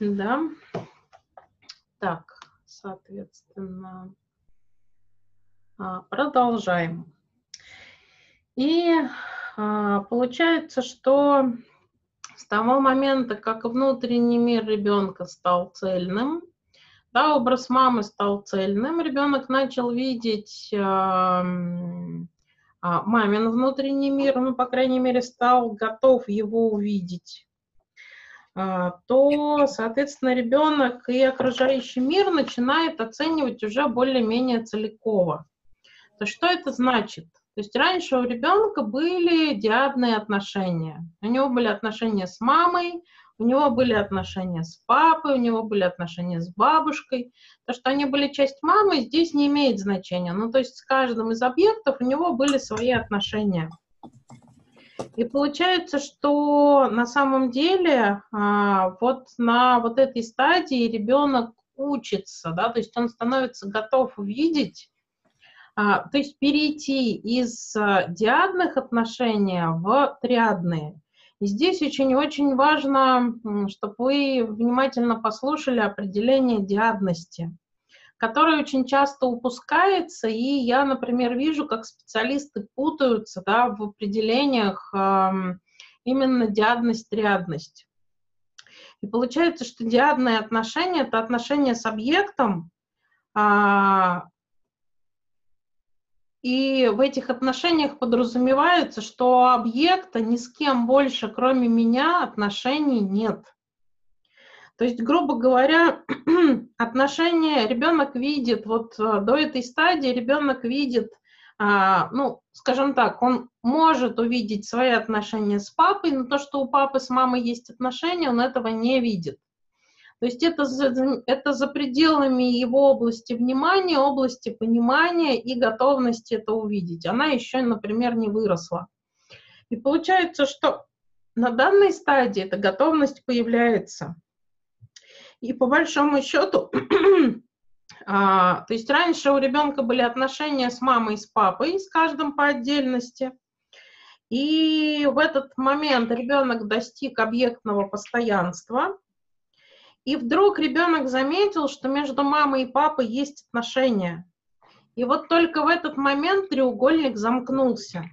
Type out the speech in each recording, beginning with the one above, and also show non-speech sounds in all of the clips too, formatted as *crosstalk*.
да. Так, соответственно, а, продолжаем. И а, получается, что с того момента, как внутренний мир ребенка стал цельным, да, образ мамы стал цельным, ребенок начал видеть э, мамин внутренний мир, ну, по крайней мере, стал готов его увидеть то, соответственно, ребенок и окружающий мир начинает оценивать уже более-менее целиково. То что это значит? То есть раньше у ребенка были диадные отношения. У него были отношения с мамой, у него были отношения с папой, у него были отношения с бабушкой. То, что они были часть мамы, здесь не имеет значения. Ну, то есть с каждым из объектов у него были свои отношения. И получается, что на самом деле а, вот на вот этой стадии ребенок учится, да, то есть он становится готов увидеть а, то есть перейти из а, диадных отношений в триадные. И здесь очень-очень важно, чтобы вы внимательно послушали определение диадности, которое очень часто упускается, и я, например, вижу, как специалисты путаются да, в определениях э, именно диадность-триадность. И получается, что диадные отношения – это отношения с объектом, а, и в этих отношениях подразумевается, что у объекта ни с кем больше, кроме меня, отношений нет. То есть, грубо говоря, *clears throat* отношения ребенок видит, вот э, до этой стадии ребенок видит, а, ну, скажем так, он может увидеть свои отношения с папой, но то, что у папы с мамой есть отношения, он этого не видит. То есть это за, это за пределами его области внимания, области понимания и готовности это увидеть. Она еще, например, не выросла. И получается, что на данной стадии эта готовность появляется. И по большому счету, *clears throat* а, то есть раньше у ребенка были отношения с мамой и с папой, с каждым по отдельности. И в этот момент ребенок достиг объектного постоянства, и вдруг ребенок заметил, что между мамой и папой есть отношения. И вот только в этот момент треугольник замкнулся.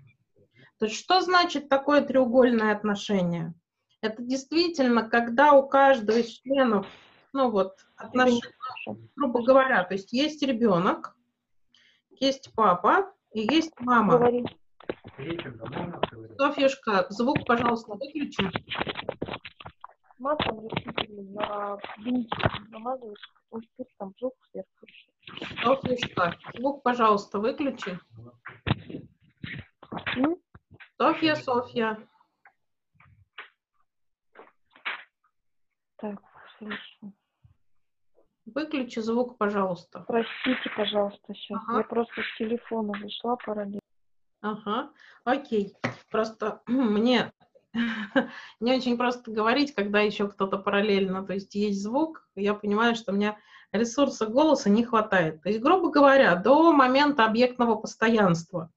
То есть что значит такое треугольное отношение? Это действительно, когда у каждого из членов, ну вот, отношения, грубо говоря, то есть есть ребенок, есть папа и есть мама. Говори. Софьюшка, звук, пожалуйста, выключи маслом растительным на венчик намазываешь, он спиртом жук сверху. Софьюшка, звук, пожалуйста, выключи. М? Софья, Софья. Так, слышу. Выключи звук, пожалуйста. Простите, пожалуйста, сейчас. Ага. Я просто с телефона вышла параллельно. Ага, окей. Просто *clears throat* мне *laughs* не очень просто говорить, когда еще кто-то параллельно, то есть есть звук, я понимаю, что у меня ресурса голоса не хватает. То есть, грубо говоря, до момента объектного постоянства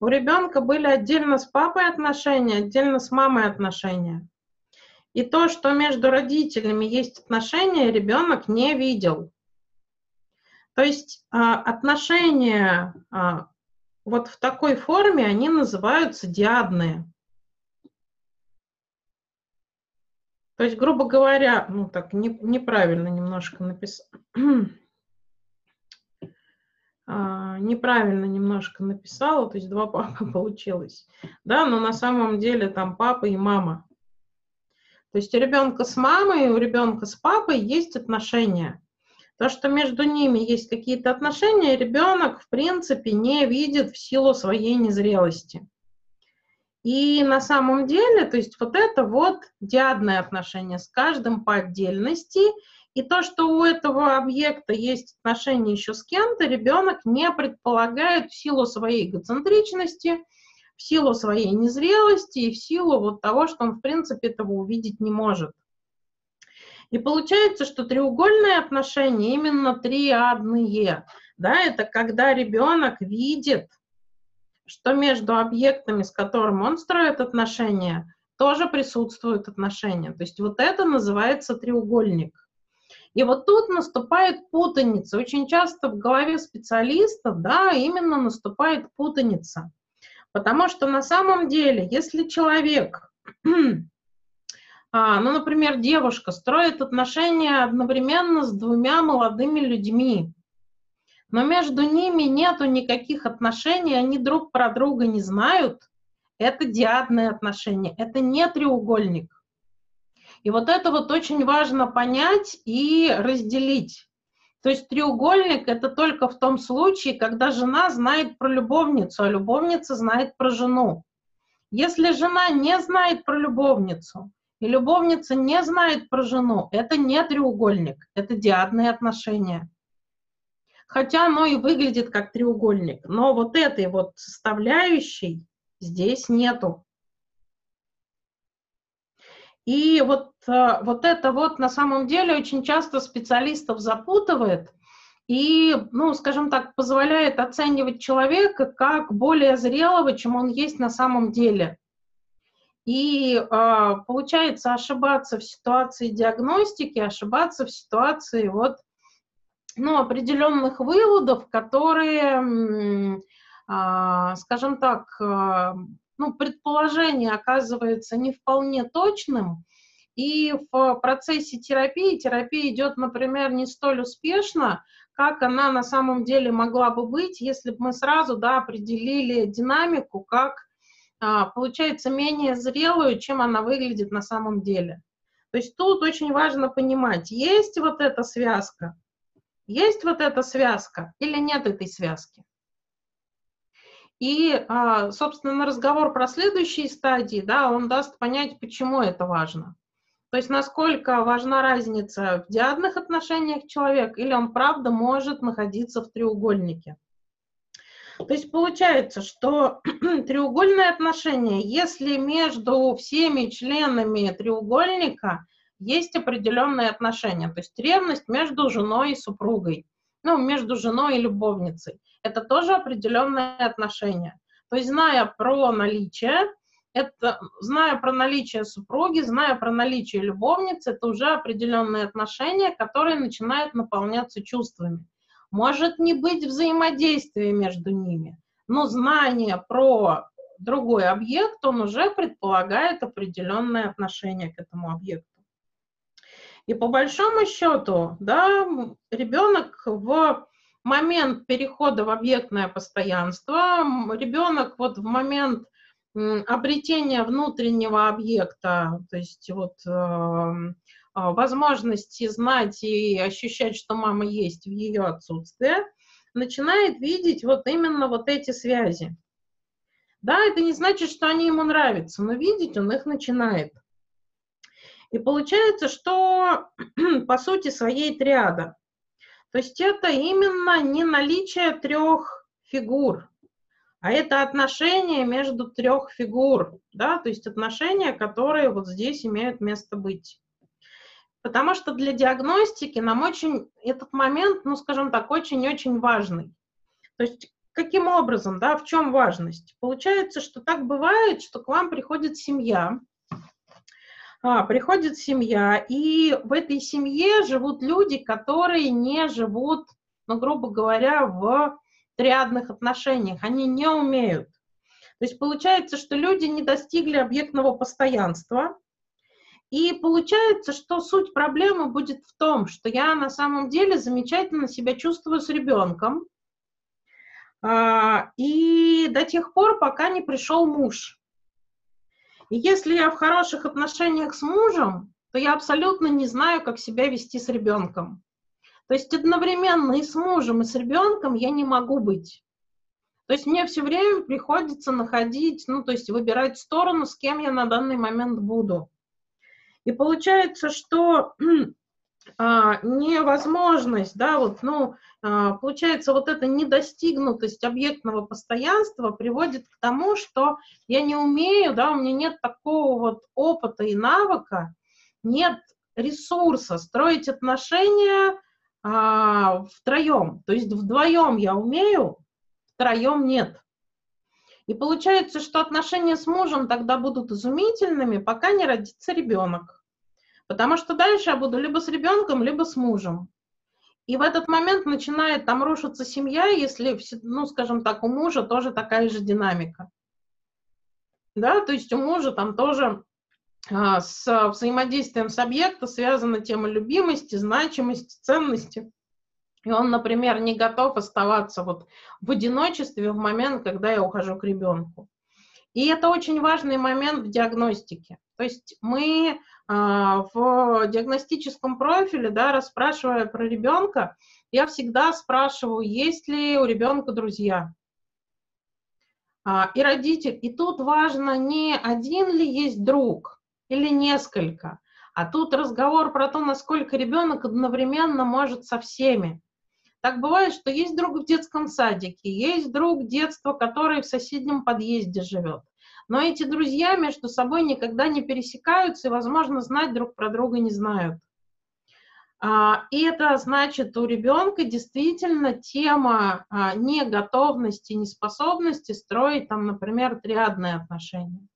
у ребенка были отдельно с папой отношения, отдельно с мамой отношения. И то, что между родителями есть отношения, ребенок не видел. То есть а, отношения а, вот в такой форме, они называются диадные. То есть, грубо говоря, ну так, не, неправильно немножко написал. *clears throat* а, неправильно немножко написала, то есть два *laughs* папы получилось. Да, но на самом деле там папа и мама. Есть у ребенка с мамой у ребенка с папой есть отношения. То, что между ними есть какие-то отношения, ребенок, в принципе, не видит в силу своей незрелости. И на самом деле, то есть вот это вот диадное отношение с каждым по отдельности, и то, что у этого объекта есть отношения еще с кем-то, ребенок не предполагает в силу своей эгоцентричности, в силу своей незрелости и в силу вот того, что он, в принципе, этого увидеть не может. И получается, что треугольные отношения именно триадные. Да, это когда ребенок видит что между объектами, с которым он строит отношения, тоже присутствуют отношения. То есть вот это называется треугольник. И вот тут наступает путаница. Очень часто в голове специалистов, да, именно наступает путаница. Потому что на самом деле, если человек, *clears throat* а, ну, например, девушка строит отношения одновременно с двумя молодыми людьми, но между ними нету никаких отношений, они друг про друга не знают, это диадные отношения, это не треугольник. И вот это вот очень важно понять и разделить. То есть треугольник это только в том случае, когда жена знает про любовницу, а любовница знает про жену. Если жена не знает про любовницу, и любовница не знает про жену, это не треугольник, это диадные отношения. Хотя оно и выглядит как треугольник, но вот этой вот составляющей здесь нету. И вот, э, вот это вот на самом деле очень часто специалистов запутывает и, ну, скажем так, позволяет оценивать человека как более зрелого, чем он есть на самом деле. И э, получается ошибаться в ситуации диагностики, ошибаться в ситуации вот, ну, определенных выводов, которые, э, скажем так, ну, предположение оказывается не вполне точным, и в процессе терапии терапия идет, например, не столь успешно, как она на самом деле могла бы быть, если бы мы сразу да, определили динамику как, а, получается, менее зрелую, чем она выглядит на самом деле. То есть тут очень важно понимать, есть вот эта связка, есть вот эта связка или нет этой связки. И, а, собственно, разговор про следующие стадии, да, он даст понять, почему это важно. То есть насколько важна разница в диадных отношениях человек, или он правда может находиться в треугольнике. То есть получается, что *clears throat* треугольные отношения, если между всеми членами треугольника есть определенные отношения, то есть ревность между женой и супругой, ну, между женой и любовницей, это тоже определенные отношения. То есть, зная про наличие, это, зная про наличие супруги, зная про наличие любовницы, это уже определенные отношения, которые начинают наполняться чувствами. Может не быть взаимодействия между ними, но знание про другой объект, он уже предполагает определенное отношение к этому объекту. И по большому счету, да, ребенок в момент перехода в объектное постоянство, ребенок вот в момент обретения внутреннего объекта, то есть вот э, возможности знать и ощущать, что мама есть в ее отсутствие, начинает видеть вот именно вот эти связи. Да, это не значит, что они ему нравятся, но видеть он их начинает. И получается, что *clears throat* по сути своей триада. То есть это именно не наличие трех фигур, а это отношения между трех фигур, да, то есть отношения, которые вот здесь имеют место быть. Потому что для диагностики нам очень этот момент, ну, скажем так, очень-очень важный. То есть каким образом, да, в чем важность? Получается, что так бывает, что к вам приходит семья, а, приходит семья, и в этой семье живут люди, которые не живут, ну, грубо говоря, в триадных отношениях, они не умеют. То есть получается, что люди не достигли объектного постоянства, и получается, что суть проблемы будет в том, что я на самом деле замечательно себя чувствую с ребенком, а, и до тех пор, пока не пришел муж. И если я в хороших отношениях с мужем, то я абсолютно не знаю, как себя вести с ребенком. То есть одновременно и с мужем, и с ребенком я не могу быть. То есть мне все время приходится находить, ну, то есть выбирать сторону, с кем я на данный момент буду. И получается, что а, невозможность, да, вот, ну, а, получается, вот эта недостигнутость объектного постоянства приводит к тому, что я не умею, да, у меня нет такого вот опыта и навыка, нет ресурса строить отношения а, втроем. То есть вдвоем я умею, втроем нет. И получается, что отношения с мужем тогда будут изумительными, пока не родится ребенок. Потому что дальше я буду либо с ребенком, либо с мужем. И в этот момент начинает там рушиться семья, если, ну, скажем так, у мужа тоже такая же динамика. Да, то есть у мужа там тоже а, с взаимодействием с объектом связана тема любимости, значимости, ценности. И он, например, не готов оставаться вот в одиночестве в момент, когда я ухожу к ребенку. И это очень важный момент в диагностике. То есть мы в диагностическом профиле, да, расспрашивая про ребенка, я всегда спрашиваю, есть ли у ребенка друзья. А, и родитель. И тут важно не один ли есть друг или несколько, а тут разговор про то, насколько ребенок одновременно может со всеми. Так бывает, что есть друг в детском садике, есть друг детства, который в соседнем подъезде живет. Но эти друзья между собой никогда не пересекаются и, возможно, знать друг про друга не знают. А, и это значит, у ребенка действительно тема а, неготовности, неспособности строить, там, например, триадные отношения.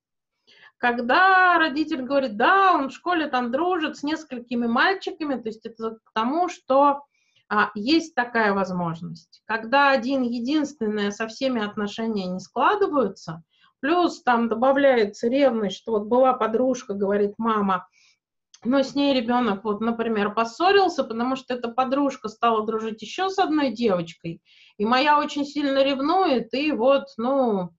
Когда родитель говорит, да, он в школе там дружит с несколькими мальчиками, то есть это к тому, что а, есть такая возможность. Когда один единственный со всеми отношения не складываются, Плюс там добавляется ревность, что вот была подружка, говорит мама, но с ней ребенок, вот, например, поссорился, потому что эта подружка стала дружить еще с одной девочкой, и моя очень сильно ревнует, и вот, ну,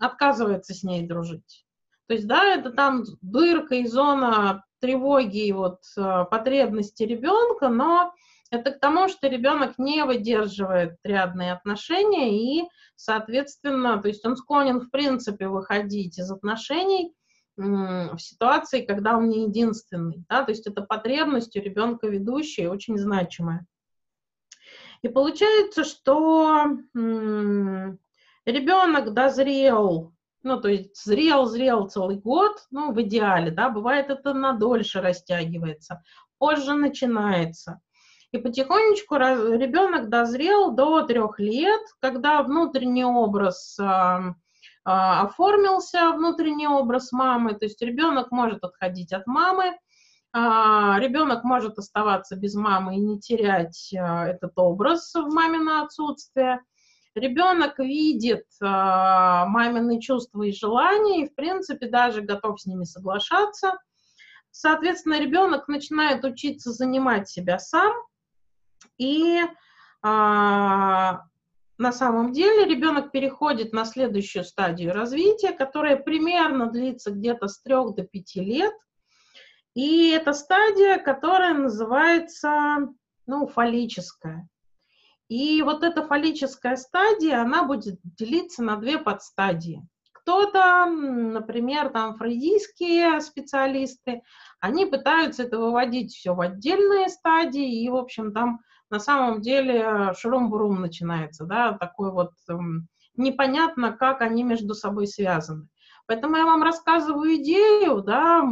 отказывается с ней дружить. То есть, да, это там дырка и зона тревоги и вот э, потребности ребенка, но это к тому, что ребенок не выдерживает рядные отношения и, соответственно, то есть он склонен, в принципе, выходить из отношений в ситуации, когда он не единственный. Да? То есть это потребность у ребенка ведущая, очень значимая. И получается, что ребенок дозрел, ну, то есть зрел, зрел целый год, ну, в идеале, да, бывает это на дольше растягивается, позже начинается. И потихонечку ребенок дозрел до трех лет, когда внутренний образ а, а, оформился, внутренний образ мамы, то есть ребенок может отходить от мамы, а, ребенок может оставаться без мамы и не терять этот образ в мамино отсутствие. Ребенок видит мамины чувства и желания и, в принципе, даже готов с ними соглашаться. Соответственно, ребенок начинает учиться занимать себя сам – и а, на самом деле ребенок переходит на следующую стадию развития, которая примерно длится где-то с 3 до 5 лет. И это стадия, которая называется, ну, фаллическая. И вот эта фаллическая стадия, она будет делиться на две подстадии. Кто-то, например, там фрейдийские специалисты, они пытаются это выводить все в отдельные стадии, и, в общем, там на самом деле шурум-бурум начинается, да, такой вот эм, непонятно, как они между собой связаны. Поэтому я вам рассказываю идею, да,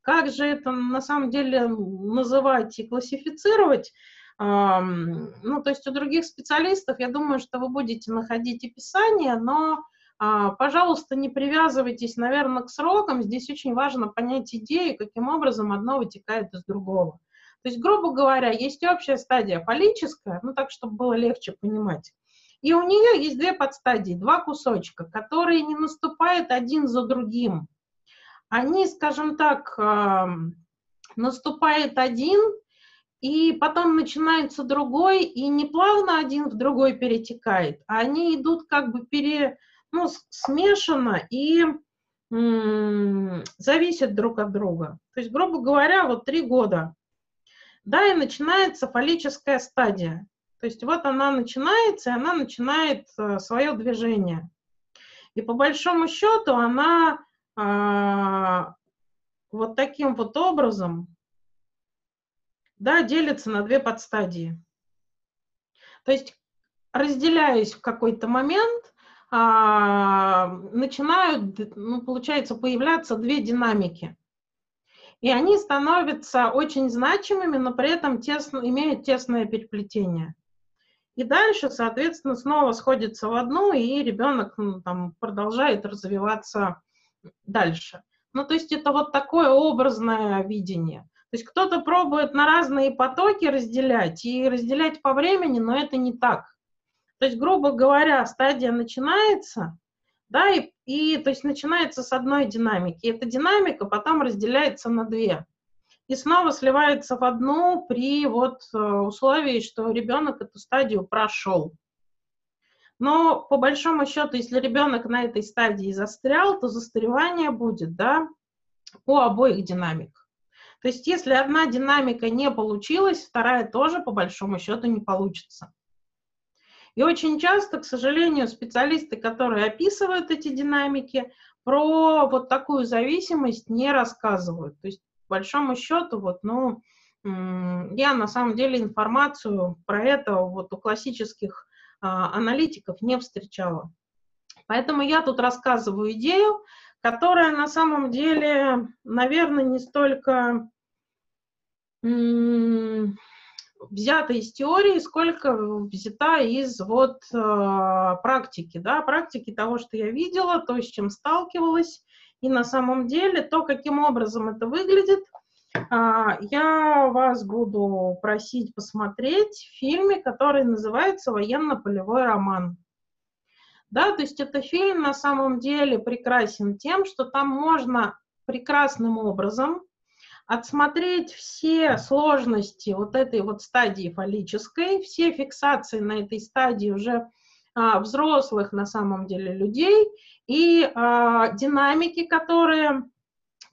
как же это на самом деле называть и классифицировать. Ну, то есть у других специалистов, я думаю, что вы будете находить описание, но а, пожалуйста, не привязывайтесь, наверное, к срокам. Здесь очень важно понять идею, каким образом одно вытекает из другого. То есть, грубо говоря, есть общая стадия фаллическая, ну так, чтобы было легче понимать. И у нее есть две подстадии, два кусочка, которые не наступают один за другим. Они, скажем так, наступает один, и потом начинается другой, и не плавно один в другой перетекает, а они идут как бы пере, ну, смешано и зависят друг от друга. То есть, грубо говоря, вот три года, да, и начинается фаллическая стадия. То есть вот она начинается, и она начинает э, свое движение. И по большому счету она э, вот таким вот образом да, делится на две подстадии. То есть, разделяясь в какой-то момент, а, начинают, ну, получается, появляться две динамики. И они становятся очень значимыми, но при этом тесно, имеют тесное переплетение. и дальше, соответственно, снова сходится в одну, и ребенок ну, там, продолжает развиваться дальше. Ну, то есть это вот такое образное видение. То есть кто-то пробует на разные потоки разделять и разделять по времени, но это не так. То есть, грубо говоря, стадия начинается, да, и, и то есть начинается с одной динамики. И эта динамика потом разделяется на две. И снова сливается в одну при вот э, условии, что ребенок эту стадию прошел. Но по большому счету, если ребенок на этой стадии застрял, то застревание будет, да, у обоих динамик. То есть если одна динамика не получилась, вторая тоже по большому счету не получится. И очень часто, к сожалению, специалисты, которые описывают эти динамики, про вот такую зависимость не рассказывают. То есть, по большому счету, вот, ну, я на самом деле информацию про это вот у классических а, аналитиков не встречала. Поэтому я тут рассказываю идею, которая на самом деле, наверное, не столько взята из теории, сколько взята из вот э, практики, да, практики того, что я видела, то, с чем сталкивалась, и на самом деле то, каким образом это выглядит, э, я вас буду просить посмотреть в фильме, который называется «Военно-полевой роман». Да, то есть это фильм на самом деле прекрасен тем, что там можно прекрасным образом отсмотреть все сложности вот этой вот стадии фаллической, все фиксации на этой стадии уже а, взрослых на самом деле людей и а, динамики, которые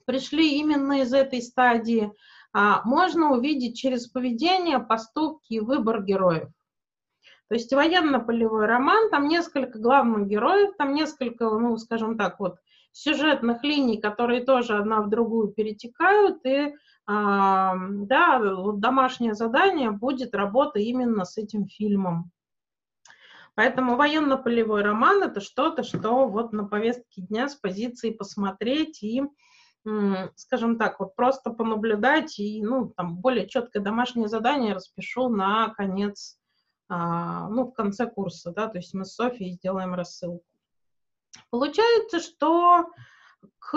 пришли именно из этой стадии, а, можно увидеть через поведение, поступки и выбор героев. То есть военно-полевой роман, там несколько главных героев, там несколько, ну, скажем так, вот, сюжетных линий, которые тоже одна в другую перетекают, и а, да, вот домашнее задание будет работа именно с этим фильмом. Поэтому военно-полевой роман это что-то, что вот на повестке дня с позиции посмотреть и, скажем так, вот просто понаблюдать и, ну, там, более четкое домашнее задание распишу на конец, а, ну, в конце курса, да, то есть мы с Софией сделаем рассылку. Получается, что к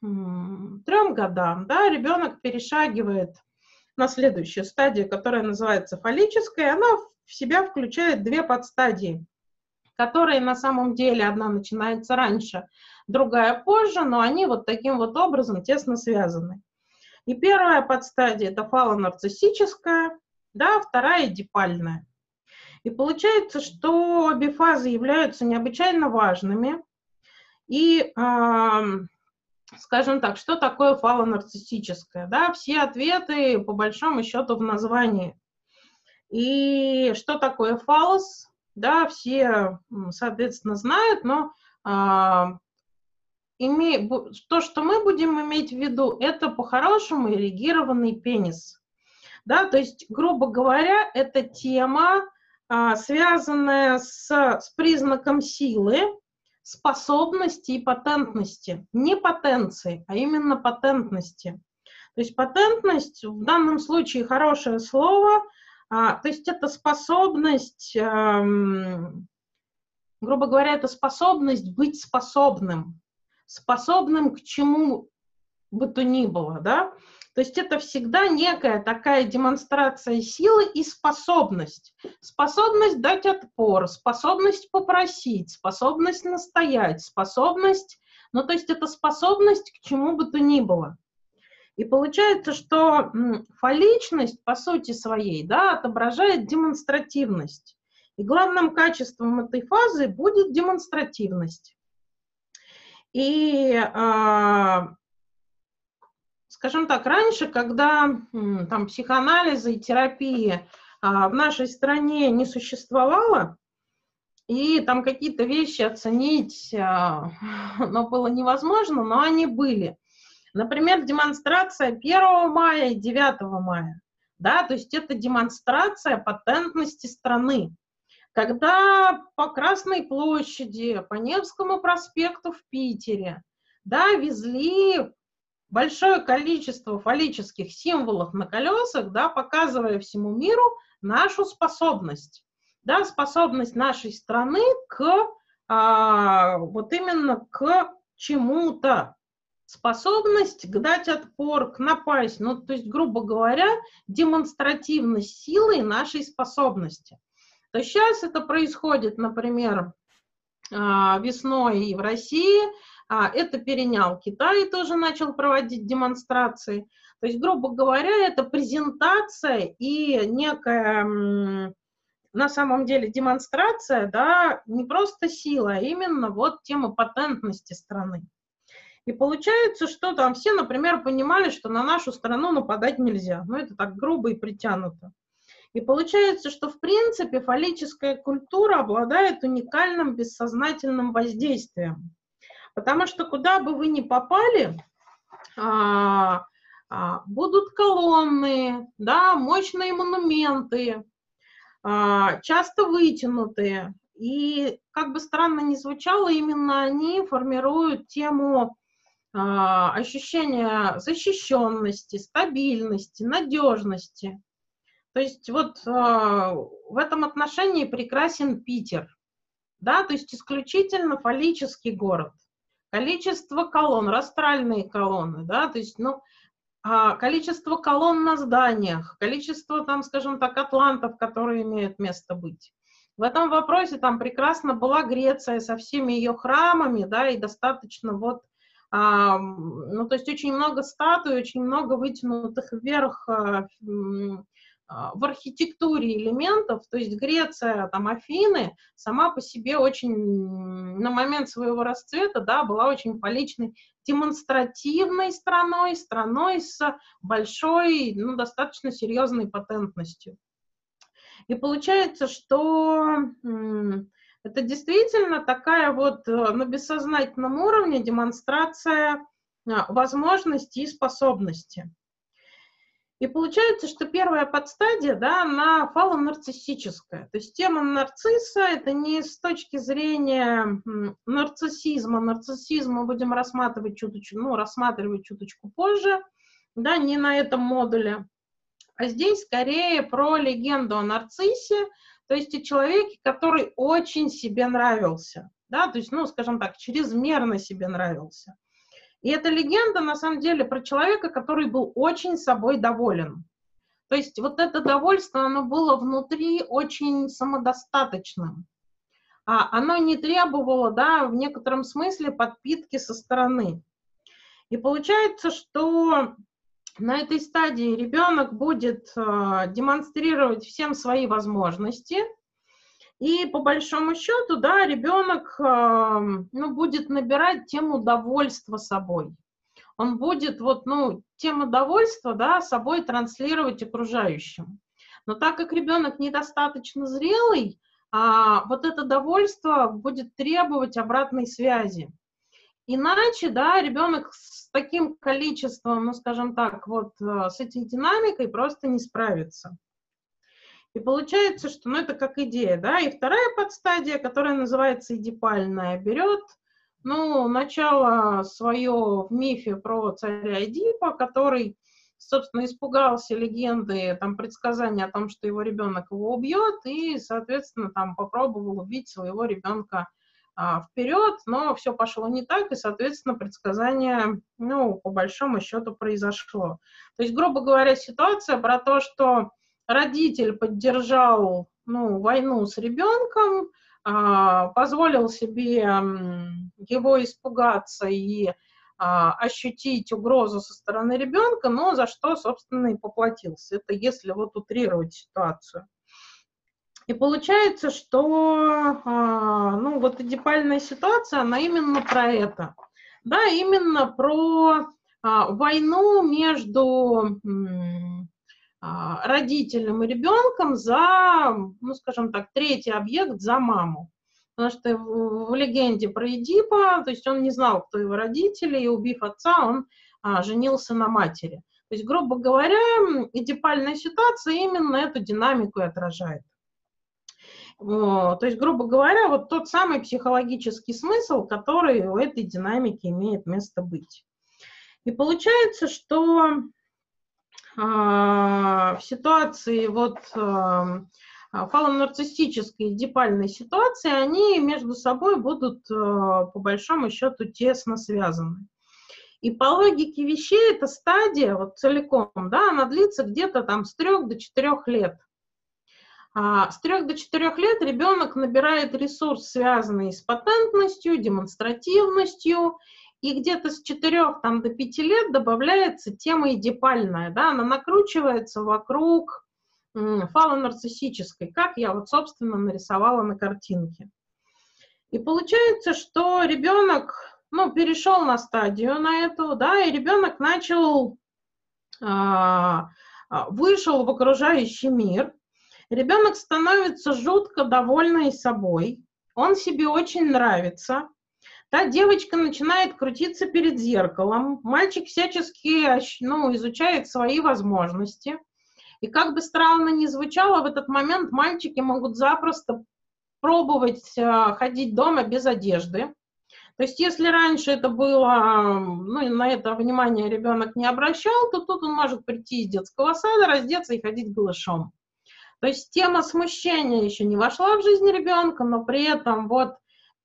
трем годам да, ребенок перешагивает на следующую стадию, которая называется фаллическая, она в себя включает две подстадии, которые на самом деле одна начинается раньше, другая позже, но они вот таким вот образом тесно связаны. И первая подстадия – это фалонарциссическая, да, вторая – дипальная. И получается, что обе фазы являются необычайно важными. И, скажем так, что такое фалонарциссическое? Да, все ответы, по большому счету, в названии. И что такое фалос? Да, все, соответственно, знают, но име... то, что мы будем иметь в виду, это по-хорошему эрегированный пенис. Да, то есть, грубо говоря, это тема, а, связанная с, с признаком силы, способности и патентности. Не потенции, а именно патентности. То есть патентность в данном случае хорошее слово, а, то есть это способность, эм, грубо говоря, это способность быть способным, способным к чему бы то ни было, да, то есть это всегда некая такая демонстрация силы и способность. Способность дать отпор, способность попросить, способность настоять, способность... Ну, то есть это способность к чему бы то ни было. И получается, что фаличность по сути своей да, отображает демонстративность. И главным качеством этой фазы будет демонстративность. И э, скажем так, раньше, когда там психоанализа и терапии а, в нашей стране не существовало, и там какие-то вещи оценить, а, *laughs* но было невозможно, но они были. Например, демонстрация 1 мая и 9 мая. Да, то есть это демонстрация патентности страны. Когда по Красной площади, по Невскому проспекту в Питере, да, везли большое количество фаллических символов на колесах, да, показывая всему миру нашу способность. да, способность нашей страны к а, вот именно к чему-то, способность дать отпор, к напасть, ну, то есть, грубо говоря, демонстративность силы нашей способности. То сейчас это происходит, например, а, весной и в России, а, это перенял Китай, тоже начал проводить демонстрации. То есть, грубо говоря, это презентация и некая на самом деле демонстрация, да, не просто сила, а именно вот тема патентности страны. И получается, что там все, например, понимали, что на нашу страну нападать нельзя. Ну, это так грубо и притянуто. И получается, что в принципе фаллическая культура обладает уникальным бессознательным воздействием. Потому что куда бы вы ни попали, а, а, будут колонны, да, мощные монументы, а, часто вытянутые. И как бы странно ни звучало, именно они формируют тему ощущения защищенности, стабильности, надежности. То есть вот в этом отношении прекрасен Питер, да, то есть исключительно фаллический город. Количество колонн, растральные колонны, да, то есть, ну, а, количество колонн на зданиях, количество, там, скажем так, атлантов, которые имеют место быть. В этом вопросе там прекрасно была Греция со всеми ее храмами, да, и достаточно вот, а, ну, то есть очень много статуй, очень много вытянутых вверх а, в архитектуре элементов, то есть Греция, там, Афины сама по себе очень, на момент своего расцвета, да, была очень поличной, демонстративной страной, страной с большой, ну, достаточно серьезной патентностью. И получается, что это действительно такая вот на бессознательном уровне демонстрация а, возможностей и способностей. И получается, что первая подстадия, да, она фалонарциссическая. То есть тема нарцисса – это не с точки зрения нарциссизма. Нарциссизм мы будем рассматривать чуточку, ну, рассматривать чуточку позже, да, не на этом модуле. А здесь скорее про легенду о нарциссе, то есть о человеке, который очень себе нравился, да, то есть, ну, скажем так, чрезмерно себе нравился. И эта легенда, на самом деле, про человека, который был очень собой доволен. То есть вот это довольство, оно было внутри очень самодостаточным. А оно не требовало, да, в некотором смысле подпитки со стороны. И получается, что на этой стадии ребенок будет э, демонстрировать всем свои возможности – и по большому счету, да, ребенок ну, будет набирать тему довольства собой. Он будет вот, ну, тему довольства, да, собой транслировать окружающим. Но так как ребенок недостаточно зрелый, а, вот это довольство будет требовать обратной связи. Иначе, да, ребенок с таким количеством, ну, скажем так, вот э, с этой динамикой просто не справится. И получается, что ну, это как идея, да. И вторая подстадия, которая называется эдипальная, берет ну, начало свое в мифе про царя Эдипа, который, собственно, испугался легенды, там, предсказания о том, что его ребенок его убьет, и, соответственно, там попробовал убить своего ребенка а, вперед, но все пошло не так, и, соответственно, предсказание, ну, по большому счету, произошло. То есть, грубо говоря, ситуация про то, что родитель поддержал ну, войну с ребенком, а, позволил себе его испугаться и а, ощутить угрозу со стороны ребенка, но за что, собственно, и поплатился. Это если вот утрировать ситуацию. И получается, что а, ну, вот эдипальная ситуация, она именно про это. Да, именно про войну между а, родителем и ребенком за, ну, скажем так, третий объект за маму. Потому что в, легенде про Эдипа, то есть он не знал, кто его родители, и убив отца, он а, женился на матери. То есть, грубо говоря, эдипальная ситуация именно эту динамику и отражает. То есть, грубо говоря, вот тот самый психологический смысл, который у этой динамики имеет место быть. И получается, что в ситуации вот а, фалонарциссической и дипальной ситуации, они между собой будут э, по большому счету тесно связаны. И по логике вещей эта стадия вот целиком, да, она длится где-то там с трех до четырех лет. А с трех до четырех лет ребенок набирает ресурс, связанный с патентностью, демонстративностью, и где-то с четырех там, до пяти лет добавляется тема эдипальная, да, она накручивается вокруг фалонарциссической, как я вот, собственно, нарисовала на картинке. И получается, что ребенок, ну, перешел на стадию на эту, да, и ребенок начал, а, а, вышел в окружающий мир, ребенок становится жутко довольный собой, он себе очень нравится, Та девочка начинает крутиться перед зеркалом, мальчик всячески ну, изучает свои возможности. И как бы странно ни звучало, в этот момент мальчики могут запросто пробовать э, ходить дома без одежды. То есть если раньше это было, ну, на это внимание ребенок не обращал, то тут он может прийти из детского сада, раздеться и ходить голышом. То есть тема смущения еще не вошла в жизнь ребенка, но при этом вот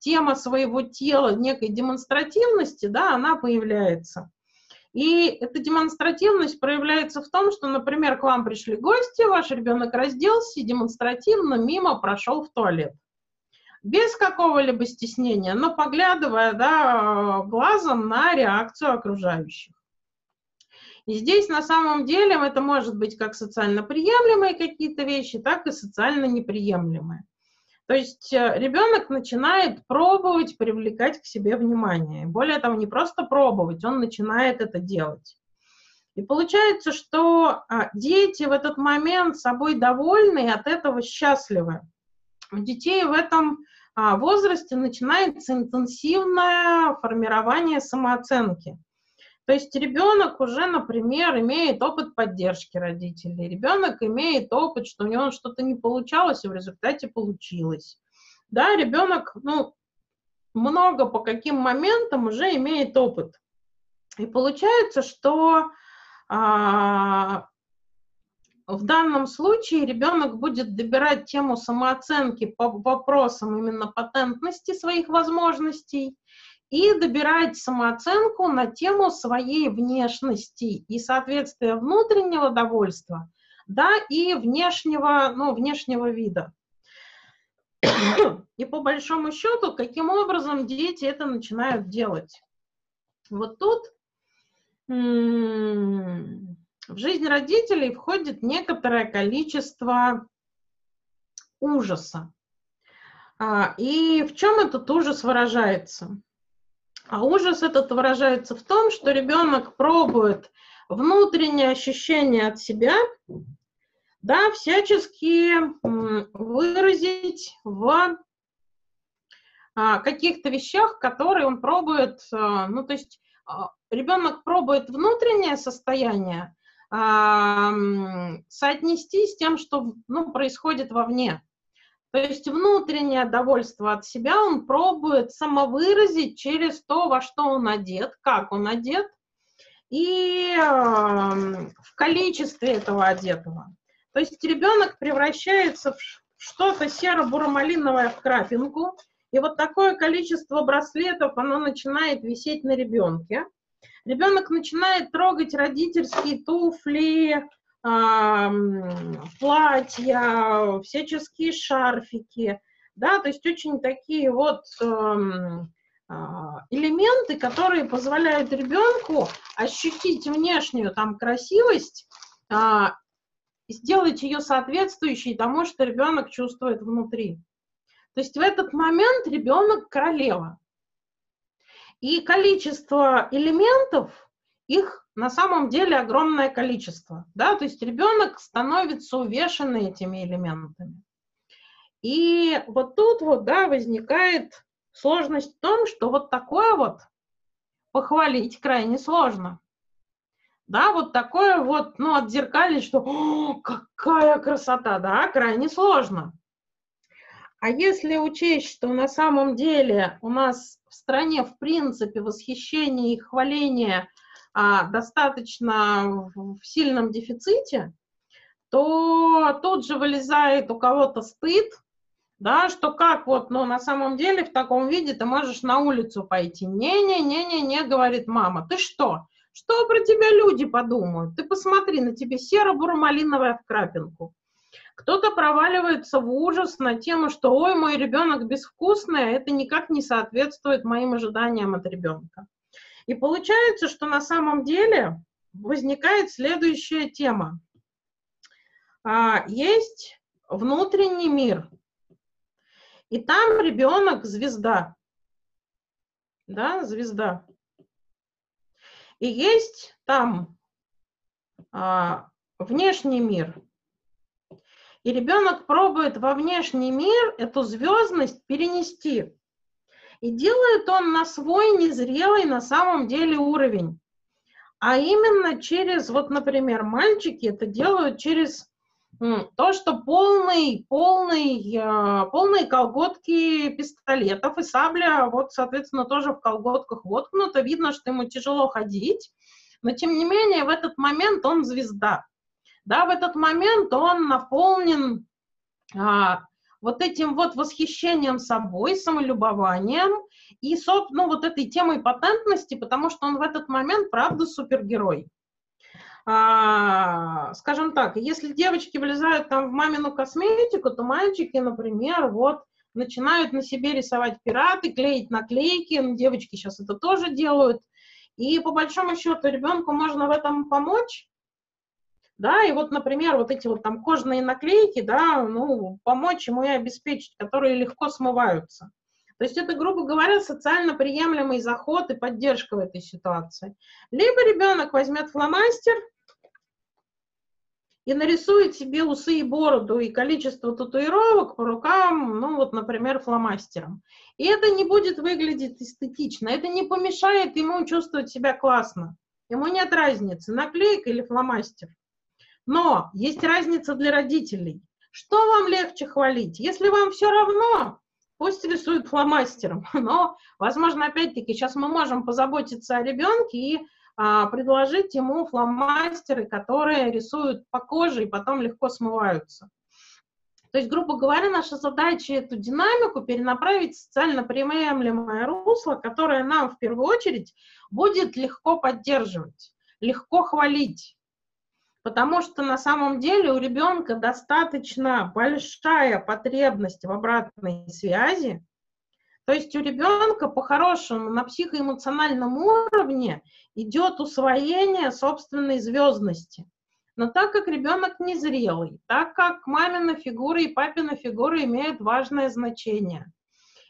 тема своего тела, некой демонстративности, да, она появляется. И эта демонстративность проявляется в том, что, например, к вам пришли гости, ваш ребенок разделся и демонстративно мимо прошел в туалет. Без какого-либо стеснения, но поглядывая да, глазом на реакцию окружающих. И здесь на самом деле это может быть как социально приемлемые какие-то вещи, так и социально неприемлемые. То есть э, ребенок начинает пробовать привлекать к себе внимание. Более того, не просто пробовать, он начинает это делать. И получается, что а, дети в этот момент собой довольны и от этого счастливы. У детей в этом а, возрасте начинается интенсивное формирование самооценки. То есть ребенок уже, например, имеет опыт поддержки родителей, ребенок имеет опыт, что у него что-то не получалось, и в результате получилось. Да, ребенок, ну, много по каким моментам уже имеет опыт. И получается, что а, в данном случае ребенок будет добирать тему самооценки по вопросам именно патентности своих возможностей и добирать самооценку на тему своей внешности и соответствия внутреннего довольства, да, и внешнего, ну, внешнего вида. И по большому счету, каким образом дети это начинают делать? Вот тут в жизнь родителей входит некоторое количество ужаса. А, и в чем этот ужас выражается? А ужас этот выражается в том, что ребенок пробует внутреннее ощущение от себя, да, всячески выразить в а, каких-то вещах, которые он пробует, а, ну, то есть а, ребенок пробует внутреннее состояние соотнести с тем, что ну, происходит вовне. То есть внутреннее довольство от себя он пробует самовыразить через то, во что он одет, как он одет, и э, в количестве этого одетого. То есть ребенок превращается в что-то серо-буромалиновое в крапинку, и вот такое количество браслетов, оно начинает висеть на ребенке. Ребенок начинает трогать родительские туфли, платья, всяческие шарфики, да, то есть очень такие вот а, элементы, которые позволяют ребенку ощутить внешнюю там красивость, а, сделать ее соответствующей тому, что ребенок чувствует внутри. То есть в этот момент ребенок королева. И количество элементов, их на самом деле огромное количество, да, то есть ребенок становится увешанный этими элементами. И вот тут вот, да, возникает сложность в том, что вот такое вот похвалить крайне сложно. Да, вот такое вот, ну, отзеркалить, что О, какая красота, да, крайне сложно. А если учесть, что на самом деле у нас в стране, в принципе, восхищение и хваление – достаточно в сильном дефиците, то тут же вылезает у кого-то стыд, да, что как вот, ну, на самом деле в таком виде ты можешь на улицу пойти. Не-не-не-не-не, говорит мама, ты что? Что про тебя люди подумают? Ты посмотри, на тебе серо-буро-малиновая в крапинку. Кто-то проваливается в ужас на тему, что ой, мой ребенок безвкусный, а это никак не соответствует моим ожиданиям от ребенка. И получается, что на самом деле возникает следующая тема. А, есть внутренний мир, и там ребенок звезда. Да, звезда. И есть там а, внешний мир. И ребенок пробует во внешний мир эту звездность перенести. И делает он на свой незрелый на самом деле уровень. А именно через, вот, например, мальчики это делают через то, что полный, полный, а, полные колготки пистолетов и сабля, вот, соответственно, тоже в колготках воткнуто. Видно, что ему тяжело ходить, но, тем не менее, в этот момент он звезда. Да, в этот момент он наполнен а, вот этим вот восхищением собой, самолюбованием и, ну, вот этой темой патентности, потому что он в этот момент, правда, супергерой. А, скажем так, если девочки влезают там в мамину косметику, то мальчики, например, вот начинают на себе рисовать пираты, клеить наклейки, ну, девочки сейчас это тоже делают, и по большому счету ребенку можно в этом помочь, да, и вот, например, вот эти вот там кожные наклейки, да, ну, помочь ему и обеспечить, которые легко смываются. То есть это, грубо говоря, социально приемлемый заход и поддержка в этой ситуации. Либо ребенок возьмет фломастер и нарисует себе усы и бороду и количество татуировок по рукам, ну вот, например, фломастером. И это не будет выглядеть эстетично, это не помешает ему чувствовать себя классно. Ему нет разницы, наклейка или фломастер. Но есть разница для родителей. Что вам легче хвалить? Если вам все равно, пусть рисует фломастером. *laughs* Но, возможно, опять-таки, сейчас мы можем позаботиться о ребенке и а, предложить ему фломастеры, которые рисуют по коже и потом легко смываются. То есть, грубо говоря, наша задача эту динамику перенаправить в социально приемлемое русло, которое нам в первую очередь будет легко поддерживать, легко хвалить. Потому что на самом деле у ребенка достаточно большая потребность в обратной связи. То есть у ребенка по-хорошему на психоэмоциональном уровне идет усвоение собственной звездности. Но так как ребенок незрелый, так как мамина фигура и папина фигура имеют важное значение,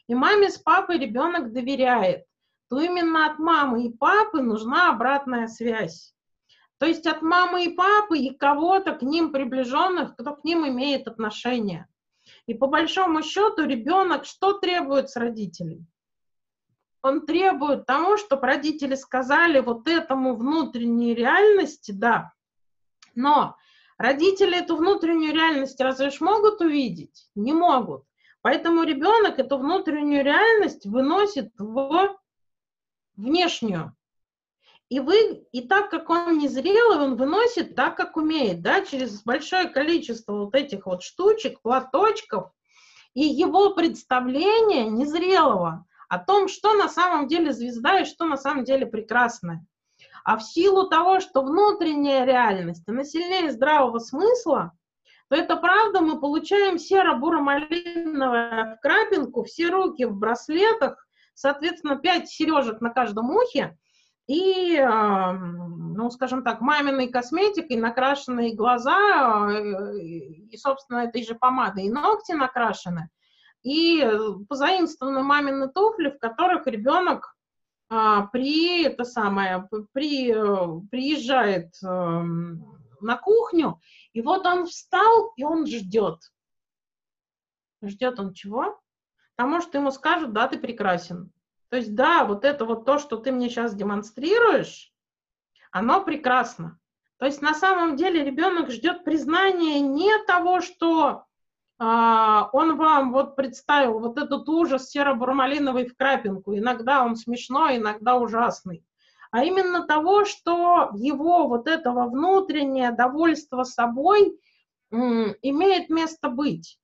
и маме с папой ребенок доверяет, то именно от мамы и папы нужна обратная связь. То есть от мамы и папы и кого-то к ним приближенных, кто к ним имеет отношение. И по большому счету ребенок что требует с родителей? Он требует того, чтобы родители сказали вот этому внутренней реальности, да. Но родители эту внутреннюю реальность разве ж могут увидеть? Не могут. Поэтому ребенок эту внутреннюю реальность выносит в внешнюю. И, вы, и так как он незрелый, он выносит так, как умеет, да, через большое количество вот этих вот штучек, платочков, и его представление незрелого о том, что на самом деле звезда и что на самом деле прекрасное. А в силу того, что внутренняя реальность, она сильнее здравого смысла, то это правда, мы получаем серо-буро-малиновое в крапинку, все руки в браслетах, соответственно, пять сережек на каждом ухе, и, ну, скажем так, маминой косметикой накрашенные глаза, э, и, собственно, этой же помадой и ногти накрашены, и позаимствованы мамины туфли, в которых ребенок а, при, это самое, при, э, приезжает а, на кухню, и вот он встал, и он ждет. Ждет он чего? Потому что ему скажут, да, ты прекрасен. То есть, да, вот это вот то, что ты мне сейчас демонстрируешь, оно прекрасно. То есть на самом деле ребенок ждет признания не того, что а, он вам вот представил вот этот ужас серо-бурмалиновый в крапинку. Иногда он смешной, иногда ужасный. А именно того, что его вот этого внутреннее довольство собой имеет место быть,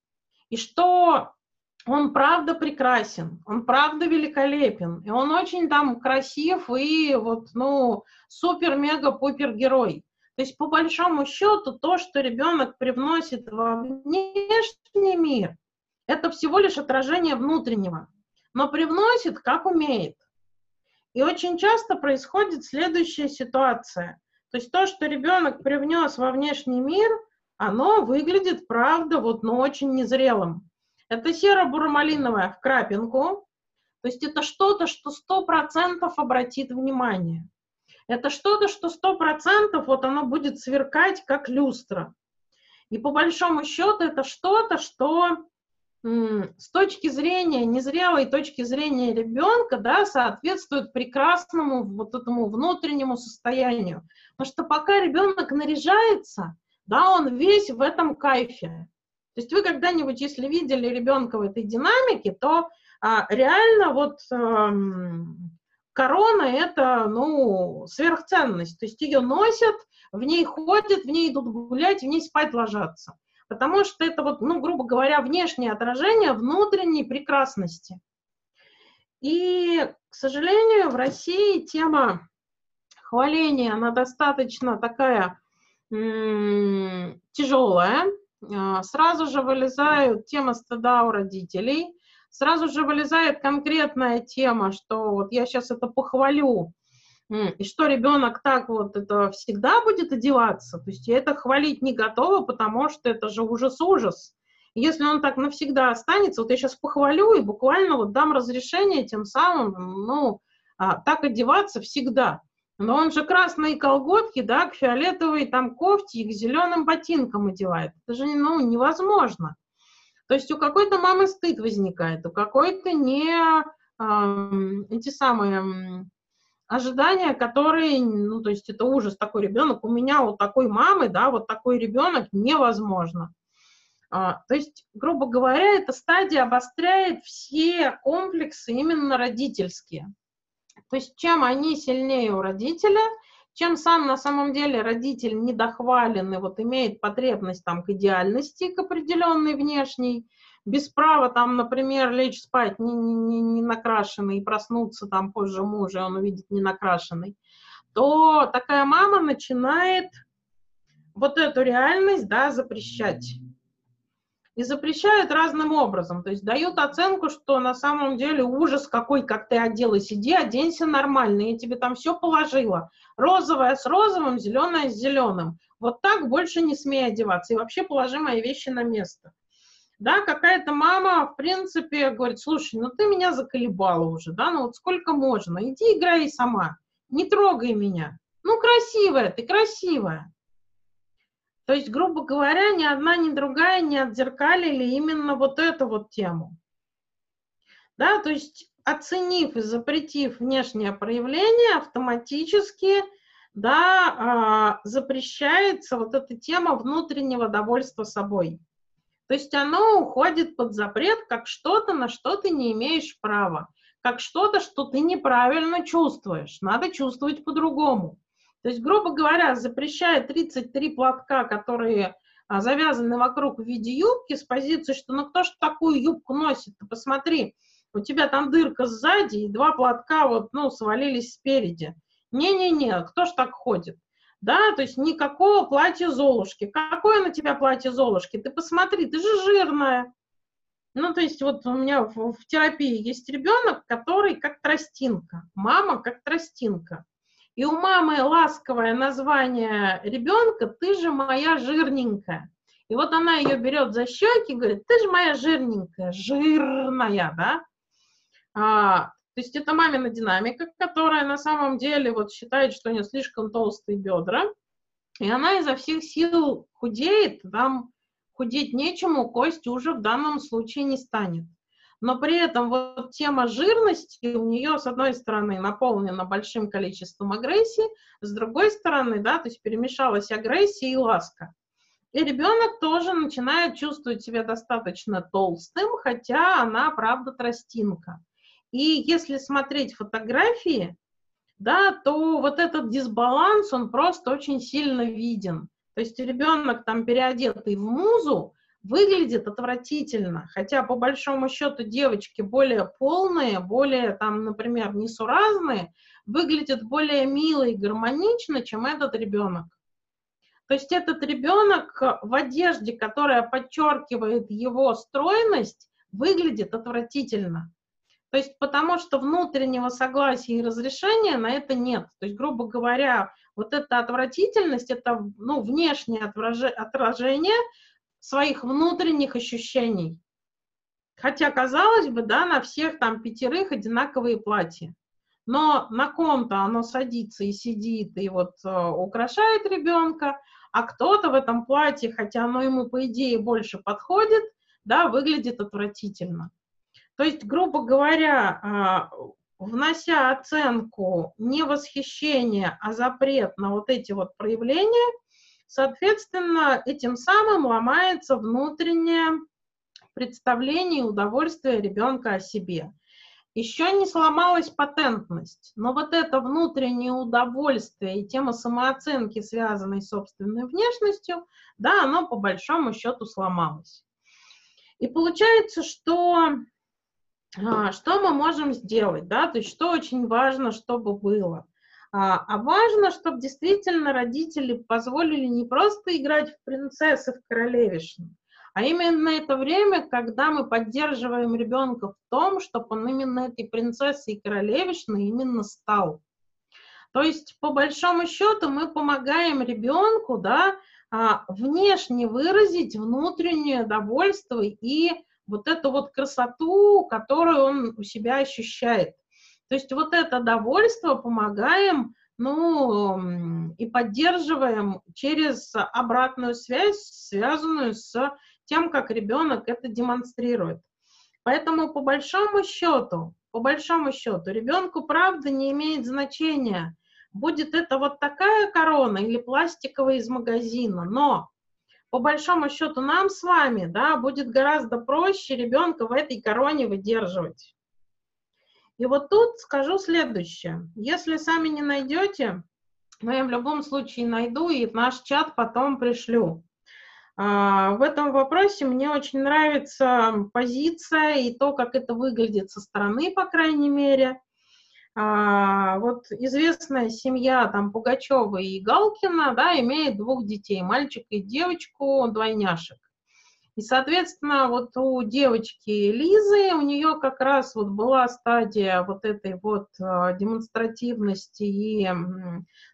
и что он правда прекрасен, он правда великолепен, и он очень там красив и вот, ну, супер-мега-пупер герой. То есть, по большому счету, то, что ребенок привносит во внешний мир, это всего лишь отражение внутреннего, но привносит, как умеет. И очень часто происходит следующая ситуация. То есть то, что ребенок привнес во внешний мир, оно выглядит, правда, вот, но очень незрелым. Это серо-буромалиновая в крапинку, то есть это что-то, что сто процентов обратит внимание. Это что-то, что сто процентов вот оно будет сверкать, как люстра. И по большому счету это что-то, что с точки зрения, незрелой точки зрения ребенка, да, соответствует прекрасному вот этому внутреннему состоянию. Потому что пока ребенок наряжается, да, он весь в этом кайфе. То есть вы когда-нибудь, если видели ребенка в этой динамике, то а, реально вот эм, корона это, ну, сверхценность. То есть ее носят, в ней ходят, в ней идут гулять, в ней спать ложатся потому что это вот, ну, грубо говоря, внешнее отражение внутренней прекрасности. И, к сожалению, в России тема хваления, она достаточно такая м- тяжелая. А, сразу же вылезают тема стыда у родителей, сразу же вылезает конкретная тема, что вот я сейчас это похвалю, и что ребенок так вот это всегда будет одеваться, то есть я это хвалить не готова, потому что это же ужас-ужас. Если он так навсегда останется, вот я сейчас похвалю и буквально вот дам разрешение тем самым, ну, а, так одеваться всегда. Но он же красные колготки, да, к фиолетовой там кофте и к зеленым ботинкам одевает. Это же, ну, невозможно. То есть у какой-то мамы стыд возникает, у какой-то не э, эти самые ожидания, которые, ну, то есть это ужас такой ребенок, у меня вот такой мамы, да, вот такой ребенок невозможно. А, то есть, грубо говоря, эта стадия обостряет все комплексы именно родительские. То есть, чем они сильнее у родителя, чем сам на самом деле родитель недохвален и вот имеет потребность там к идеальности, к определенной внешней, без права там, например, лечь спать не, не, не накрашенный и проснуться там позже мужа, он увидит не накрашенный, то такая мама начинает вот эту реальность, да, запрещать. И запрещают разным образом. То есть дают оценку, что на самом деле ужас какой, как ты оделась. Иди, оденься нормально, я тебе там все положила. Розовая с розовым, зеленая с зеленым. Вот так больше не смей одеваться. И вообще положи мои вещи на место да, какая-то мама, в принципе, говорит, слушай, ну ты меня заколебала уже, да, ну вот сколько можно, иди играй сама, не трогай меня. Ну, красивая ты, красивая. То есть, грубо говоря, ни одна, ни другая не отзеркалили именно вот эту вот тему. Да, то есть, оценив и запретив внешнее проявление, автоматически, да, э, запрещается вот эта тема внутреннего довольства собой. То есть оно уходит под запрет как что-то, на что ты не имеешь права, как что-то, что ты неправильно чувствуешь. Надо чувствовать по-другому. То есть, грубо говоря, запрещая 33 платка, которые а, завязаны вокруг в виде юбки с позиции, что ну кто ж такую юбку носит? Ты посмотри, у тебя там дырка сзади и два платка вот, ну, свалились спереди. Не-не-не, кто ж так ходит? да, то есть никакого платья Золушки. Какое на тебя платье Золушки? Ты посмотри, ты же жирная. Ну, то есть вот у меня в, в терапии есть ребенок, который как тростинка, мама как тростинка. И у мамы ласковое название ребенка «ты же моя жирненькая». И вот она ее берет за щеки и говорит, ты же моя жирненькая, жирная, да? А, то есть это мамина динамика, которая на самом деле вот считает, что у нее слишком толстые бедра, и она изо всех сил худеет, там худеть нечему, кость уже в данном случае не станет. Но при этом вот тема жирности у нее, с одной стороны, наполнена большим количеством агрессии, с другой стороны, да, то есть перемешалась агрессия и ласка. И ребенок тоже начинает чувствовать себя достаточно толстым, хотя она, правда, тростинка. И если смотреть фотографии, да, то вот этот дисбаланс, он просто очень сильно виден. То есть ребенок там переодетый в музу выглядит отвратительно, хотя по большому счету девочки более полные, более там, например, несуразные, выглядят более мило и гармонично, чем этот ребенок. То есть этот ребенок в одежде, которая подчеркивает его стройность, выглядит отвратительно. То есть потому что внутреннего согласия и разрешения на это нет. То есть, грубо говоря, вот эта отвратительность, это ну, внешнее отражение своих внутренних ощущений. Хотя, казалось бы, да, на всех там пятерых одинаковые платья. Но на ком-то оно садится и сидит, и вот э, украшает ребенка, а кто-то в этом платье, хотя оно ему, по идее, больше подходит, да, выглядит отвратительно. То есть, грубо говоря, а, внося оценку не восхищения, а запрет на вот эти вот проявления, соответственно, этим самым ломается внутреннее представление и удовольствие ребенка о себе. Еще не сломалась патентность, но вот это внутреннее удовольствие и тема самооценки, связанной с собственной внешностью, да, оно по большому счету сломалось. И получается, что а, что мы можем сделать, да, то есть что очень важно, чтобы было. А, а важно, чтобы действительно родители позволили не просто играть в принцессы, в королевишну, а именно это время, когда мы поддерживаем ребенка в том, чтобы он именно этой принцессой и королевишной именно стал. То есть, по большому счету, мы помогаем ребенку, да, а, внешне выразить внутреннее довольство и вот эту вот красоту, которую он у себя ощущает. То есть вот это довольство помогаем, ну, и поддерживаем через обратную связь, связанную с тем, как ребенок это демонстрирует. Поэтому по большому счету, по большому счету, ребенку правда не имеет значения, будет это вот такая корона или пластиковая из магазина, но по большому счету нам с вами, да, будет гораздо проще ребенка в этой короне выдерживать. И вот тут скажу следующее. Если сами не найдете, но я в любом случае найду и в наш чат потом пришлю. А, в этом вопросе мне очень нравится позиция и то, как это выглядит со стороны, по крайней мере. А, вот известная семья там Пугачева и Галкина, да, имеет двух детей, мальчика и девочку, двойняшек. И, соответственно, вот у девочки Лизы, у нее как раз вот была стадия вот этой вот э, демонстративности и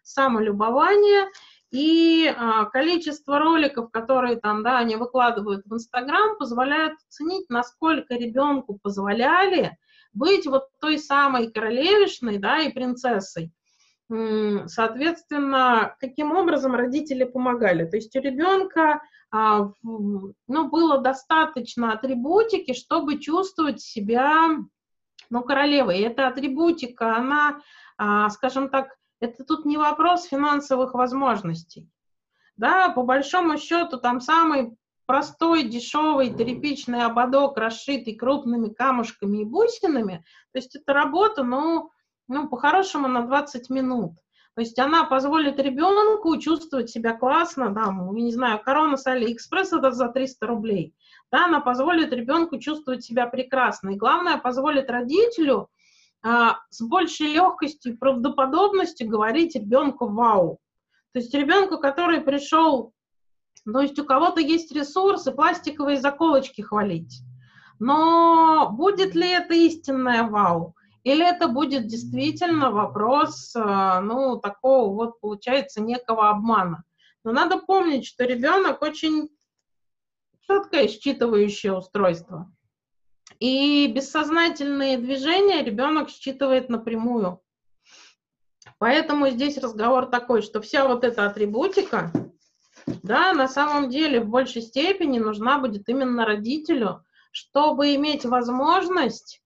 самолюбования, и э, количество роликов, которые там, да, они выкладывают в Инстаграм, позволяют оценить, насколько ребенку позволяли быть вот той самой королевишной, да, и принцессой. Соответственно, каким образом родители помогали? То есть у ребенка а, ну, было достаточно атрибутики, чтобы чувствовать себя ну, королевой. И эта атрибутика, она, а, скажем так, это тут не вопрос финансовых возможностей. Да, по большому счету, там самый простой, дешевый, тряпичный ободок, расшитый крупными камушками и бусинами. То есть это работа, ну, ну по-хорошему, на 20 минут. То есть она позволит ребенку чувствовать себя классно, я не знаю, корона с Алиэкспресс это за 300 рублей, да, она позволит ребенку чувствовать себя прекрасно. И главное, позволит родителю а, с большей легкостью и правдоподобностью говорить ребенку «вау». То есть ребенку, который пришел то есть у кого-то есть ресурсы пластиковые заколочки хвалить. Но будет ли это истинное вау? Или это будет действительно вопрос, э, ну, такого вот, получается, некого обмана? Но надо помнить, что ребенок очень четкое считывающее устройство. И бессознательные движения ребенок считывает напрямую. Поэтому здесь разговор такой, что вся вот эта атрибутика, да, на самом деле в большей степени нужна будет именно родителю, чтобы иметь возможность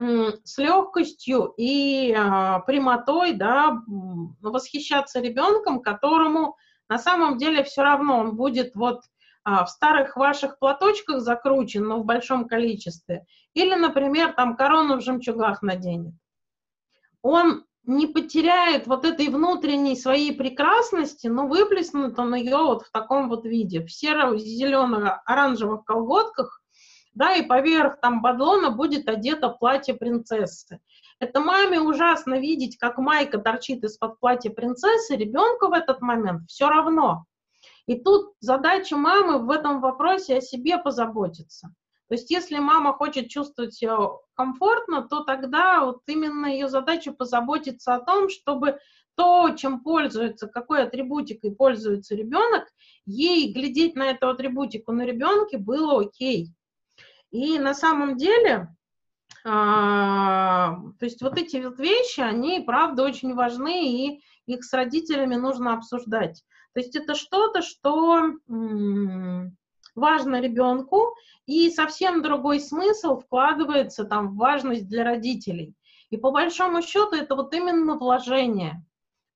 с легкостью и а, прямотой, да, восхищаться ребенком, которому на самом деле все равно он будет вот а, в старых ваших платочках закручен, но в большом количестве, или, например, там корону в жемчугах наденет. Он не потеряет вот этой внутренней своей прекрасности, но выплеснут он ее вот в таком вот виде, в серо-зеленых-оранжевых колготках, да, и поверх там бадлона будет одето платье принцессы. Это маме ужасно видеть, как майка торчит из-под платья принцессы, ребенку в этот момент все равно. И тут задача мамы в этом вопросе о себе позаботиться. То есть если мама хочет чувствовать себя комфортно, то тогда вот именно ее задача позаботиться о том, чтобы то, чем пользуется, какой атрибутикой пользуется ребенок, ей глядеть на эту атрибутику на ребенке было окей. И на самом деле, а, то есть вот эти вот вещи, они, правда, очень важны, и их с родителями нужно обсуждать. То есть это что-то, что важно ребенку, и совсем другой смысл вкладывается там в важность для родителей. И по большому счету это вот именно вложение.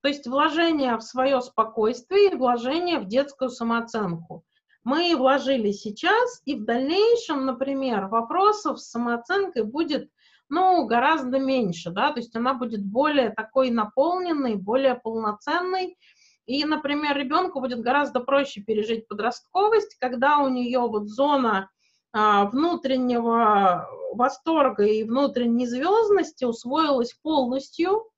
То есть вложение в свое спокойствие и вложение в детскую самооценку. Мы вложили сейчас, и в дальнейшем, например, вопросов с самооценкой будет ну, гораздо меньше, да, то есть она будет более такой наполненной, более полноценной, и, например, ребенку будет гораздо проще пережить подростковость, когда у нее вот зона а, внутреннего восторга и внутренней звездности усвоилась полностью,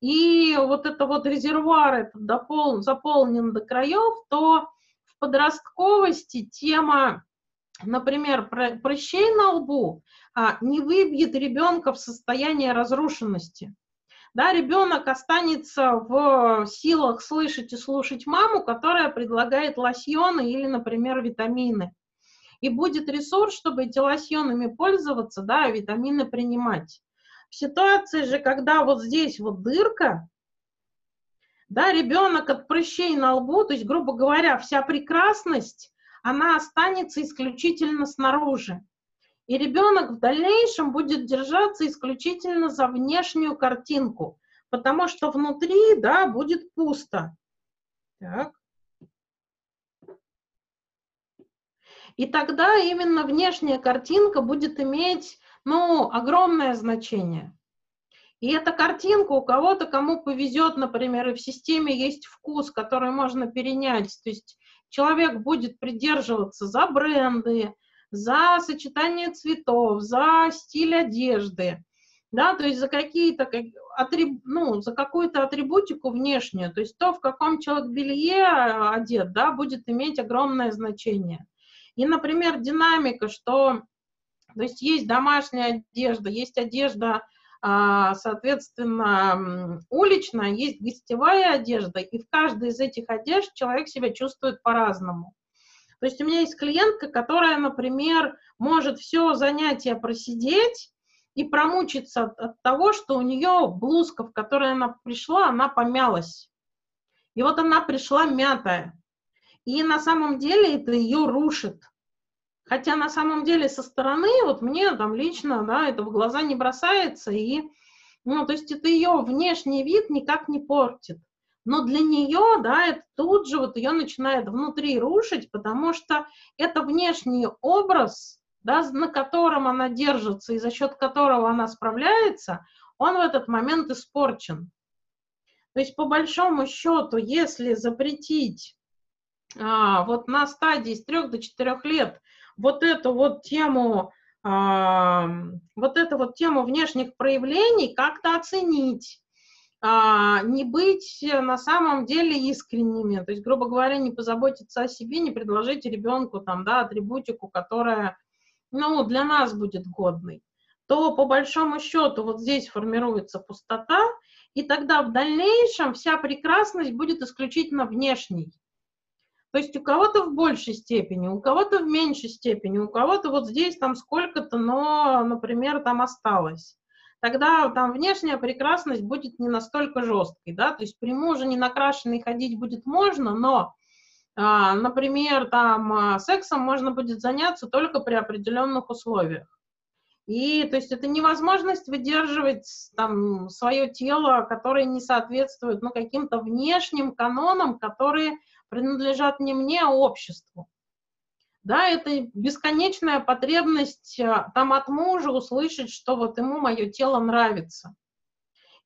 и вот это вот резервуар этот допол, заполнен до краев, то подростковости тема, например, прыщей на лбу а, не выбьет ребенка в состояние разрушенности да, ребенок останется в силах слышать и слушать маму, которая предлагает лосьоны или, например, витамины. И будет ресурс, чтобы эти лосьонами пользоваться, да, витамины принимать. В ситуации же, когда вот здесь вот дырка, да, ребенок от прыщей на лбу, то есть, грубо говоря, вся прекрасность, она останется исключительно снаружи. И ребенок в дальнейшем будет держаться исключительно за внешнюю картинку, потому что внутри, да, будет пусто. Так. И тогда именно внешняя картинка будет иметь, ну, огромное значение. И эта картинка у кого-то, кому повезет, например, и в системе есть вкус, который можно перенять. То есть человек будет придерживаться за бренды, за сочетание цветов, за стиль одежды, да, то есть за какие-то, атриб, ну, за какую-то атрибутику внешнюю, то есть то, в каком человек белье одет, да, будет иметь огромное значение. И, например, динамика, что, то есть есть домашняя одежда, есть одежда, а, соответственно, уличная, есть гостевая одежда, и в каждой из этих одежд человек себя чувствует по-разному. То есть у меня есть клиентка, которая, например, может все занятие просидеть и промучиться от, от того, что у нее блузка, в которой она пришла, она помялась. И вот она пришла мятая. И на самом деле это ее рушит. Хотя на самом деле со стороны, вот мне там лично, да, это в глаза не бросается, и, ну, то есть это ее внешний вид никак не портит но для нее, да, это тут же вот ее начинает внутри рушить, потому что это внешний образ, да, на котором она держится и за счет которого она справляется, он в этот момент испорчен. То есть, по большому счету, если запретить а, вот на стадии с 3 до 4 лет вот эту вот тему, а, вот эту вот тему внешних проявлений как-то оценить, а, не быть э, на самом деле искренними, то есть, грубо говоря, не позаботиться о себе, не предложить ребенку там, да, атрибутику, которая, ну, для нас будет годной, то по большому счету вот здесь формируется пустота, и тогда в дальнейшем вся прекрасность будет исключительно внешней. То есть у кого-то в большей степени, у кого-то в меньшей степени, у кого-то вот здесь там сколько-то, но, например, там осталось тогда там внешняя прекрасность будет не настолько жесткой, да, то есть при муже не накрашенный ходить будет можно, но, а, например, там а, сексом можно будет заняться только при определенных условиях. И, то есть, это невозможность выдерживать там свое тело, которое не соответствует, ну, каким-то внешним канонам, которые принадлежат не мне, а обществу да, это бесконечная потребность э, там от мужа услышать, что вот ему мое тело нравится.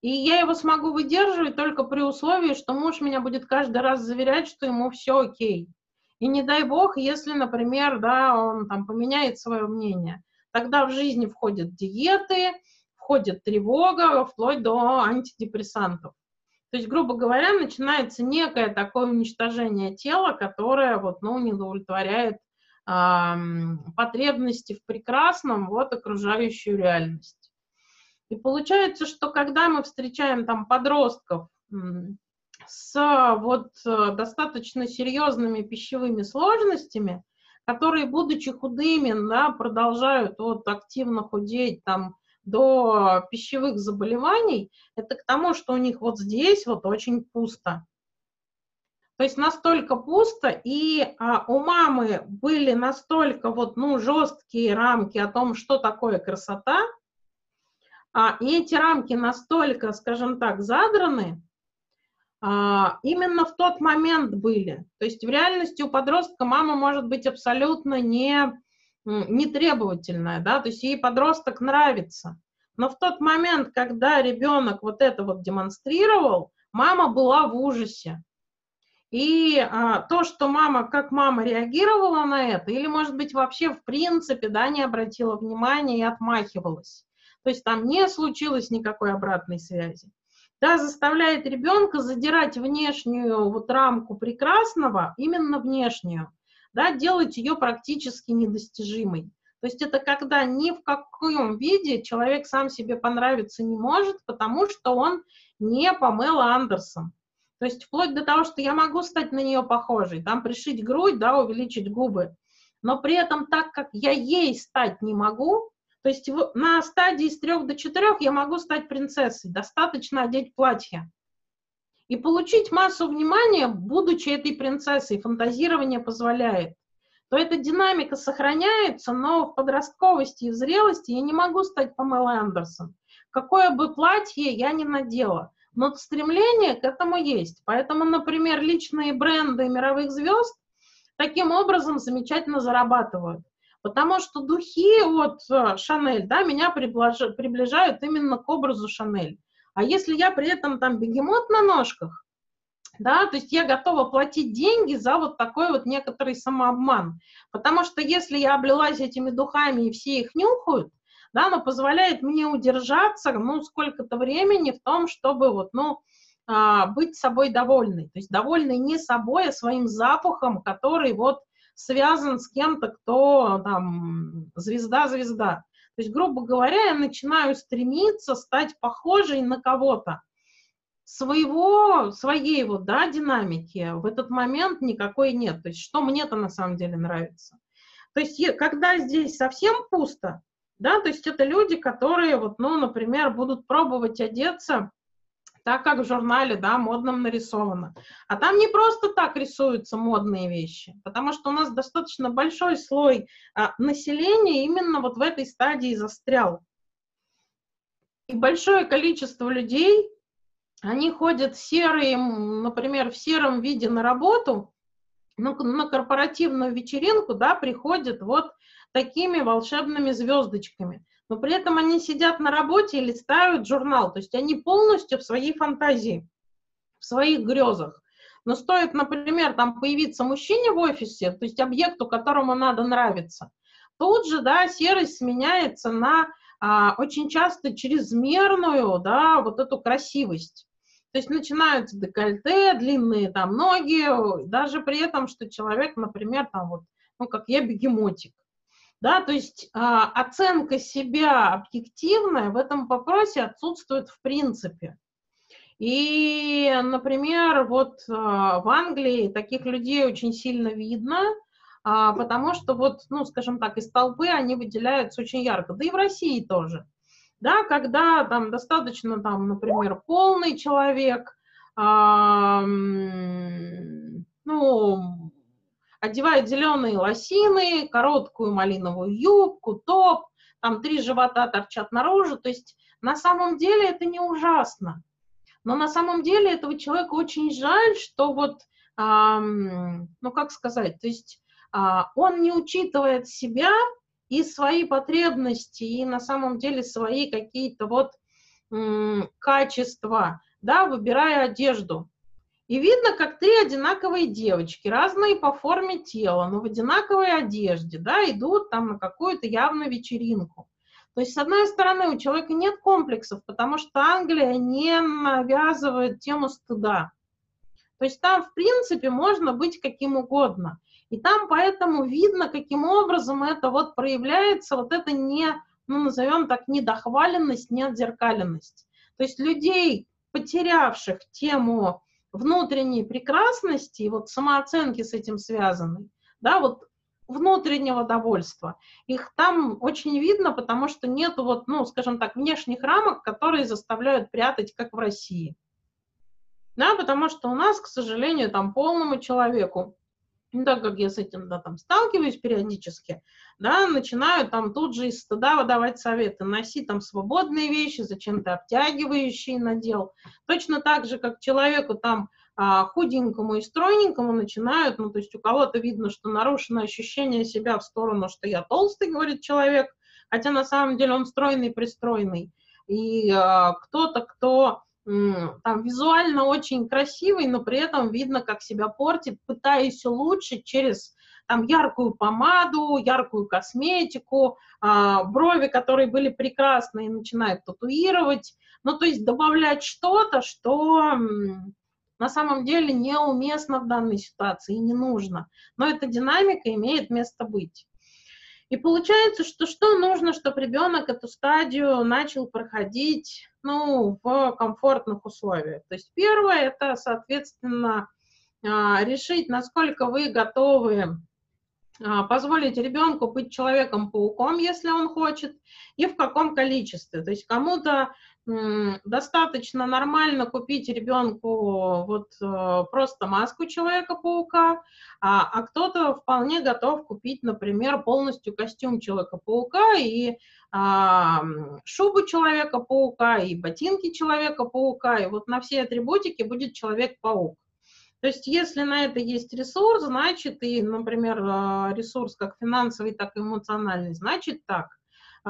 И я его смогу выдерживать только при условии, что муж меня будет каждый раз заверять, что ему все окей. И не дай бог, если, например, да, он там поменяет свое мнение. Тогда в жизни входят диеты, входит тревога, вплоть до антидепрессантов. То есть, грубо говоря, начинается некое такое уничтожение тела, которое вот, ну, не удовлетворяет э, потребности в прекрасном, вот, окружающую реальность. И получается, что когда мы встречаем там подростков с вот э, достаточно серьезными пищевыми сложностями, которые, будучи худыми, да, продолжают вот активно худеть, там, до пищевых заболеваний, это к тому, что у них вот здесь вот очень пусто. То есть настолько пусто, и а, у мамы были настолько вот, ну, жесткие рамки о том, что такое красота, а, и эти рамки настолько, скажем так, задраны, а, именно в тот момент были. То есть в реальности у подростка мама может быть абсолютно не не требовательная, да, то есть ей подросток нравится. Но в тот момент, когда ребенок вот это вот демонстрировал, мама была в ужасе. И а, то, что мама, как мама реагировала на это, или, может быть, вообще в принципе, да, не обратила внимания и отмахивалась. То есть там не случилось никакой обратной связи. Да, заставляет ребенка задирать внешнюю вот рамку прекрасного, именно внешнюю, да, делать ее практически недостижимой. То есть это когда ни в каком виде человек сам себе понравиться не может, потому что он не Памела Андерсон. То есть вплоть до того, что я могу стать на нее похожей, там пришить грудь, да, увеличить губы, но при этом так как я ей стать не могу, то есть на стадии с трех до четырех я могу стать принцессой, достаточно одеть платье. И получить массу внимания, будучи этой принцессой, фантазирование позволяет, то эта динамика сохраняется, но в подростковости и зрелости я не могу стать Памелой Андерсон. Какое бы платье я ни надела, но стремление к этому есть. Поэтому, например, личные бренды мировых звезд таким образом замечательно зарабатывают. Потому что духи от э, Шанель, да, меня приближают именно к образу Шанель. А если я при этом там бегемот на ножках, да, то есть я готова платить деньги за вот такой вот некоторый самообман, потому что если я облилась этими духами и все их нюхают, да, оно позволяет мне удержаться, ну, сколько-то времени в том, чтобы вот, ну, а, быть собой довольной, то есть довольной не собой, а своим запахом, который вот связан с кем-то, кто там звезда-звезда. То есть, грубо говоря, я начинаю стремиться стать похожей на кого-то. Своего, своей вот, да, динамики в этот момент никакой нет. То есть, что мне-то на самом деле нравится. То есть, когда здесь совсем пусто, да, то есть это люди, которые вот, ну, например, будут пробовать одеться так, как в журнале, да, модном нарисовано. А там не просто так рисуются модные вещи, потому что у нас достаточно большой слой а, населения именно вот в этой стадии застрял. И большое количество людей, они ходят серые, например, в сером виде на работу, на, на корпоративную вечеринку, да, приходят вот такими волшебными звездочками но при этом они сидят на работе и листают журнал, то есть они полностью в своей фантазии, в своих грезах. Но стоит, например, там появиться мужчине в офисе, то есть объекту, которому надо нравиться, тут же, да, серость сменяется на а, очень часто чрезмерную, да, вот эту красивость. То есть начинаются декольте, длинные там ноги, даже при этом, что человек, например, там вот, ну, как я, бегемотик да, то есть а, оценка себя объективная в этом вопросе отсутствует в принципе. И, например, вот а, в Англии таких людей очень сильно видно, а, потому что вот, ну, скажем так, из толпы они выделяются очень ярко, да и в России тоже. Да, когда там достаточно, там, например, полный человек, ну, одевает зеленые лосины, короткую малиновую юбку, топ, там три живота торчат наружу. То есть на самом деле это не ужасно. Но на самом деле этого человека очень жаль, что вот, эм, ну как сказать, то есть э, он не учитывает себя и свои потребности, и на самом деле свои какие-то вот качества, да, выбирая одежду. И видно, как три одинаковые девочки, разные по форме тела, но в одинаковой одежде, да, идут там на какую-то явную вечеринку. То есть, с одной стороны, у человека нет комплексов, потому что Англия не навязывает тему стыда. То есть там, в принципе, можно быть каким угодно. И там поэтому видно, каким образом это вот проявляется, вот это не, ну, назовем так, недохваленность, неотзеркаленность. То есть людей, потерявших тему внутренней прекрасности и вот самооценки с этим связаны, да, вот внутреннего довольства. Их там очень видно, потому что нет вот, ну, скажем так, внешних рамок, которые заставляют прятать, как в России. Да, потому что у нас, к сожалению, там полному человеку ну, так как я с этим да, там сталкиваюсь периодически, да, начинаю там тут же из стыда выдавать советы. Носи там свободные вещи, зачем ты обтягивающие надел. Точно так же, как человеку там а, худенькому и стройненькому начинают, ну, то есть у кого-то видно, что нарушено ощущение себя в сторону, что я толстый, говорит человек, хотя на самом деле он стройный, пристройный. И а, кто-то, кто там визуально очень красивый, но при этом видно, как себя портит, пытаясь улучшить через там яркую помаду, яркую косметику, а, брови, которые были прекрасные, начинают татуировать. Ну, то есть добавлять что-то, что на самом деле неуместно в данной ситуации и не нужно. Но эта динамика имеет место быть. И получается, что что нужно, чтобы ребенок эту стадию начал проходить ну, в комфортных условиях. То есть первое – это, соответственно, а, решить, насколько вы готовы а, позволить ребенку быть человеком-пауком, если он хочет, и в каком количестве. То есть кому-то достаточно нормально купить ребенку вот э, просто маску Человека-паука, а, а кто-то вполне готов купить, например, полностью костюм Человека-паука и а, шубу Человека-паука, и ботинки Человека-паука, и вот на все атрибутики будет Человек-паук. То есть если на это есть ресурс, значит, и, например, э, ресурс как финансовый, так и эмоциональный, значит так.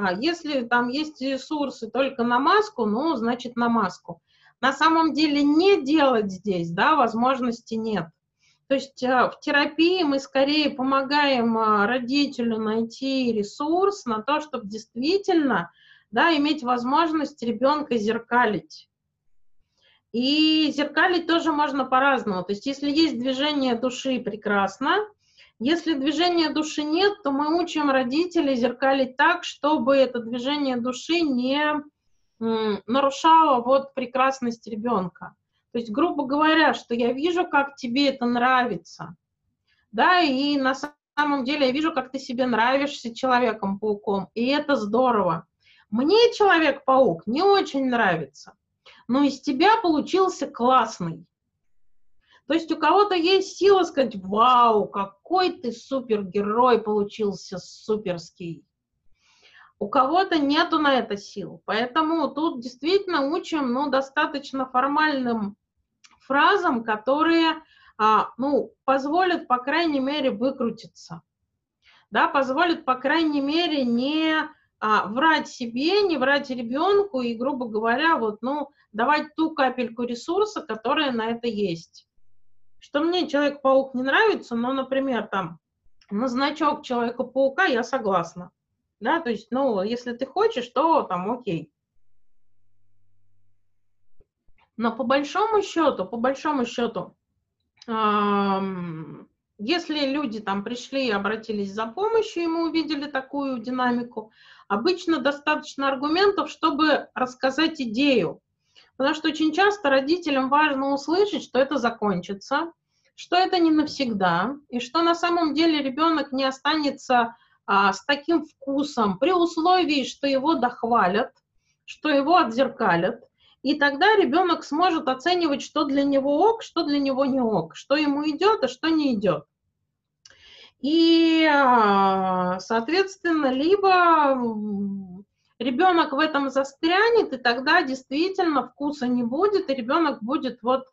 А если там есть ресурсы только на маску, ну, значит, на маску. На самом деле не делать здесь, да, возможности нет. То есть э, в терапии мы скорее помогаем э, родителю найти ресурс на то, чтобы действительно да, иметь возможность ребенка зеркалить. И зеркалить тоже можно по-разному. То есть если есть движение души, прекрасно. Если движения души нет, то мы учим родителей зеркалить так, чтобы это движение души не нарушало вот прекрасность ребенка. То есть, грубо говоря, что я вижу, как тебе это нравится, да, и на самом деле я вижу, как ты себе нравишься человеком-пауком, и это здорово. Мне Человек-паук не очень нравится, но из тебя получился классный. То есть у кого-то есть сила сказать, вау, какой ты супергерой получился, суперский. У кого-то нету на это сил. Поэтому тут действительно учим ну, достаточно формальным фразам, которые а, ну, позволят, по крайней мере, выкрутиться. Да, позволят, по крайней мере, не а, врать себе, не врать ребенку и, грубо говоря, вот, ну, давать ту капельку ресурса, которая на это есть что мне Человек-паук не нравится, но, например, там, на значок Человека-паука я согласна. Да, то есть, ну, если ты хочешь, то там окей. Но по большому счету, по большому счету, эм, если люди там пришли и обратились за помощью, и мы увидели такую динамику, обычно достаточно аргументов, чтобы рассказать идею. Потому что очень часто родителям важно услышать, что это закончится, что это не навсегда, и что на самом деле ребенок не останется а, с таким вкусом при условии, что его дохвалят, что его отзеркалят, и тогда ребенок сможет оценивать, что для него ок, что для него не ок, что ему идет, а что не идет. И, а, соответственно, либо ребенок в этом застрянет, и тогда действительно вкуса не будет, и ребенок будет вот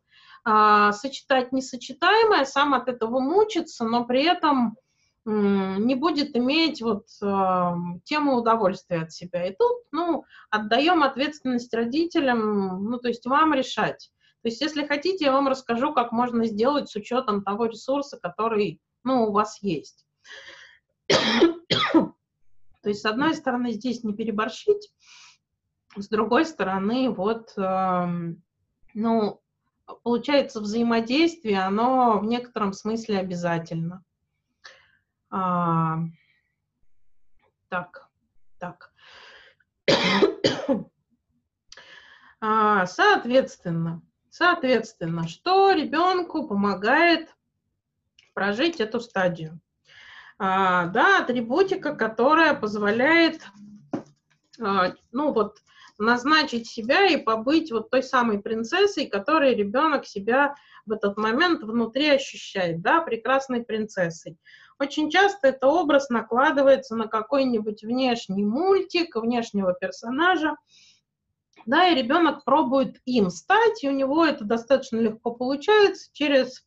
а, сочетать несочетаемое, сам от этого мучиться, но при этом не будет иметь вот э, тему удовольствия от себя. И тут, ну, отдаем ответственность родителям, ну, то есть вам решать. То есть, если хотите, я вам расскажу, как можно сделать с учетом того ресурса, который, ну, у вас есть. То есть, с одной стороны, здесь не переборщить, с другой стороны, вот, э, ну, получается, взаимодействие, оно в некотором смысле обязательно. А, так, так. *coughs* а, соответственно, соответственно, что ребенку помогает прожить эту стадию? А, да, атрибутика, которая позволяет, а, ну вот, назначить себя и побыть вот той самой принцессой, которой ребенок себя в этот момент внутри ощущает, да, прекрасной принцессой. Очень часто это образ накладывается на какой-нибудь внешний мультик, внешнего персонажа, да, и ребенок пробует им стать, и у него это достаточно легко получается через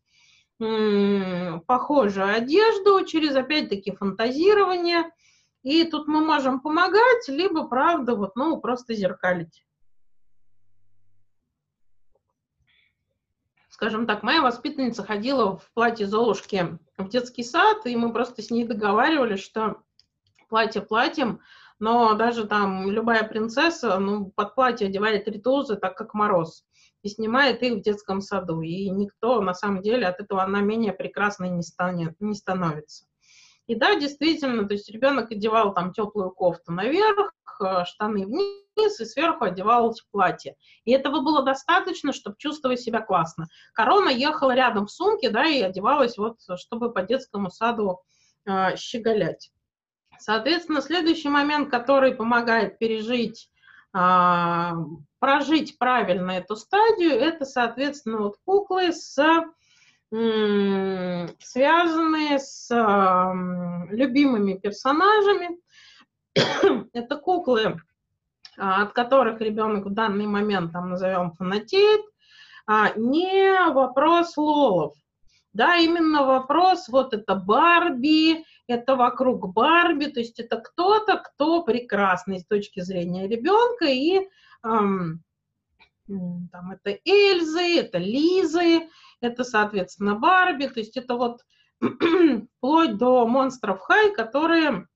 похожую одежду, через, опять-таки, фантазирование. И тут мы можем помогать, либо, правда, вот, ну, просто зеркалить. скажем так, моя воспитанница ходила в платье Золушки в детский сад, и мы просто с ней договаривались, что платье платьем, но даже там любая принцесса, ну, под платье одевает ритузы, так как мороз, и снимает их в детском саду. И никто, на самом деле, от этого она менее прекрасной не, станет, не становится. И да, действительно, то есть ребенок одевал там теплую кофту наверх, э, штаны вниз и сверху одевал платье. И этого было достаточно, чтобы чувствовать себя классно. Корона ехала рядом в сумке, да, и одевалась вот, чтобы по детскому саду э, щеголять. Соответственно, следующий момент, который помогает пережить, прожить правильно эту стадию, это, соответственно, вот куклы с связанные с любимыми персонажами. *coughs* Это куклы, а, от которых ребенок в данный момент, там назовем, фанатеет, а не вопрос лолов. Да, именно вопрос, вот это Барби, это вокруг Барби, то есть это кто-то, кто прекрасный с точки зрения ребенка, и эм, там это Эльзы, это Лизы, это, соответственно, Барби, то есть это вот *clears throat* вплоть до монстров Хай, которые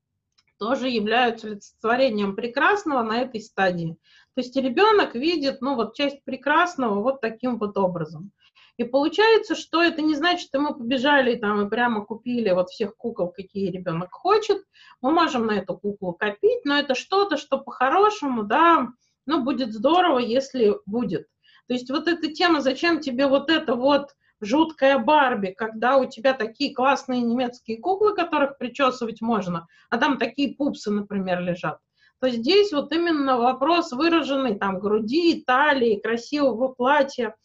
тоже являются олицетворением прекрасного на этой стадии. То есть ребенок видит, ну, вот часть прекрасного вот таким вот образом. И получается, что это не значит, что мы побежали там и прямо купили вот всех кукол, какие ребенок хочет. Мы можем на эту куклу копить, но это что-то, что по-хорошему, да, ну, будет здорово, если будет. То есть вот эта тема, зачем тебе вот это вот жуткая Барби, когда у тебя такие классные немецкие куклы, которых причесывать можно, а там такие пупсы, например, лежат, то здесь вот именно вопрос выраженный там груди, талии, красивого платья,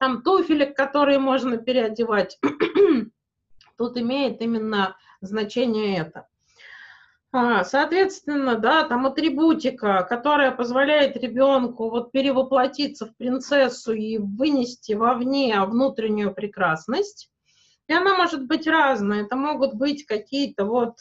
там туфелек, которые можно переодевать. *clears throat* Тут имеет именно значение это. А, соответственно, да, там атрибутика, которая позволяет ребенку вот перевоплотиться в принцессу и вынести вовне внутреннюю прекрасность. И она может быть разная. Это могут быть какие-то вот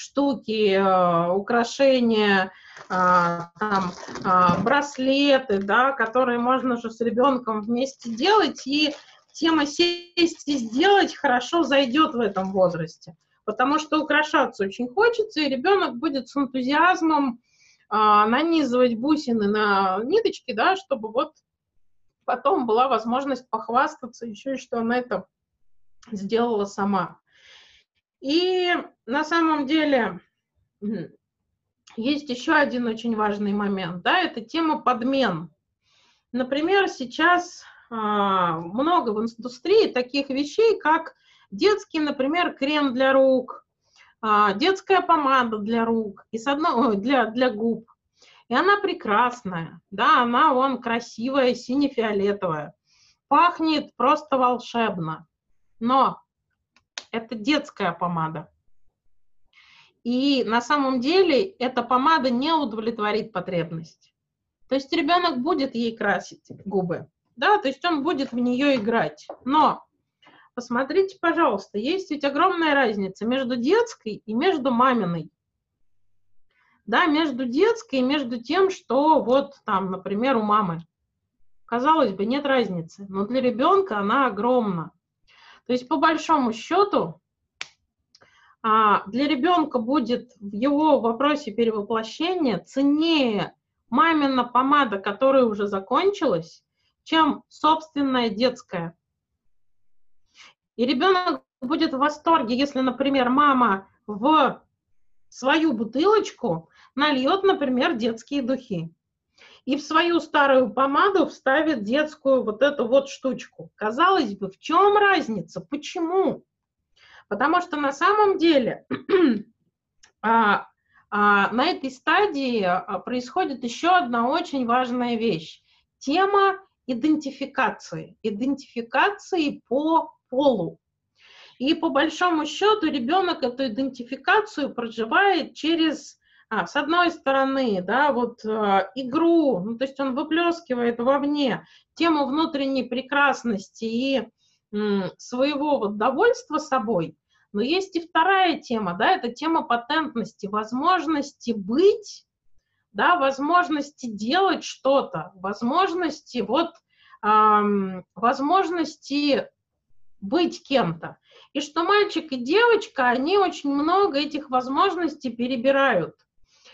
штуки, э, украшения, э, там, э, браслеты, да, которые можно же с ребенком вместе делать, и тема сесть и сделать хорошо зайдет в этом возрасте потому что украшаться очень хочется, и ребенок будет с энтузиазмом нанизывать бусины на ниточки, да, чтобы вот потом была возможность похвастаться еще и что она это сделала сама. И на самом деле есть еще один очень важный момент, да, это тема подмен. Например, сейчас а, много в индустрии таких вещей, как Детский, например, крем для рук, а, детская помада для рук и с одной, для, для губ. И она прекрасная, да, она вон красивая, сине-фиолетовая. Пахнет просто волшебно. Но это детская помада. И на самом деле эта помада не удовлетворит потребность. То есть ребенок будет ей красить губы, да, то есть он будет в нее играть. Но Посмотрите, пожалуйста, есть ведь огромная разница между детской и между маминой. Да, между детской и между тем, что вот там, например, у мамы. Казалось бы, нет разницы, но для ребенка она огромна. То есть, по большому счету, а, для ребенка будет в его вопросе перевоплощения ценнее мамина помада, которая уже закончилась, чем собственная детская. И ребенок будет в восторге, если, например, мама в свою бутылочку нальет, например, детские духи и в свою старую помаду вставит детскую вот эту вот штучку. Казалось бы, в чем разница? Почему? Потому что на самом деле *clears throat* а, а, на этой стадии а, происходит еще одна очень важная вещь. Тема идентификации. Идентификации по полу. И по большому счету ребенок эту идентификацию проживает через а, с одной стороны, да, вот э, игру, ну, то есть он выплескивает вовне тему внутренней прекрасности и м, своего вот довольства собой, но есть и вторая тема, да, это тема патентности, возможности быть, да, возможности делать что-то, возможности вот, эм, возможности быть кем-то. И что мальчик и девочка, они очень много этих возможностей перебирают.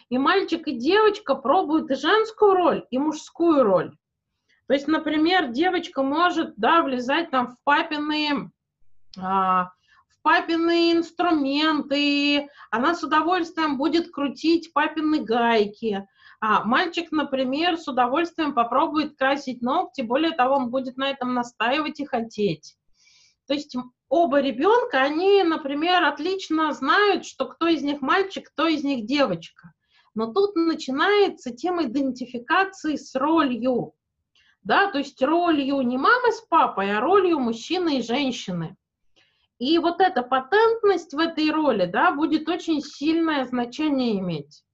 И мальчик и девочка пробуют и женскую роль, и мужскую роль. То есть, например, девочка может, да, влезать там в папины, а, в папины инструменты, она с удовольствием будет крутить папины гайки. А мальчик, например, с удовольствием попробует красить ногти, более того, он будет на этом настаивать и хотеть. То есть оба ребенка, они, например, отлично знают, что кто из них мальчик, кто из них девочка. Но тут начинается тема идентификации с ролью. Да, то есть ролью не мамы с папой, а ролью мужчины и женщины. И вот эта патентность в этой роли, да, будет очень сильное значение иметь.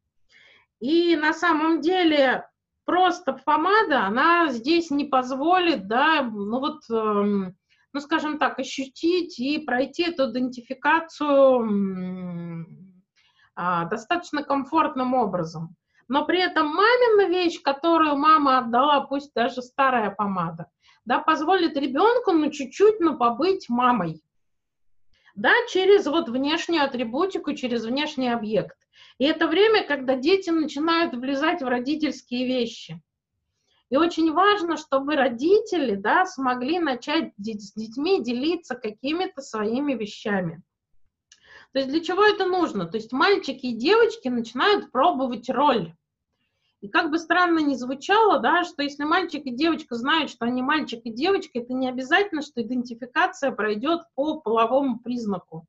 И на самом деле просто помада, она здесь не позволит, да, ну вот, эм, ну скажем так, ощутить и пройти эту идентификацию достаточно комфортным образом. Но при этом мамина вещь, которую мама отдала, пусть даже старая помада, да, позволит ребенку, ну, чуть-чуть, ну, побыть мамой. Да, через вот внешнюю атрибутику, через внешний объект. И это время, когда дети начинают влезать в родительские вещи. И очень важно, чтобы родители да, смогли начать с детьми делиться какими-то своими вещами. То есть для чего это нужно? То есть мальчики и девочки начинают пробовать роль. И как бы странно ни звучало, да, что если мальчик и девочка знают, что они мальчик и девочка, это не обязательно, что идентификация пройдет по половому признаку.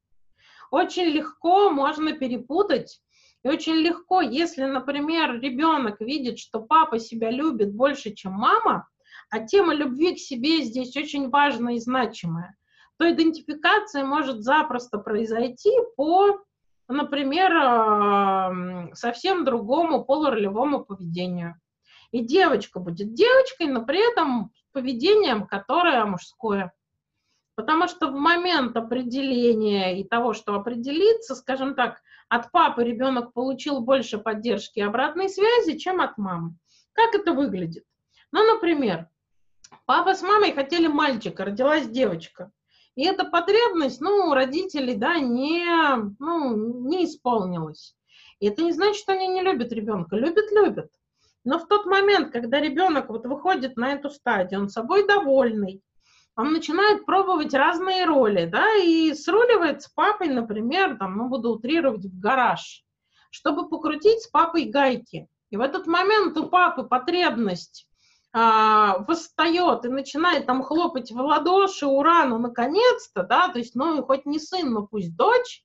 Очень легко можно перепутать, и очень легко, если, например, ребенок видит, что папа себя любит больше, чем мама, а тема любви к себе здесь очень важная и значимая, то идентификация может запросто произойти по, например, совсем другому полуролевому поведению. И девочка будет девочкой, но при этом поведением, которое мужское. Потому что в момент определения и того, что определиться, скажем так, от папы ребенок получил больше поддержки и обратной связи, чем от мамы. Как это выглядит? Ну, например, папа с мамой хотели мальчика, родилась девочка. И эта потребность, ну, у родителей, да, не, ну, не исполнилась. И это не значит, что они не любят ребенка. Любят, любят. Но в тот момент, когда ребенок вот выходит на эту стадию, он собой довольный, он начинает пробовать разные роли, да, и сруливает с папой, например, там, ну, буду утрировать, в гараж, чтобы покрутить с папой гайки. И в этот момент у папы потребность а, восстает и начинает там хлопать в ладоши, ура, ну наконец-то, да, то есть, ну хоть не сын, но пусть дочь,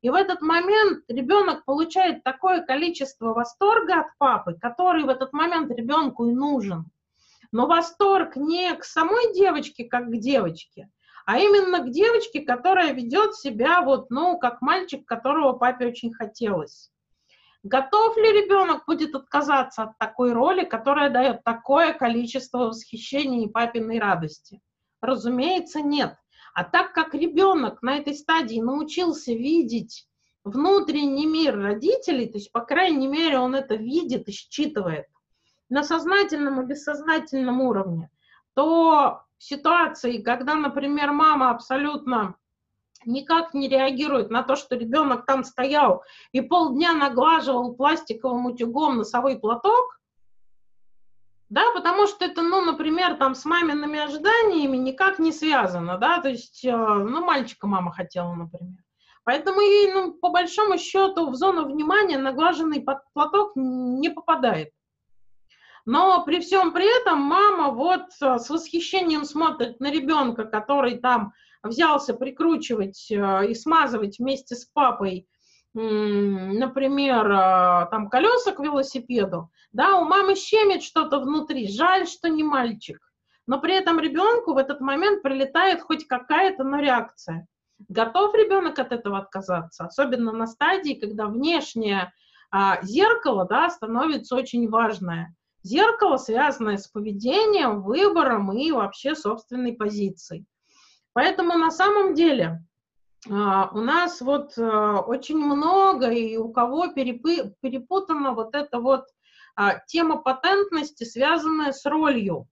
и в этот момент ребенок получает такое количество восторга от папы, который в этот момент ребенку и нужен. Но восторг не к самой девочке, как к девочке, а именно к девочке, которая ведет себя вот, ну, как мальчик, которого папе очень хотелось. Готов ли ребенок будет отказаться от такой роли, которая дает такое количество восхищения и папиной радости? Разумеется, нет. А так как ребенок на этой стадии научился видеть внутренний мир родителей, то есть, по крайней мере, он это видит и считывает на сознательном и бессознательном уровне, то в ситуации, когда, например, мама абсолютно никак не реагирует на то, что ребенок там стоял и полдня наглаживал пластиковым утюгом носовой платок, да, потому что это, ну, например, там с мамиными ожиданиями никак не связано, да, то есть, э, ну, мальчика мама хотела, например. Поэтому ей, ну, по большому счету, в зону внимания наглаженный платок не попадает. Но при всем при этом мама вот э, с восхищением смотрит на ребенка, который там взялся прикручивать э, и смазывать вместе с папой, например, э, там колеса к велосипеду, да, у мамы щемит что-то внутри, жаль, что не мальчик. Но при этом ребенку в этот момент прилетает хоть какая-то, но реакция. Готов ребенок от этого отказаться, особенно на стадии, когда внешнее а, зеркало, да, становится очень важное. Зеркало, связанное с поведением, выбором и вообще собственной позицией. Поэтому на самом деле а, у нас вот а, очень много и у кого перепы, перепутана вот эта вот а, тема патентности, связанная с ролью.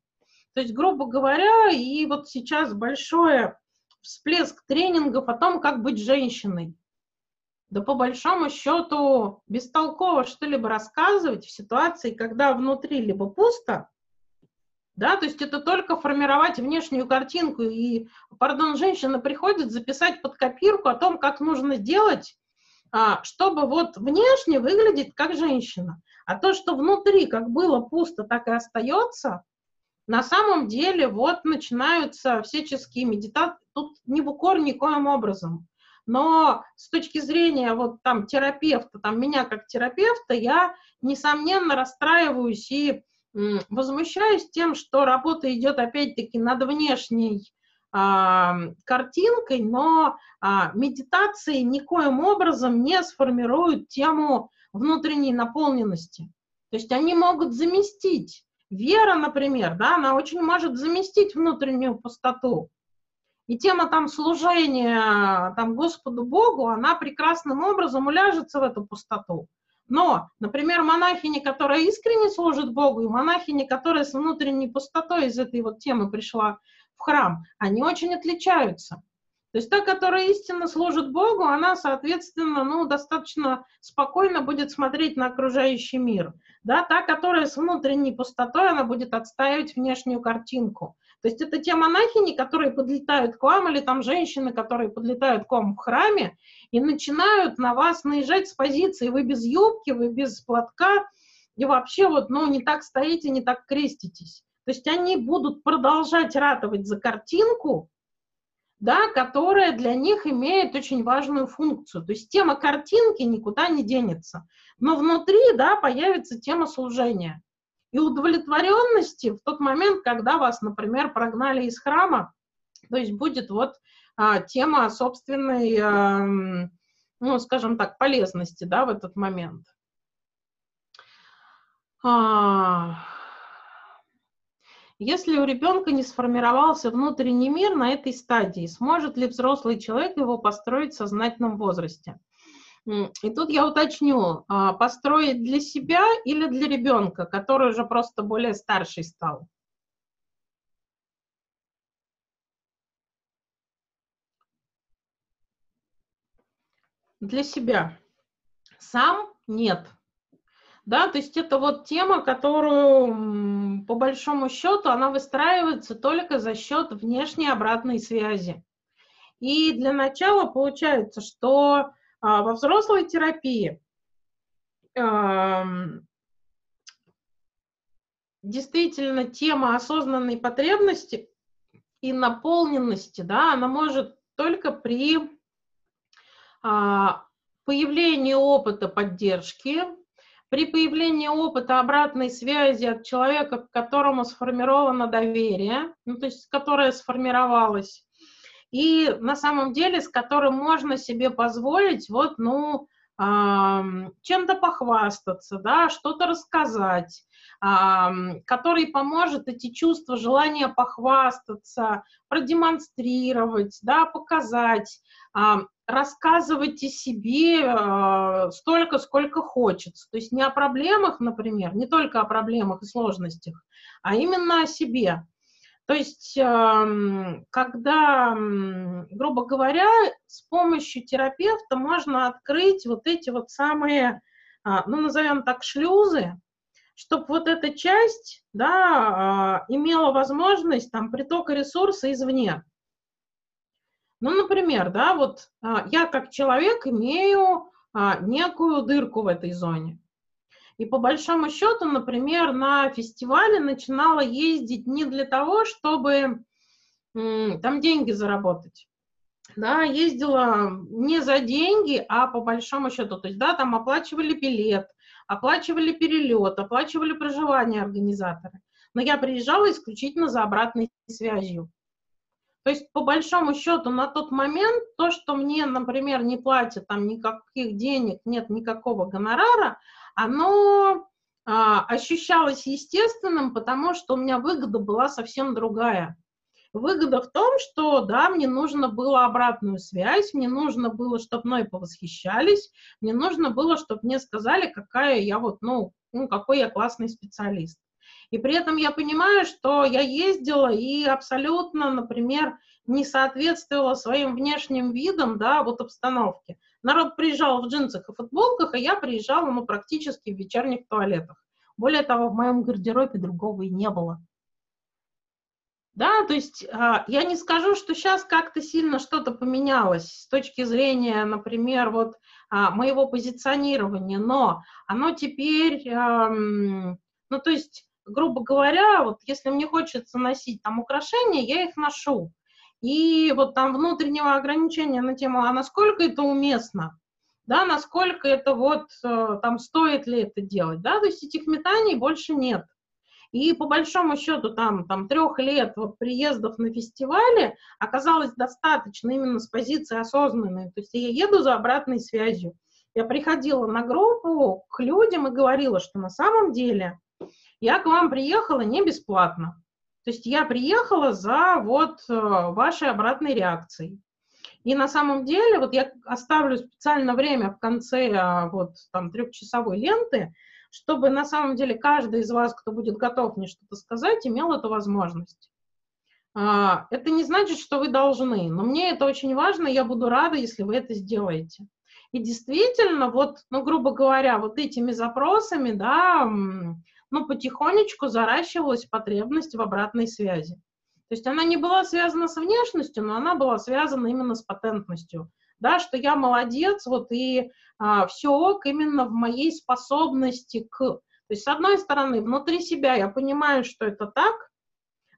То есть, грубо говоря, и вот сейчас большой всплеск тренингов о том, как быть женщиной да по большому счету бестолково что-либо рассказывать в ситуации, когда внутри либо пусто, да, то есть это только формировать внешнюю картинку, и, пардон, женщина приходит записать под копирку о том, как нужно делать, а, чтобы вот внешне выглядеть как женщина. А то, что внутри как было пусто, так и остается, на самом деле вот начинаются всяческие медитации, тут не в укор никоим образом. Но с точки зрения вот там терапевта, там меня как терапевта, я, несомненно, расстраиваюсь и возмущаюсь тем, что работа идет опять-таки над внешней картинкой, но а, медитации никоим образом не сформируют тему внутренней наполненности. То есть они могут заместить. Вера, например, да, она очень может заместить внутреннюю пустоту. И тема там служения там, Господу Богу, она прекрасным образом уляжется в эту пустоту. Но, например, монахини, которая искренне служит Богу, и монахини, которая с внутренней пустотой из этой вот темы пришла в храм, они очень отличаются. То есть та, которая истинно служит Богу, она, соответственно, ну, достаточно спокойно будет смотреть на окружающий мир. Да, та, которая с внутренней пустотой, она будет отстаивать внешнюю картинку. То есть это те монахини, которые подлетают к вам, или там женщины, которые подлетают к вам в храме и начинают на вас наезжать с позиции, вы без юбки, вы без платка, и вообще вот, ну, не так стоите, не так креститесь. То есть они будут продолжать ратовать за картинку, да, которая для них имеет очень важную функцию. То есть тема картинки никуда не денется. Но внутри, да, появится тема служения и удовлетворенности в тот момент, когда вас, например, прогнали из храма, то есть будет вот а, тема собственной, а, ну, скажем так, полезности, да, в этот момент. А, если у ребенка не сформировался внутренний мир на этой стадии, сможет ли взрослый человек его построить в сознательном возрасте? И тут я уточню, а, построить для себя или для ребенка, который уже просто более старший стал? Для себя. Сам нет. Да, то есть это вот тема, которую, по большому счету, она выстраивается только за счет внешней обратной связи. И для начала получается, что во взрослой терапии действительно тема осознанной потребности и наполненности, да, она может только при а, появлении опыта поддержки, при появлении опыта обратной связи от человека, к которому сформировано доверие, ну, то есть которое сформировалось, и на самом деле с которым можно себе позволить вот, ну, чем-то похвастаться, да, что-то рассказать, который поможет эти чувства, желание похвастаться, продемонстрировать, да, показать, рассказывать о себе а, столько, сколько хочется. То есть не о проблемах, например, не только о проблемах и сложностях, а именно о себе. То есть, когда, грубо говоря, с помощью терапевта можно открыть вот эти вот самые, а, ну, назовем так, шлюзы, чтобы вот эта часть, да, а, имела возможность там притока ресурса извне. Ну, например, да, вот а, я как человек имею некую дырку в этой зоне. И по большому счету, например, на фестивале начинала ездить не для того, чтобы там деньги заработать. Да, ездила не за деньги, а по большому счету. То есть, да, там оплачивали билет, оплачивали перелет, оплачивали проживание организаторы. Но я приезжала исключительно за обратной связью. То есть, по большому счету, на тот момент то, что мне, например, не платят там никаких денег, нет никакого гонорара, оно а, ощущалось естественным, потому что у меня выгода была совсем другая. Выгода в том, что, да, мне нужно было обратную связь, мне нужно было, чтобы мной повосхищались, мне нужно было, чтобы мне сказали, какая я вот, ну, ну, какой я классный специалист. И при этом я понимаю, что я ездила и абсолютно, например, не соответствовала своим внешним видам, да, вот обстановке. Народ приезжал в джинсах и футболках, а я приезжала, ну, практически в вечерних туалетах. Более того, в моем гардеробе другого и не было. Да, то есть а, я не скажу, что сейчас как-то сильно что-то поменялось с точки зрения, например, вот а, моего позиционирования, но оно теперь, ну, то есть, грубо говоря, вот если мне хочется носить там украшения, я их ношу и вот там внутреннего ограничения на тему, а насколько это уместно, да, насколько это вот, э, там, стоит ли это делать, да, то есть этих метаний больше нет. И по большому счету там, там трех лет вот приездов на фестивале оказалось достаточно именно с позиции осознанной. То есть я еду за обратной связью. Я приходила на группу к людям и говорила, что на самом деле я к вам приехала не бесплатно. То есть я приехала за вот э, вашей обратной реакцией. И на самом деле, вот я оставлю специально время в конце а, вот там трехчасовой ленты, чтобы на самом деле каждый из вас, кто будет готов мне что-то сказать, имел эту возможность. А, это не значит, что вы должны, но мне это очень важно, я буду рада, если вы это сделаете. И действительно, вот, ну, грубо говоря, вот этими запросами, да, ну, потихонечку заращивалась потребность в обратной связи. То есть она не была связана с внешностью, но она была связана именно с патентностью. Да, что я молодец, вот и а, все ок именно в моей способности к... То есть, с одной стороны, внутри себя я понимаю, что это так,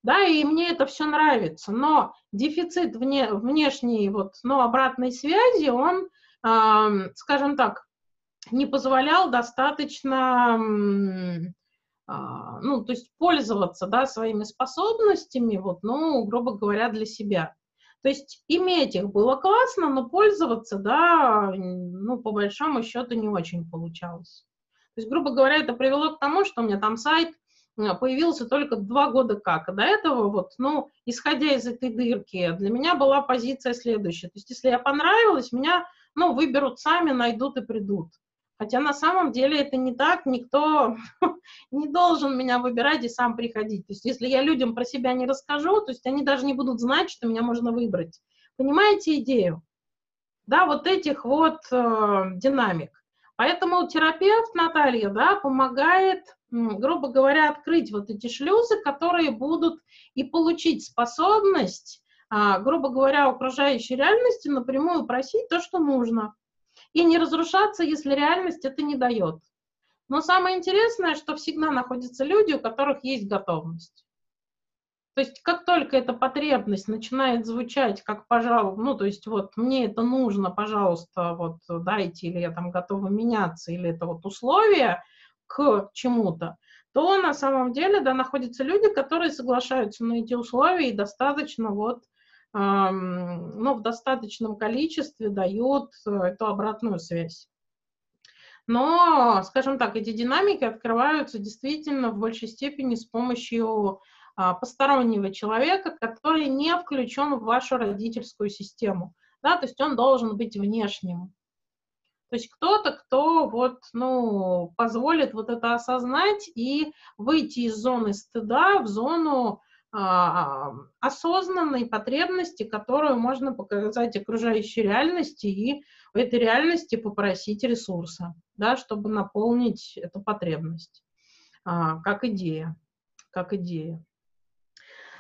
да, и мне это все нравится, но дефицит вне, внешней вот, ну, обратной связи, он, э, скажем так, не позволял достаточно ну, то есть пользоваться, да, своими способностями, вот, ну, грубо говоря, для себя. То есть иметь их было классно, но пользоваться, да, ну, по большому счету не очень получалось. То есть, грубо говоря, это привело к тому, что у меня там сайт а, появился только два года как. А до этого, вот, ну, исходя из этой дырки, для меня была позиция следующая. То есть, если я понравилась, меня, ну, выберут сами, найдут и придут. Хотя на самом деле это не так, никто *laughs* не должен меня выбирать и сам приходить. То есть если я людям про себя не расскажу, то есть они даже не будут знать, что меня можно выбрать. Понимаете идею? Да, вот этих вот э, динамик. Поэтому терапевт Наталья, да, помогает, грубо говоря, открыть вот эти шлюзы, которые будут и получить способность, э, грубо говоря, окружающей реальности напрямую просить то, что нужно и не разрушаться, если реальность это не дает. Но самое интересное, что всегда находятся люди, у которых есть готовность. То есть как только эта потребность начинает звучать как, пожалуй, ну, то есть вот мне это нужно, пожалуйста, вот дайте, или я там готова меняться, или это вот условия к чему-то, то на самом деле, да, находятся люди, которые соглашаются на эти условия и достаточно вот но в достаточном количестве дают э, эту обратную связь. Но, скажем так, эти динамики открываются действительно в большей степени с помощью а, постороннего человека, который не включен в вашу родительскую систему. Да, то есть он должен быть внешним. То есть кто-то, кто вот, ну, позволит вот это осознать и выйти из зоны стыда в зону осознанной потребности, которую можно показать окружающей реальности и в этой реальности попросить ресурса, да, чтобы наполнить эту потребность, а, как идея, как идея.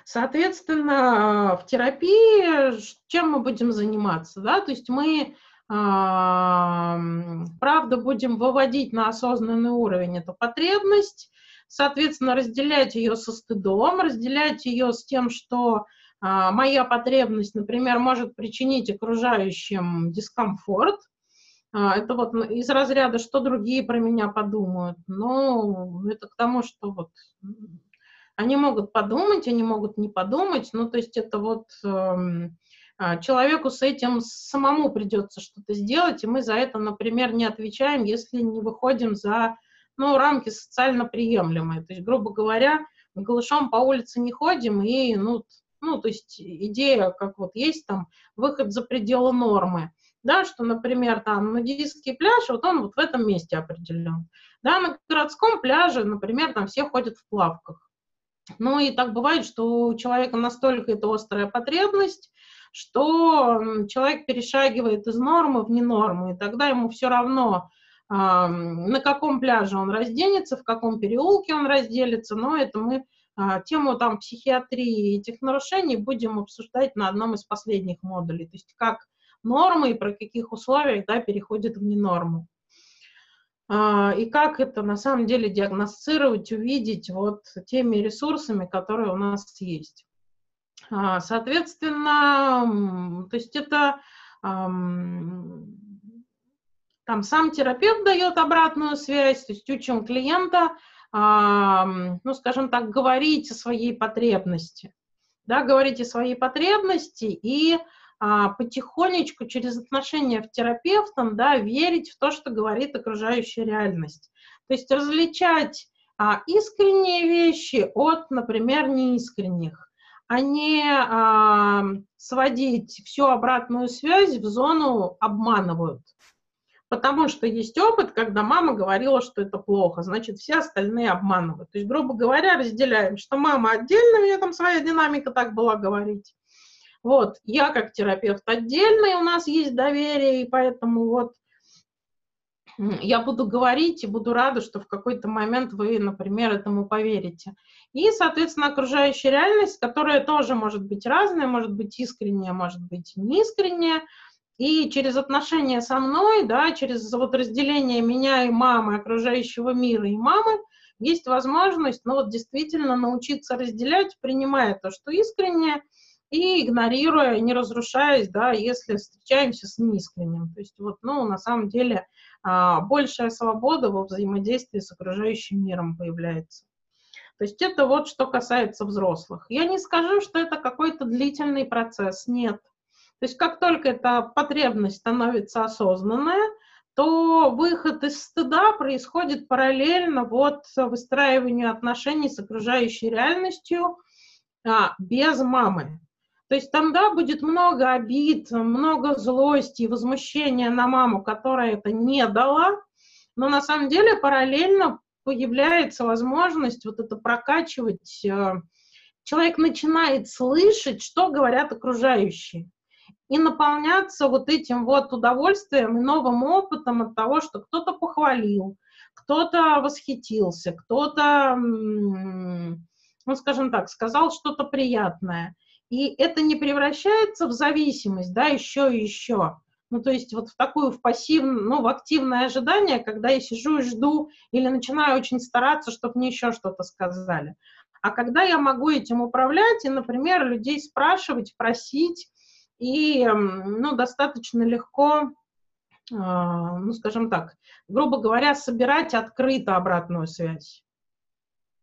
Соответственно, в терапии чем мы будем заниматься, да, то есть мы правда будем выводить на осознанный уровень эту потребность, соответственно, разделять ее со стыдом, разделять ее с тем, что а, моя потребность, например, может причинить окружающим дискомфорт. А, это вот из разряда, что другие про меня подумают. Но это к тому, что вот они могут подумать, они могут не подумать. Ну, то есть это вот а, человеку с этим самому придется что-то сделать, и мы за это, например, не отвечаем, если не выходим за ну, рамки социально приемлемые. То есть, грубо говоря, голышом по улице не ходим, и, ну, ну, то есть идея, как вот есть там выход за пределы нормы, да, что, например, там нудистский пляж, вот он вот в этом месте определен. Да, на городском пляже, например, там все ходят в плавках. Ну и так бывает, что у человека настолько это острая потребность, что человек перешагивает из нормы в ненорму, и тогда ему все равно, на каком пляже он разденется, в каком переулке он разделится, но это мы а, тему там психиатрии и этих нарушений будем обсуждать на одном из последних модулей, то есть как нормы и про каких условиях да, переходит в ненорму. А, и как это на самом деле диагностировать, увидеть вот теми ресурсами, которые у нас есть. А, соответственно, то есть это там сам терапевт дает обратную связь, то есть учим клиента, ну, скажем так, говорить о своей потребности, да, говорить о своей потребности и а, потихонечку через отношения в терапевтом, да, верить в то, что говорит окружающая реальность. То есть различать а, искренние вещи от, например, неискренних а не а, сводить всю обратную связь в зону обманывают. Потому что есть опыт, когда мама говорила, что это плохо, значит, все остальные обманывают. То есть, грубо говоря, разделяем, что мама отдельно, у нее там своя динамика так была говорить. Вот, я как терапевт отдельно, у нас есть доверие, и поэтому вот я буду говорить и буду рада, что в какой-то момент вы, например, этому поверите. И, соответственно, окружающая реальность, которая тоже может быть разная, может быть искренняя, может быть неискренняя. И через отношения со мной, да, через вот разделение меня и мамы, окружающего мира и мамы, есть возможность, ну вот действительно научиться разделять, принимая то, что искреннее, и игнорируя, не разрушаясь, да, если встречаемся с неискренним. То есть вот, ну, на самом деле, а, большая свобода во взаимодействии с окружающим миром появляется. То есть это вот что касается взрослых. Я не скажу, что это какой-то длительный процесс, нет. То есть как только эта потребность становится осознанная, то выход из стыда происходит параллельно вот выстраиванию отношений с окружающей реальностью а, без мамы. То есть там, да, будет много обид, много злости и возмущения на маму, которая это не дала, но на самом деле параллельно появляется возможность вот это прокачивать. Э, человек начинает слышать, что говорят окружающие, и наполняться вот этим вот удовольствием и новым опытом от того, что кто-то похвалил, кто-то восхитился, кто-то, ну, скажем так, сказал что-то приятное. И это не превращается в зависимость, да, еще и еще. Ну, то есть вот в такую, в пассивное, ну, в активное ожидание, когда я сижу и жду или начинаю очень стараться, чтобы мне еще что-то сказали. А когда я могу этим управлять и, например, людей спрашивать, просить, и, ну, достаточно легко, э, ну, скажем так, грубо говоря, собирать открыто обратную связь.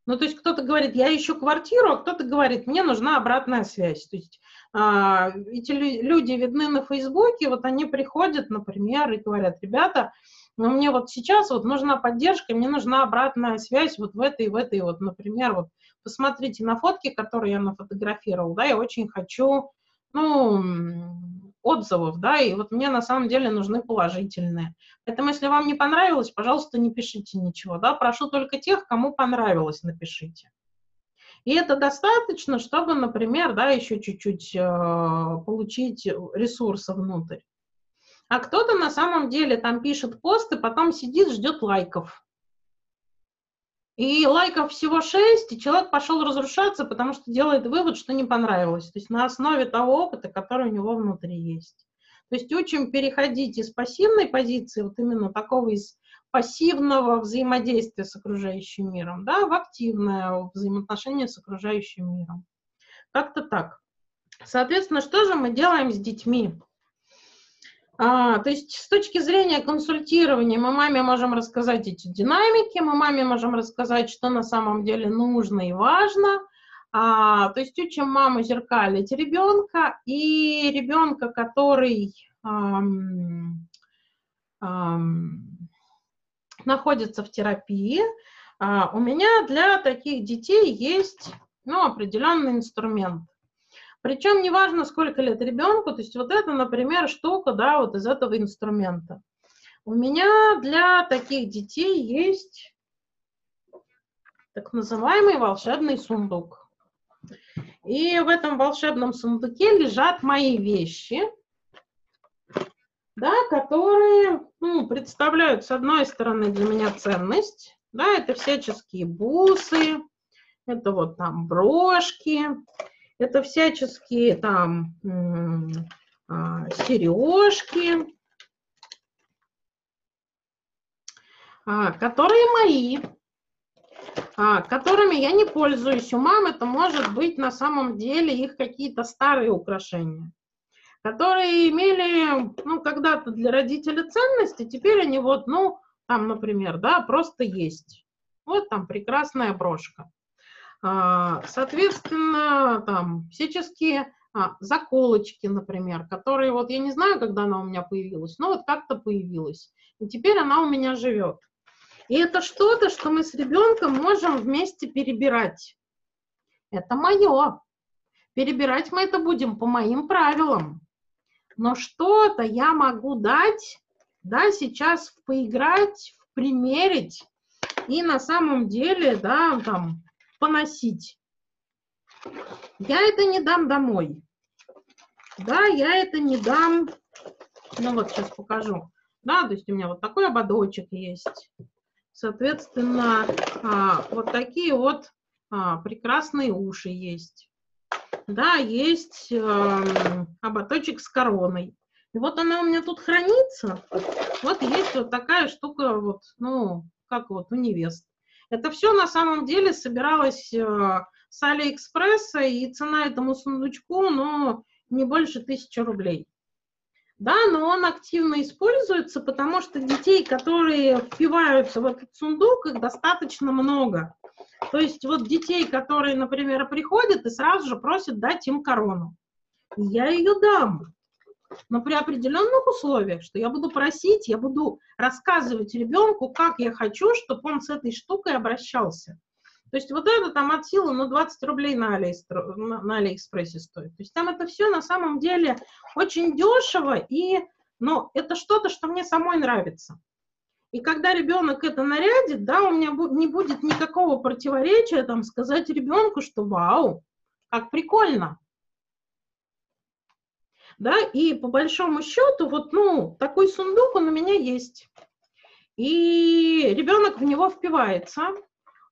Ну, то есть кто-то говорит, я ищу квартиру, а кто-то говорит, мне нужна обратная связь. То есть а, эти люди видны на Фейсбуке, вот они приходят, например, и говорят, ребята, но мне вот сейчас вот нужна поддержка, мне нужна обратная связь вот в этой, в этой вот, например, вот посмотрите на фотки, которые я нафотографировал, да, я очень хочу, ну, отзывов, да, и вот мне на самом деле нужны положительные. Поэтому, если вам не понравилось, пожалуйста, не пишите ничего, да, прошу только тех, кому понравилось, напишите. И это достаточно, чтобы, например, да, еще чуть-чуть э, получить ресурсы внутрь. А кто-то на самом деле там пишет посты, потом сидит, ждет лайков. И лайков всего 6, и человек пошел разрушаться, потому что делает вывод, что не понравилось. То есть на основе того опыта, который у него внутри есть. То есть учим переходить из пассивной позиции, вот именно такого из пассивного взаимодействия с окружающим миром, да, в активное взаимоотношение с окружающим миром. Как-то так. Соответственно, что же мы делаем с детьми? А, то есть с точки зрения консультирования мы маме можем рассказать эти динамики, мы маме можем рассказать, что на самом деле нужно и важно. А, то есть учим маму зеркалить ребенка и ребенка, который ам, ам, находится в терапии. А, у меня для таких детей есть ну, определенный инструмент. Причем неважно, сколько лет ребенку, то есть вот это, например, штука, да, вот из этого инструмента. У меня для таких детей есть так называемый волшебный сундук. И в этом волшебном сундуке лежат мои вещи, да, которые ну, представляют, с одной стороны, для меня ценность, да, это всяческие бусы, это вот там брошки, это всяческие там а, сережки, а, которые мои, а, которыми я не пользуюсь. У мам это может быть на самом деле их какие-то старые украшения, которые имели, ну, когда-то для родителя ценности, теперь они вот, ну, там, например, да, просто есть. Вот там прекрасная брошка. А, соответственно, там всяческие а, заколочки, например, которые вот я не знаю, когда она у меня появилась, но вот как-то появилась. И теперь она у меня живет. И это что-то, что мы с ребенком можем вместе перебирать. Это мое. Перебирать мы это будем по моим правилам. Но что-то я могу дать, да, сейчас поиграть, примерить. И на самом деле, да, там, поносить. Я это не дам домой. Да, я это не дам. Ну вот сейчас покажу. Да, то есть у меня вот такой ободочек есть. Соответственно, а, вот такие вот а, прекрасные уши есть. Да, есть а, ободочек с короной. И вот она у меня тут хранится. Вот есть вот такая штука, вот, ну, как вот у невест. Это все на самом деле собиралось э, с Алиэкспресса, и цена этому сундучку, ну, не больше тысячи рублей. Да, но он активно используется, потому что детей, которые впиваются в этот сундук, их достаточно много. То есть вот детей, которые, например, приходят и сразу же просят дать им корону. Я ее дам но при определенных условиях, что я буду просить, я буду рассказывать ребенку, как я хочу, чтобы он с этой штукой обращался. То есть вот это там от силы, ну, 20 рублей на, Алиэкспр... на Алиэкспрессе стоит. То есть там это все на самом деле очень дешево, и, но это что-то, что мне самой нравится. И когда ребенок это нарядит, да, у меня не будет никакого противоречия там сказать ребенку, что вау, как прикольно да, и по большому счету вот, ну, такой сундук он у меня есть. И ребенок в него впивается,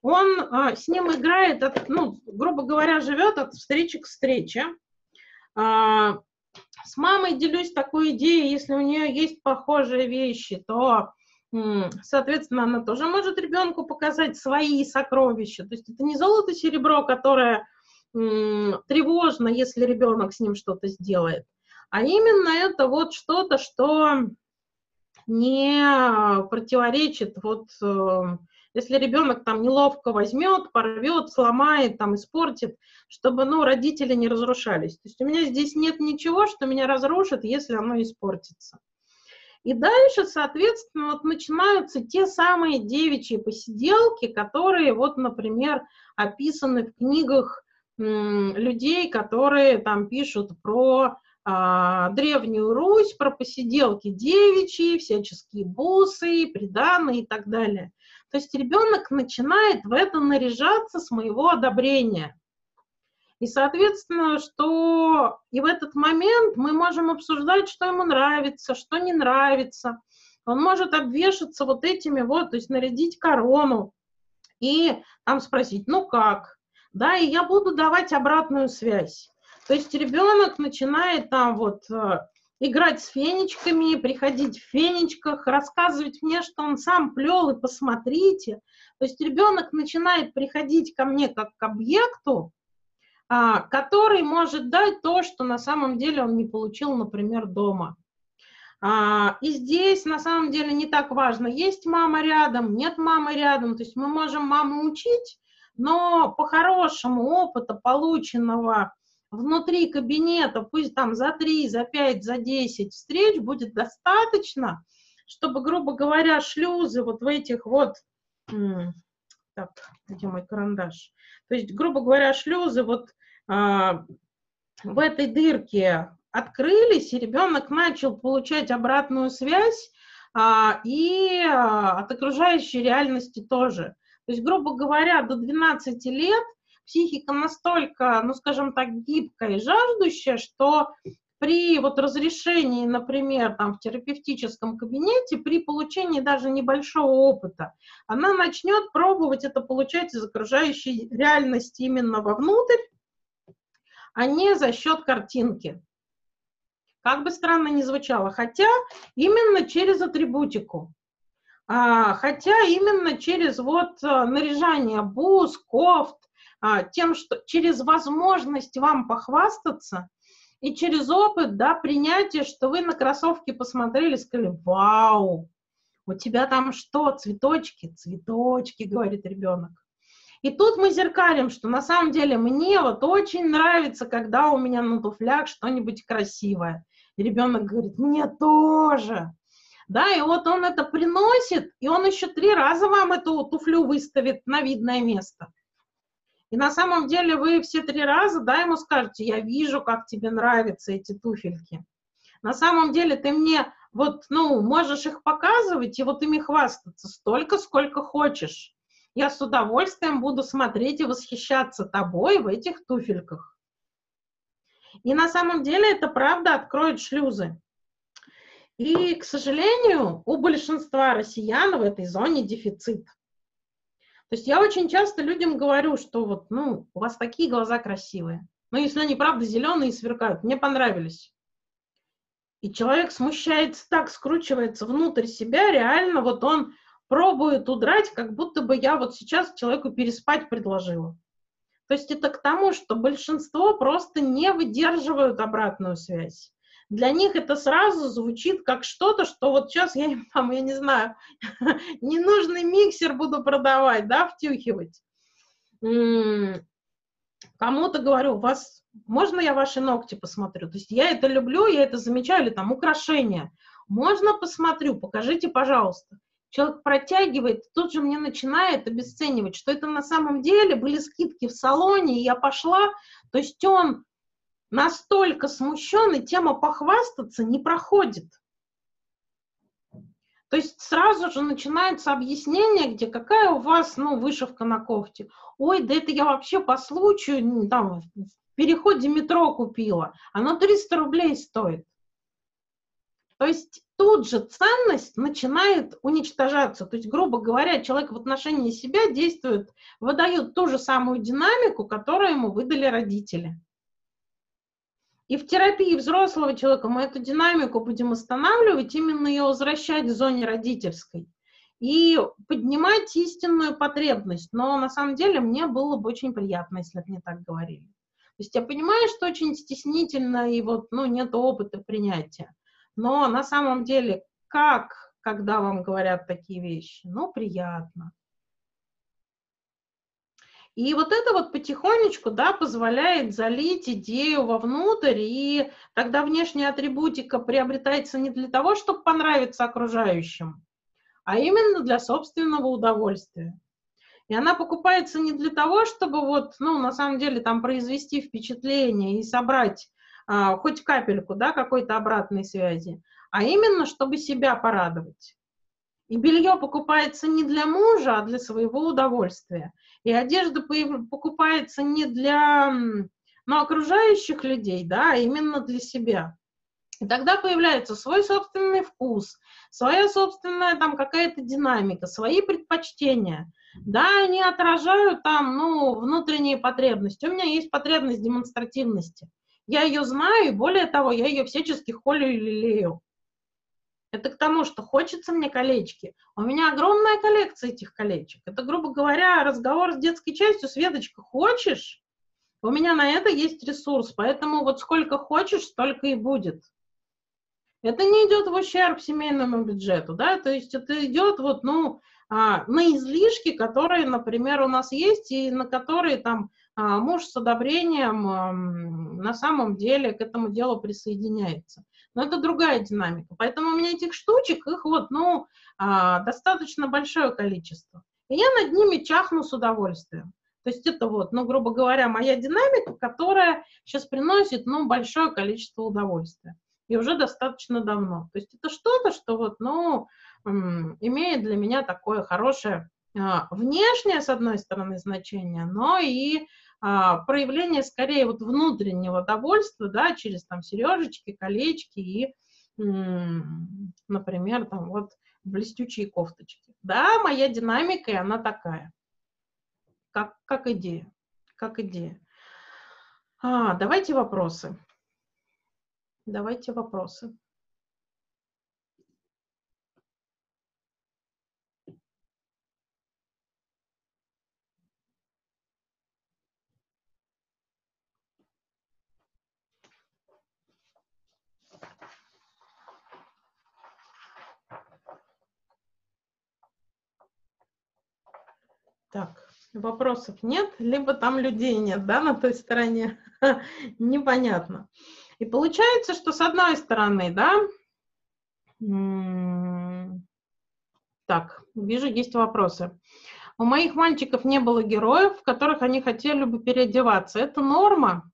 он а, с ним играет, от, ну, грубо говоря, живет от встречи к встрече. А, с мамой делюсь такой идеей, если у нее есть похожие вещи, то, соответственно, она тоже может ребенку показать свои сокровища. То есть это не золото, серебро, которое тревожно, если ребенок с ним что-то сделает, а именно это вот что-то, что не противоречит вот э, если ребенок там неловко возьмет, порвет, сломает, там испортит, чтобы, ну, родители не разрушались. То есть у меня здесь нет ничего, что меня разрушит, если оно испортится. И дальше, соответственно, вот начинаются те самые девичьи посиделки, которые, вот, например, описаны в книгах людей, которые там пишут про а, Древнюю Русь, про посиделки девичьи, всяческие бусы, приданные и так далее. То есть ребенок начинает в это наряжаться с моего одобрения. И, соответственно, что и в этот момент мы можем обсуждать, что ему нравится, что не нравится. Он может обвешаться вот этими вот, то есть нарядить корону и там спросить, ну как? Да, и я буду давать обратную связь. То есть ребенок начинает там вот э, играть с фенечками, приходить в фенечках, рассказывать мне, что он сам плел, и посмотрите. То есть ребенок начинает приходить ко мне как к объекту, а, который может дать то, что на самом деле он не получил, например, дома. А, и здесь на самом деле не так важно, есть мама рядом, нет мамы рядом. То есть мы можем маму учить, но по-хорошему опыта, полученного внутри кабинета, пусть там за 3, за 5, за 10 встреч будет достаточно, чтобы, грубо говоря, шлюзы вот в этих вот... Так, где мой карандаш? То есть, грубо говоря, шлюзы вот а, в этой дырке открылись, и ребенок начал получать обратную связь а, и а, от окружающей реальности тоже. То есть, грубо говоря, до 12 лет психика настолько, ну, скажем так, гибкая и жаждущая, что при вот разрешении, например, там в терапевтическом кабинете, при получении даже небольшого опыта, она начнет пробовать это получать из окружающей реальности именно вовнутрь, а не за счет картинки. Как бы странно ни звучало, хотя именно через атрибутику. А, хотя именно через вот а, наряжание бус, кофт, тем, что через возможность вам похвастаться и через опыт, да, принятие, что вы на кроссовки посмотрели, сказали, вау, у тебя там что, цветочки? Цветочки, говорит ребенок. И тут мы зеркалим, что на самом деле мне вот очень нравится, когда у меня на туфлях что-нибудь красивое. И ребенок говорит, мне тоже. Да, и вот он это приносит, и он еще три раза вам эту туфлю выставит на видное место. И на самом деле вы все три раза, да, ему скажете, я вижу, как тебе нравятся эти туфельки. На самом деле ты мне вот, ну, можешь их показывать и вот ими хвастаться столько, сколько хочешь я с удовольствием буду смотреть и восхищаться тобой в этих туфельках. И на самом деле это правда откроет шлюзы. И, к сожалению, у большинства россиян в этой зоне дефицит. То есть я очень часто людям говорю, что вот, ну, у вас такие глаза красивые. Но если они, правда, зеленые и сверкают, мне понравились. И человек смущается так, скручивается внутрь себя, реально вот он пробует удрать, как будто бы я вот сейчас человеку переспать предложила. То есть это к тому, что большинство просто не выдерживают обратную связь. Для них это сразу звучит как что-то, что вот сейчас я им там, я не знаю, *laughs* ненужный миксер буду продавать, да, втюхивать. Кому-то говорю, у вас можно я ваши ногти посмотрю? То есть я это люблю, я это замечаю, или там украшения. Можно посмотрю, покажите, пожалуйста человек протягивает, тут же мне начинает обесценивать, что это на самом деле были скидки в салоне, и я пошла, то есть он настолько смущен, и тема похвастаться не проходит. То есть сразу же начинается объяснение, где какая у вас, ну, вышивка на кофте. Ой, да это я вообще по случаю, там, в переходе метро купила. Оно 300 рублей стоит. То есть тут же ценность начинает уничтожаться. То есть, грубо говоря, человек в отношении себя действует, выдает ту же самую динамику, которую ему выдали родители. И в терапии взрослого человека мы эту динамику будем останавливать, именно ее возвращать в зоне родительской и поднимать истинную потребность. Но на самом деле мне было бы очень приятно, если бы мне так говорили. То есть я понимаю, что очень стеснительно и вот, ну, нет опыта принятия. Но на самом деле, как, когда вам говорят такие вещи? Ну, приятно. И вот это вот потихонечку, да, позволяет залить идею вовнутрь, и тогда внешняя атрибутика приобретается не для того, чтобы понравиться окружающим, а именно для собственного удовольствия. И она покупается не для того, чтобы вот, ну, на самом деле, там произвести впечатление и собрать а, хоть капельку, да, какой-то обратной связи, а именно, чтобы себя порадовать. И белье покупается не для мужа, а для своего удовольствия. И одежда покупается не для ну, окружающих людей, да, а именно для себя. И тогда появляется свой собственный вкус, своя собственная там какая-то динамика, свои предпочтения. Да, они отражают там, ну, внутренние потребности. У меня есть потребность демонстративности. Я ее знаю, и более того, я ее всячески холю и лелею. Это к тому, что хочется мне колечки. У меня огромная коллекция этих колечек. Это, грубо говоря, разговор с детской частью. Светочка, хочешь? У меня на это есть ресурс, поэтому вот сколько хочешь, столько и будет. Это не идет в ущерб семейному бюджету, да, то есть это идет вот, ну, а, на излишки, которые, например, у нас есть, и на которые там а, муж с одобрением а, на самом деле к этому делу присоединяется. Но это другая динамика. Поэтому у меня этих штучек, их вот, ну, а, достаточно большое количество. И я над ними чахну с удовольствием. То есть это вот, ну, грубо говоря, моя динамика, которая сейчас приносит, ну, большое количество удовольствия. И уже достаточно давно. То есть это что-то, что вот, ну, имеет для меня такое хорошее а, внешнее, с одной стороны, значение, но и проявление скорее вот внутреннего довольства, да, через там сережечки, колечки и, например, там вот блестючие кофточки. Да, моя динамика, и она такая, как, как идея, как идея. А, давайте вопросы. Давайте вопросы. Так, вопросов нет, либо там людей нет, да, на той стороне. *laughs* Непонятно. И получается, что с одной стороны, да, так, вижу, есть вопросы. У моих мальчиков не было героев, в которых они хотели бы переодеваться. Это норма?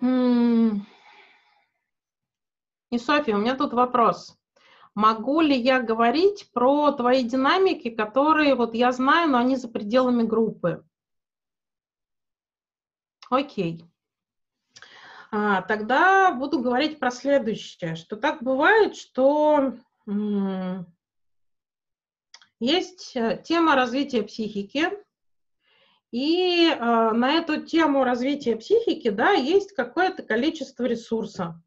И, Софья, у меня тут вопрос могу ли я говорить про твои динамики, которые вот я знаю, но они за пределами группы? Окей. А, тогда буду говорить про следующее, что так бывает, что есть э, тема развития психики, и э, на эту тему развития психики, да, есть какое-то количество ресурса.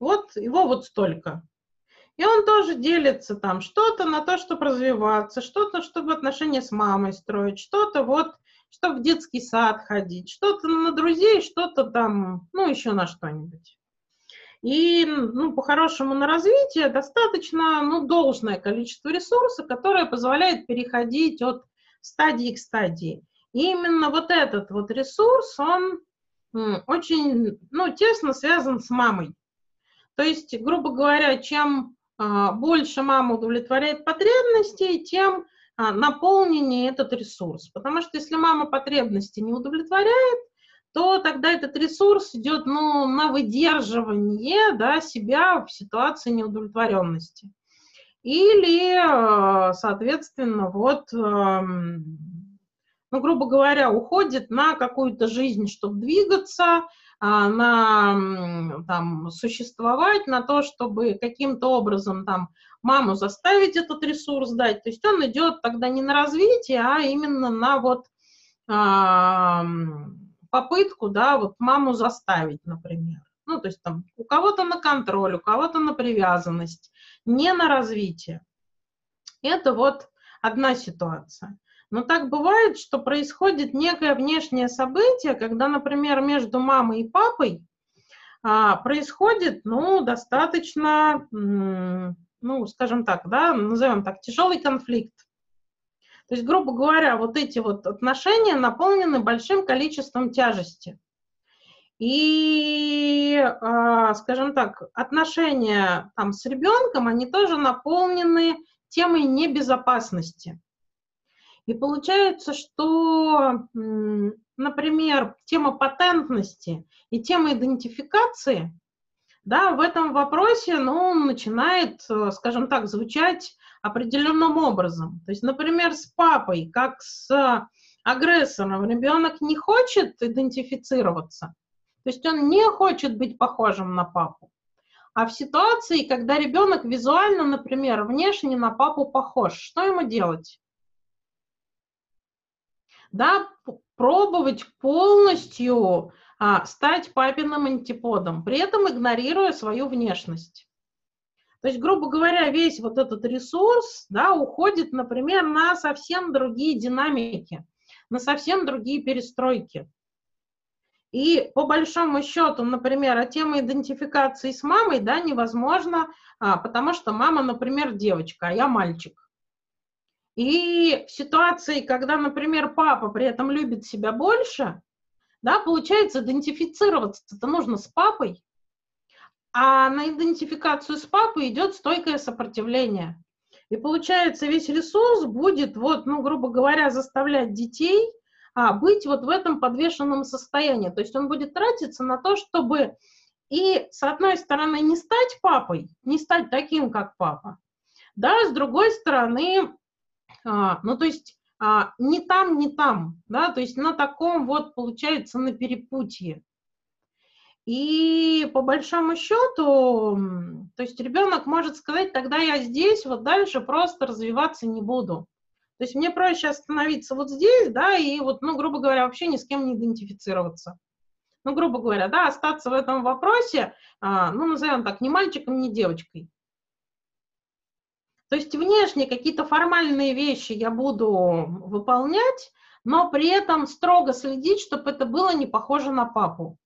Вот его вот столько. И он тоже делится там что-то на то, чтобы развиваться, что-то, чтобы отношения с мамой строить, что-то вот, чтобы в детский сад ходить, что-то на друзей, что-то там, ну, еще на что-нибудь. И, ну, по-хорошему на развитие достаточно, ну, должное количество ресурсов, которое позволяет переходить от стадии к стадии. И именно вот этот вот ресурс, он очень, ну, тесно связан с мамой. То есть, грубо говоря, чем больше мама удовлетворяет потребности, тем а, наполненнее этот ресурс. Потому что если мама потребности не удовлетворяет, то тогда этот ресурс идет ну, на выдерживание да, себя в ситуации неудовлетворенности. Или, а, соответственно, вот, ну, грубо говоря, уходит на какую-то жизнь, чтобы двигаться, а, на там, существовать, на то, чтобы каким-то образом там маму заставить этот ресурс дать. То есть он идет тогда не на развитие, а именно на вот а, попытку, да, вот маму заставить, например. Ну, то есть там у кого-то на контроль, у кого-то на привязанность, не на развитие. Это вот одна ситуация. Но так бывает, что происходит некое внешнее событие, когда, например, между мамой и папой а, происходит, ну, достаточно, ну, скажем так, да, назовем так, тяжелый конфликт. То есть, грубо говоря, вот эти вот отношения наполнены большим количеством тяжести. И, а, скажем так, отношения там с ребенком, они тоже наполнены темой небезопасности. И получается, что, например, тема патентности и тема идентификации, да, в этом вопросе, ну, начинает, э, скажем так, звучать определенным образом. То есть, например, с папой, как с агрессором, ребенок не хочет идентифицироваться, то есть он не хочет быть похожим на папу. А в ситуации, когда ребенок визуально, например, внешне на папу похож, что ему делать? Да, пробовать полностью а, стать папиным антиподом, при этом игнорируя свою внешность. То есть, грубо говоря, весь вот этот ресурс да, уходит, например, на совсем другие динамики, на совсем другие перестройки. И по большому счету, например, а тема идентификации с мамой, да, невозможно, а, потому что мама, например, девочка, а я мальчик. И в ситуации, когда, например, папа при этом любит себя больше, да, получается, идентифицироваться-то нужно с папой, а на идентификацию с папой идет стойкое сопротивление. И получается, весь ресурс будет, вот, ну, грубо говоря, заставлять детей а, быть вот в этом подвешенном состоянии. То есть он будет тратиться на то, чтобы и, с одной стороны, не стать папой, не стать таким, как папа, да, с другой стороны, ну, то есть а, не там, не там, да, то есть на таком вот, получается, на перепутье. И по большому счету, то есть ребенок может сказать, тогда я здесь, вот дальше просто развиваться не буду. То есть мне проще остановиться вот здесь, да, и вот, ну, грубо говоря, вообще ни с кем не идентифицироваться. Ну, грубо говоря, да, остаться в этом вопросе, а, ну, назовем так, ни мальчиком, ни девочкой. То есть внешне какие-то формальные вещи я буду выполнять, но при этом строго следить, чтобы это было не похоже на папу.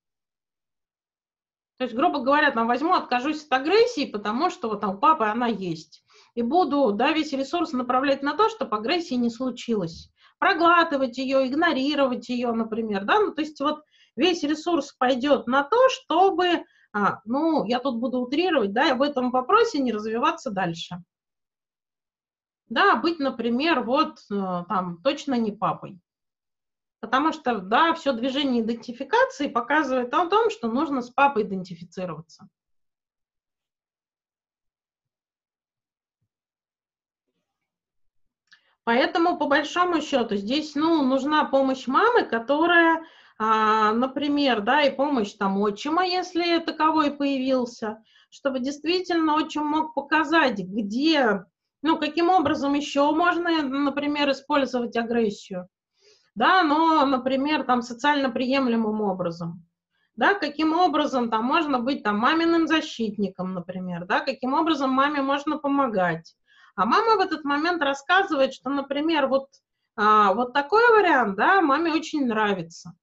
То есть, грубо говоря, там возьму, откажусь от агрессии, потому что вот там у папы она есть. И буду, да, весь ресурс направлять на то, чтобы агрессии не случилось. Проглатывать ее, игнорировать ее, например, да, ну, то есть вот весь ресурс пойдет на то, чтобы, а, ну, я тут буду утрировать, да, в этом вопросе не развиваться дальше. Да, быть, например, вот э, там точно не папой. Потому что, да, все движение идентификации показывает о том, что нужно с папой идентифицироваться. Поэтому, по большому счету, здесь, ну, нужна помощь мамы, которая, а, например, да, и помощь там отчима, если таковой появился, чтобы действительно отчим мог показать, где, ну, каким образом еще можно, например, использовать агрессию да, но, например, там социально приемлемым образом. Да, каким образом там можно быть там маминым защитником, например, да, каким образом маме можно помогать. А мама в этот момент рассказывает, что, например, вот, а, вот такой вариант, да, маме очень нравится.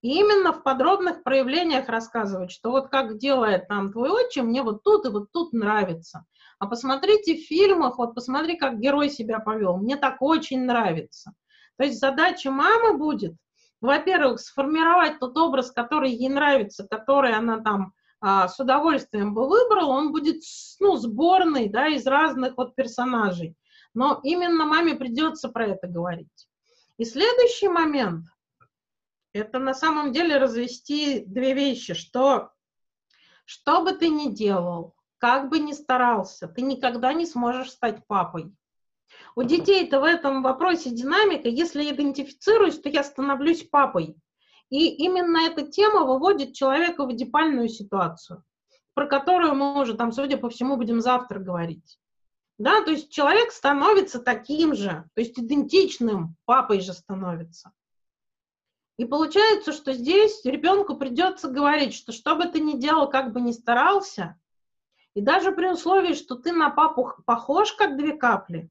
И именно в подробных проявлениях рассказывать, что вот как делает там твой отчим, мне вот тут и вот тут нравится. А посмотрите в фильмах, вот посмотри, как герой себя повел, мне так очень нравится. То есть задача мамы будет, во-первых, сформировать тот образ, который ей нравится, который она там а, с удовольствием бы выбрала, он будет ну, сборный да, из разных вот персонажей. Но именно маме придется про это говорить. И следующий момент – это на самом деле развести две вещи, что что бы ты ни делал, как бы ни старался, ты никогда не сможешь стать папой. У детей-то в этом вопросе динамика. Если я идентифицируюсь, то я становлюсь папой. И именно эта тема выводит человека в адипальную ситуацию, про которую мы уже там, судя по всему, будем завтра говорить. Да, то есть человек становится таким же, то есть идентичным, папой же становится. И получается, что здесь ребенку придется говорить, что что бы ты ни делал, как бы ни старался, и даже при условии, что ты на папу похож, как две капли,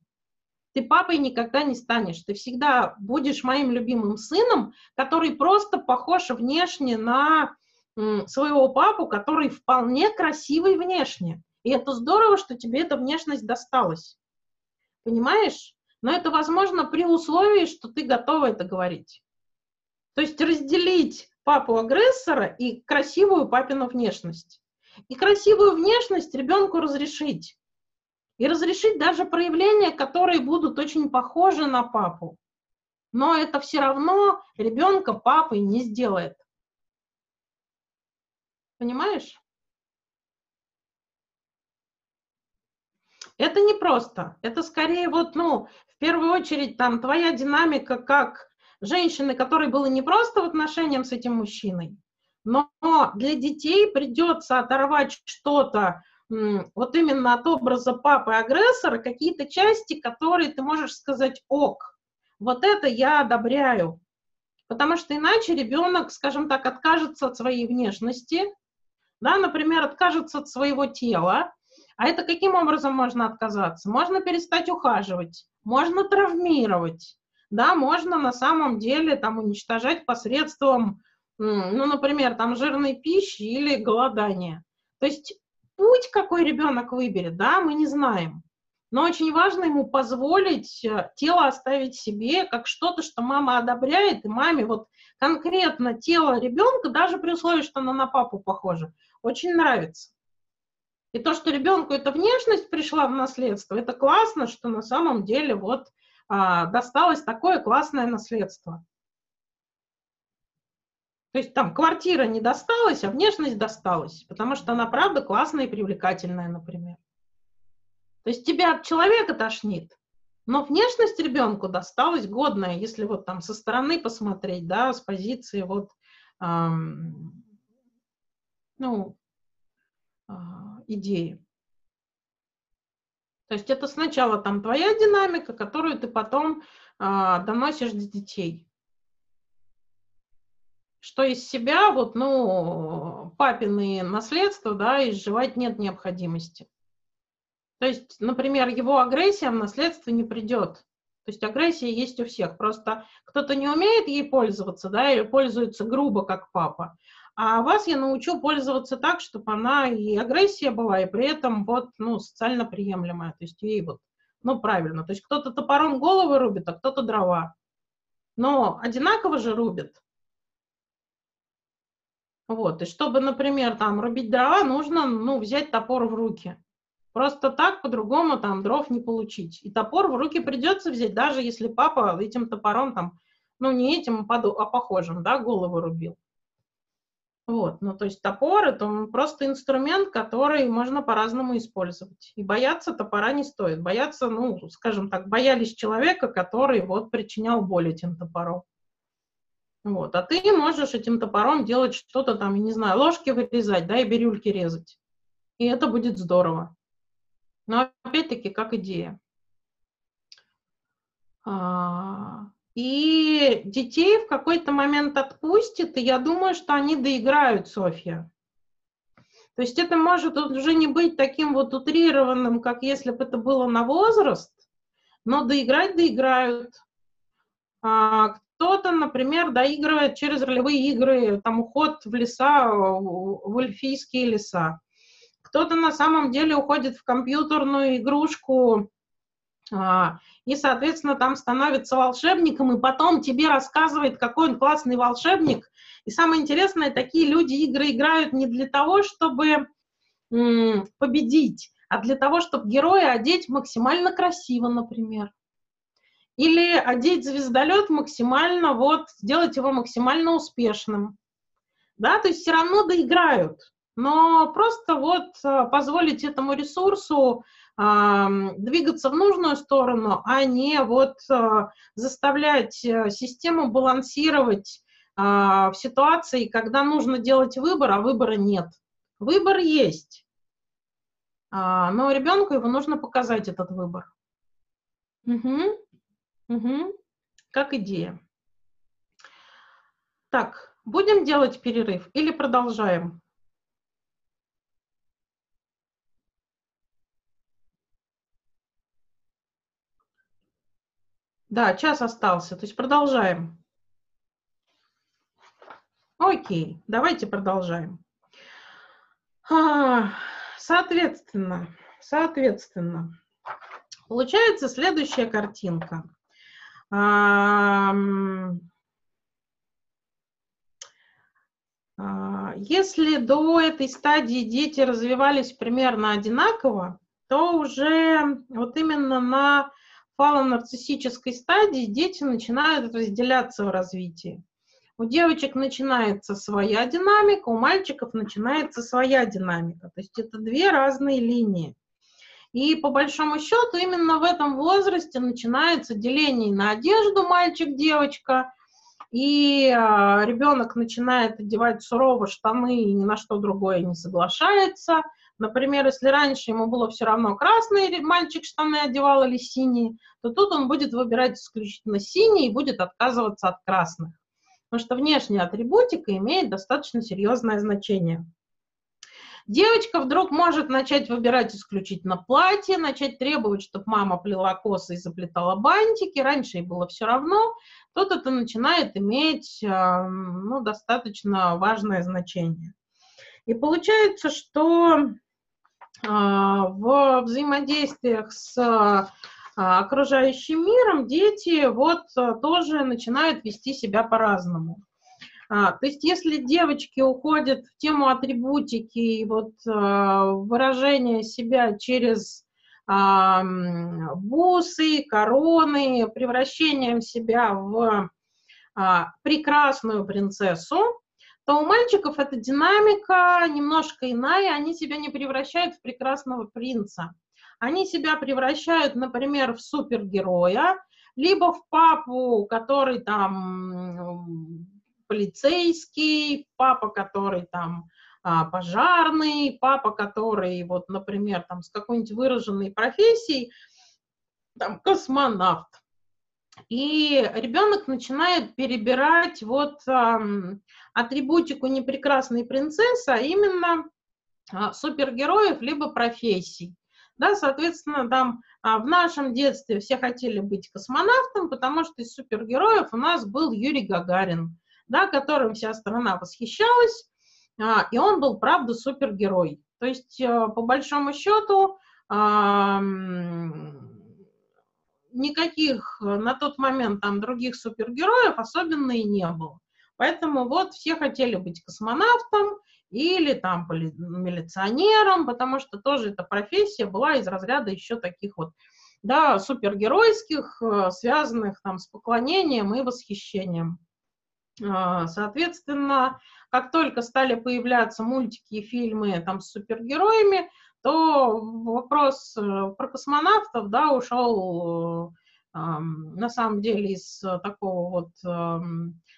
ты папой никогда не станешь. Ты всегда будешь моим любимым сыном, который просто похож внешне на своего папу, который вполне красивый внешне. И это здорово, что тебе эта внешность досталась. Понимаешь? Но это возможно при условии, что ты готова это говорить. То есть разделить папу-агрессора и красивую папину внешность. И красивую внешность ребенку разрешить. И разрешить даже проявления, которые будут очень похожи на папу. Но это все равно ребенка папой не сделает. Понимаешь? Это не просто. Это скорее вот, ну, в первую очередь, там, твоя динамика как женщины, которой было непросто в отношениях с этим мужчиной, но для детей придется оторвать что-то вот именно от образа папы-агрессора, какие-то части, которые ты можешь сказать «ок», вот это я одобряю. Потому что иначе ребенок, скажем так, откажется от своей внешности, да, например, откажется от своего тела. А это каким образом можно отказаться? Можно перестать ухаживать, можно травмировать, да, можно на самом деле там уничтожать посредством, ну, например, там жирной пищи или голодания. То есть путь, какой ребенок выберет, да, мы не знаем. Но очень важно ему позволить э, тело оставить себе как что-то, что мама одобряет, и маме вот конкретно тело ребенка, даже при условии, что оно на папу похоже, очень нравится. И то, что ребенку эта внешность пришла в наследство, это классно, что на самом деле вот а, досталось такое классное наследство. То есть там квартира не досталась, а внешность досталась, потому что она правда классная и привлекательная, например. То есть тебя от человека тошнит, но внешность ребенку досталась годная, если вот там со стороны посмотреть, да, с позиции вот, эм, ну, э, идеи. То есть это сначала там твоя динамика, которую ты потом а, доносишь до детей. Что из себя, вот, ну, папины наследства, да, изживать нет необходимости. То есть, например, его агрессия в наследство не придет. То есть агрессия есть у всех. Просто кто-то не умеет ей пользоваться, да, или пользуется грубо, как папа. А вас я научу пользоваться так, чтобы она и агрессия была, и при этом вот, ну, социально приемлемая. То есть ей вот, ну, правильно. То есть кто-то топором головы рубит, а кто-то дрова. Но одинаково же рубит. Вот, и чтобы, например, там рубить дрова, нужно, ну, взять топор в руки. Просто так по-другому там дров не получить. И топор в руки придется взять, даже если папа этим топором там, ну, не этим, а, а похожим, да, голову рубил. Вот, ну то есть топор это просто инструмент, который можно по-разному использовать. И бояться топора не стоит. Бояться, ну, скажем так, боялись человека, который вот причинял боль этим топором. Вот, а ты можешь этим топором делать что-то там, не знаю, ложки вырезать, да, и бирюльки резать. И это будет здорово. Но опять-таки, как идея. А, и детей в какой-то момент отпустит, и я думаю, что они доиграют, Софья. То есть это может уже не быть таким вот утрированным, как если бы это было на возраст, но доиграть доиграют. А, кто-то, например, доигрывает через ролевые игры, там уход в леса, в эльфийские леса. Кто-то на самом деле уходит в компьютерную игрушку, а, и, соответственно, там становится волшебником, и потом тебе рассказывает, какой он классный волшебник. И самое интересное, такие люди игры играют не для того, чтобы победить, а для того, чтобы героя одеть максимально красиво, например. Или одеть звездолет максимально, вот, сделать его максимально успешным. Да, то есть все равно доиграют. Но просто вот а, позволить этому ресурсу двигаться в нужную сторону, а не вот а, заставлять э, систему балансировать а, в ситуации, когда нужно делать выбор, а выбора нет. Выбор есть, а, но ребенку его нужно показать этот выбор. Угу. Угу. Как идея. Так, будем делать перерыв или продолжаем? Да, час остался, то есть продолжаем. Окей, давайте продолжаем. А, соответственно, соответственно, Получается следующая картинка. А, если до этой стадии дети развивались примерно одинаково, то уже вот именно на фалонарциссической стадии дети начинают разделяться в развитии. У девочек начинается своя динамика, у мальчиков начинается своя динамика. То есть это две разные линии. И по большому счету именно в этом возрасте начинается деление на одежду мальчик-девочка, и э, ребенок начинает одевать сурово штаны и ни на что другое не соглашается. Например, если раньше ему было все равно красный мальчик штаны одевал или синие, то тут он будет выбирать исключительно синие и будет отказываться от красных. Потому что внешняя атрибутика имеет достаточно серьезное значение. Девочка вдруг может начать выбирать исключительно платье, начать требовать, чтобы мама плела косы и заплетала бантики. Раньше ей было все равно. Тут это начинает иметь а, ну, достаточно важное значение. И получается, что а, в взаимодействиях с а, окружающим миром дети вот тоже начинают вести себя по-разному. А, то есть если девочки уходят в тему атрибутики и вот а, выражение себя через а, бусы, короны, превращением себя в а, прекрасную принцессу, то у мальчиков эта динамика немножко иная, они себя не превращают в прекрасного принца. Они себя превращают, например, в супергероя, либо в папу, который там полицейский, папа, который там а, пожарный, папа, который, вот, например, там с какой-нибудь выраженной профессией, там, космонавт. И ребенок начинает перебирать вот атрибутику не прекрасной принцессы, а именно а, супергероев либо профессий. Да, соответственно, там а, в нашем детстве все хотели быть космонавтом, потому что из супергероев у нас был Юрий Гагарин да, которым вся страна восхищалась, а, и он был, правда, супергерой. То есть, а, по большому счету, а, никаких на тот момент там других супергероев особенно и не было. Поэтому вот все хотели быть космонавтом или там милиционером, потому что тоже эта профессия была из разряда еще таких вот да, супергеройских, э, связанных там с поклонением и восхищением. А, соответственно, как только стали появляться мультики и фильмы там, с супергероями, то вопрос э, про космонавтов да, ушел э, на самом деле из такого вот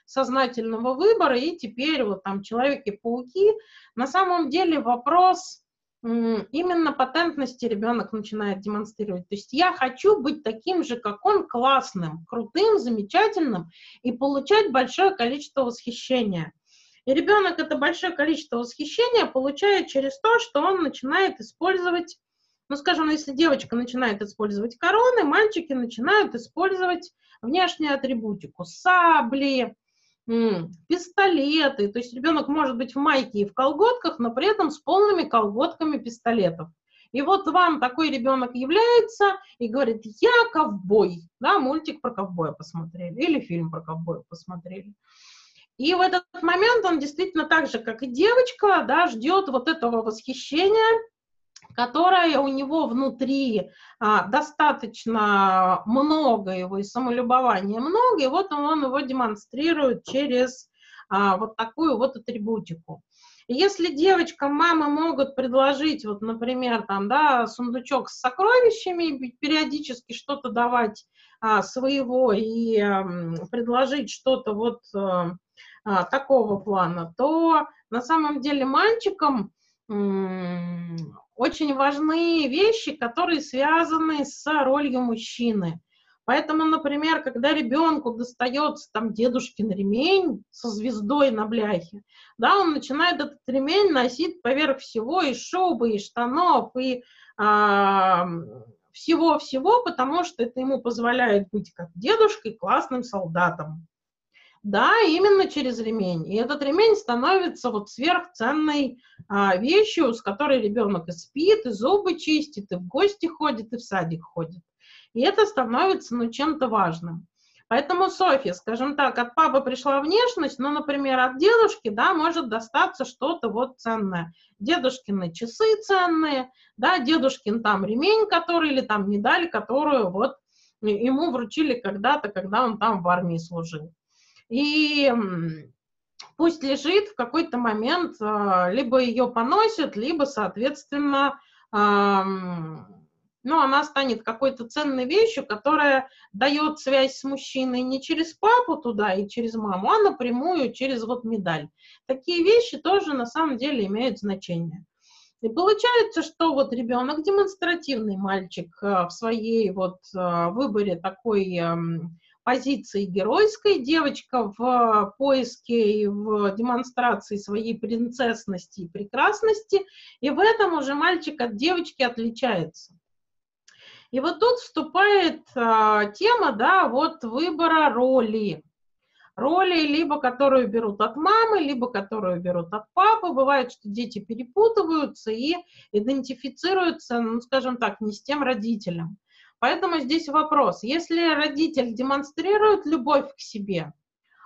сознательного выбора, и теперь вот там Человеки-пауки. На самом деле вопрос именно патентности ребенок начинает демонстрировать. То есть я хочу быть таким же, как он, классным, крутым, замечательным и получать большое количество восхищения. И ребенок это большое количество восхищения получает через то, что он начинает использовать, ну, скажем, если девочка начинает использовать короны, мальчики начинают использовать внешнюю атрибутику, сабли, пистолеты. То есть ребенок может быть в майке и в колготках, но при этом с полными колготками пистолетов. И вот вам такой ребенок является и говорит, я ковбой. Да, мультик про ковбоя посмотрели или фильм про ковбоя посмотрели. И в этот момент он действительно так же, как и девочка, да, ждет вот этого восхищения, которое у него внутри а, достаточно много его, и самолюбования много, и вот он, его демонстрирует через а, вот такую вот атрибутику. Если девочкам мамы могут предложить, вот, например, там, да, сундучок с сокровищами, периодически что-то давать а, своего и а, предложить что-то вот а, а, такого плана, то на самом деле мальчикам очень важны вещи, которые связаны с ролью мужчины. Поэтому, например, когда ребенку достается там дедушкин ремень со звездой на бляхе, да, он начинает этот ремень носить поверх всего, и шубы, и штанов, и а, всего-всего, потому что это ему позволяет быть как дедушкой, классным солдатом. Да, именно через ремень. И этот ремень становится вот сверхценной а, вещью, с которой ребенок и спит, и зубы чистит, и в гости ходит, и в садик ходит. И это становится, ну, чем-то важным. Поэтому Софья, скажем так, от папы пришла внешность, ну, например, от дедушки, да, может достаться что-то вот ценное. Дедушкины часы ценные, да, дедушкин там ремень, который, или там медаль, которую вот ему вручили когда-то, когда он там в армии служил. И пусть лежит в какой-то момент, а, либо ее поносят, либо, соответственно, ну, она станет какой-то ценной вещью, которая дает связь с мужчиной не через папу туда и через маму, а напрямую через вот медаль. Такие вещи тоже на самом деле имеют значение. И получается, что вот ребенок демонстративный мальчик э, в своей вот э, выборе такой позиции геройской, девочка в поиске и в демонстрации своей принцессности и прекрасности, и в этом уже мальчик от девочки отличается. И вот тут вступает а, тема, да, вот выбора роли. Роли, либо которую берут от мамы, либо которую берут от папы. Бывает, что дети перепутываются и идентифицируются, ну, скажем так, не с тем родителем. Поэтому здесь вопрос. Если родитель демонстрирует любовь к себе,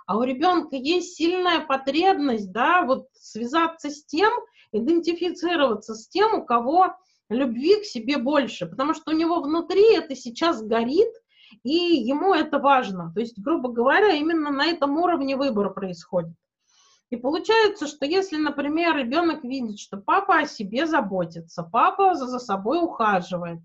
а у ребенка есть сильная потребность, да, вот связаться с тем, идентифицироваться с тем, у кого любви к себе больше, потому что у него внутри это сейчас горит, и ему это важно. То есть, грубо говоря, именно на этом уровне выбор происходит. И получается, что если, например, ребенок видит, что папа о себе заботится, папа за, собой ухаживает,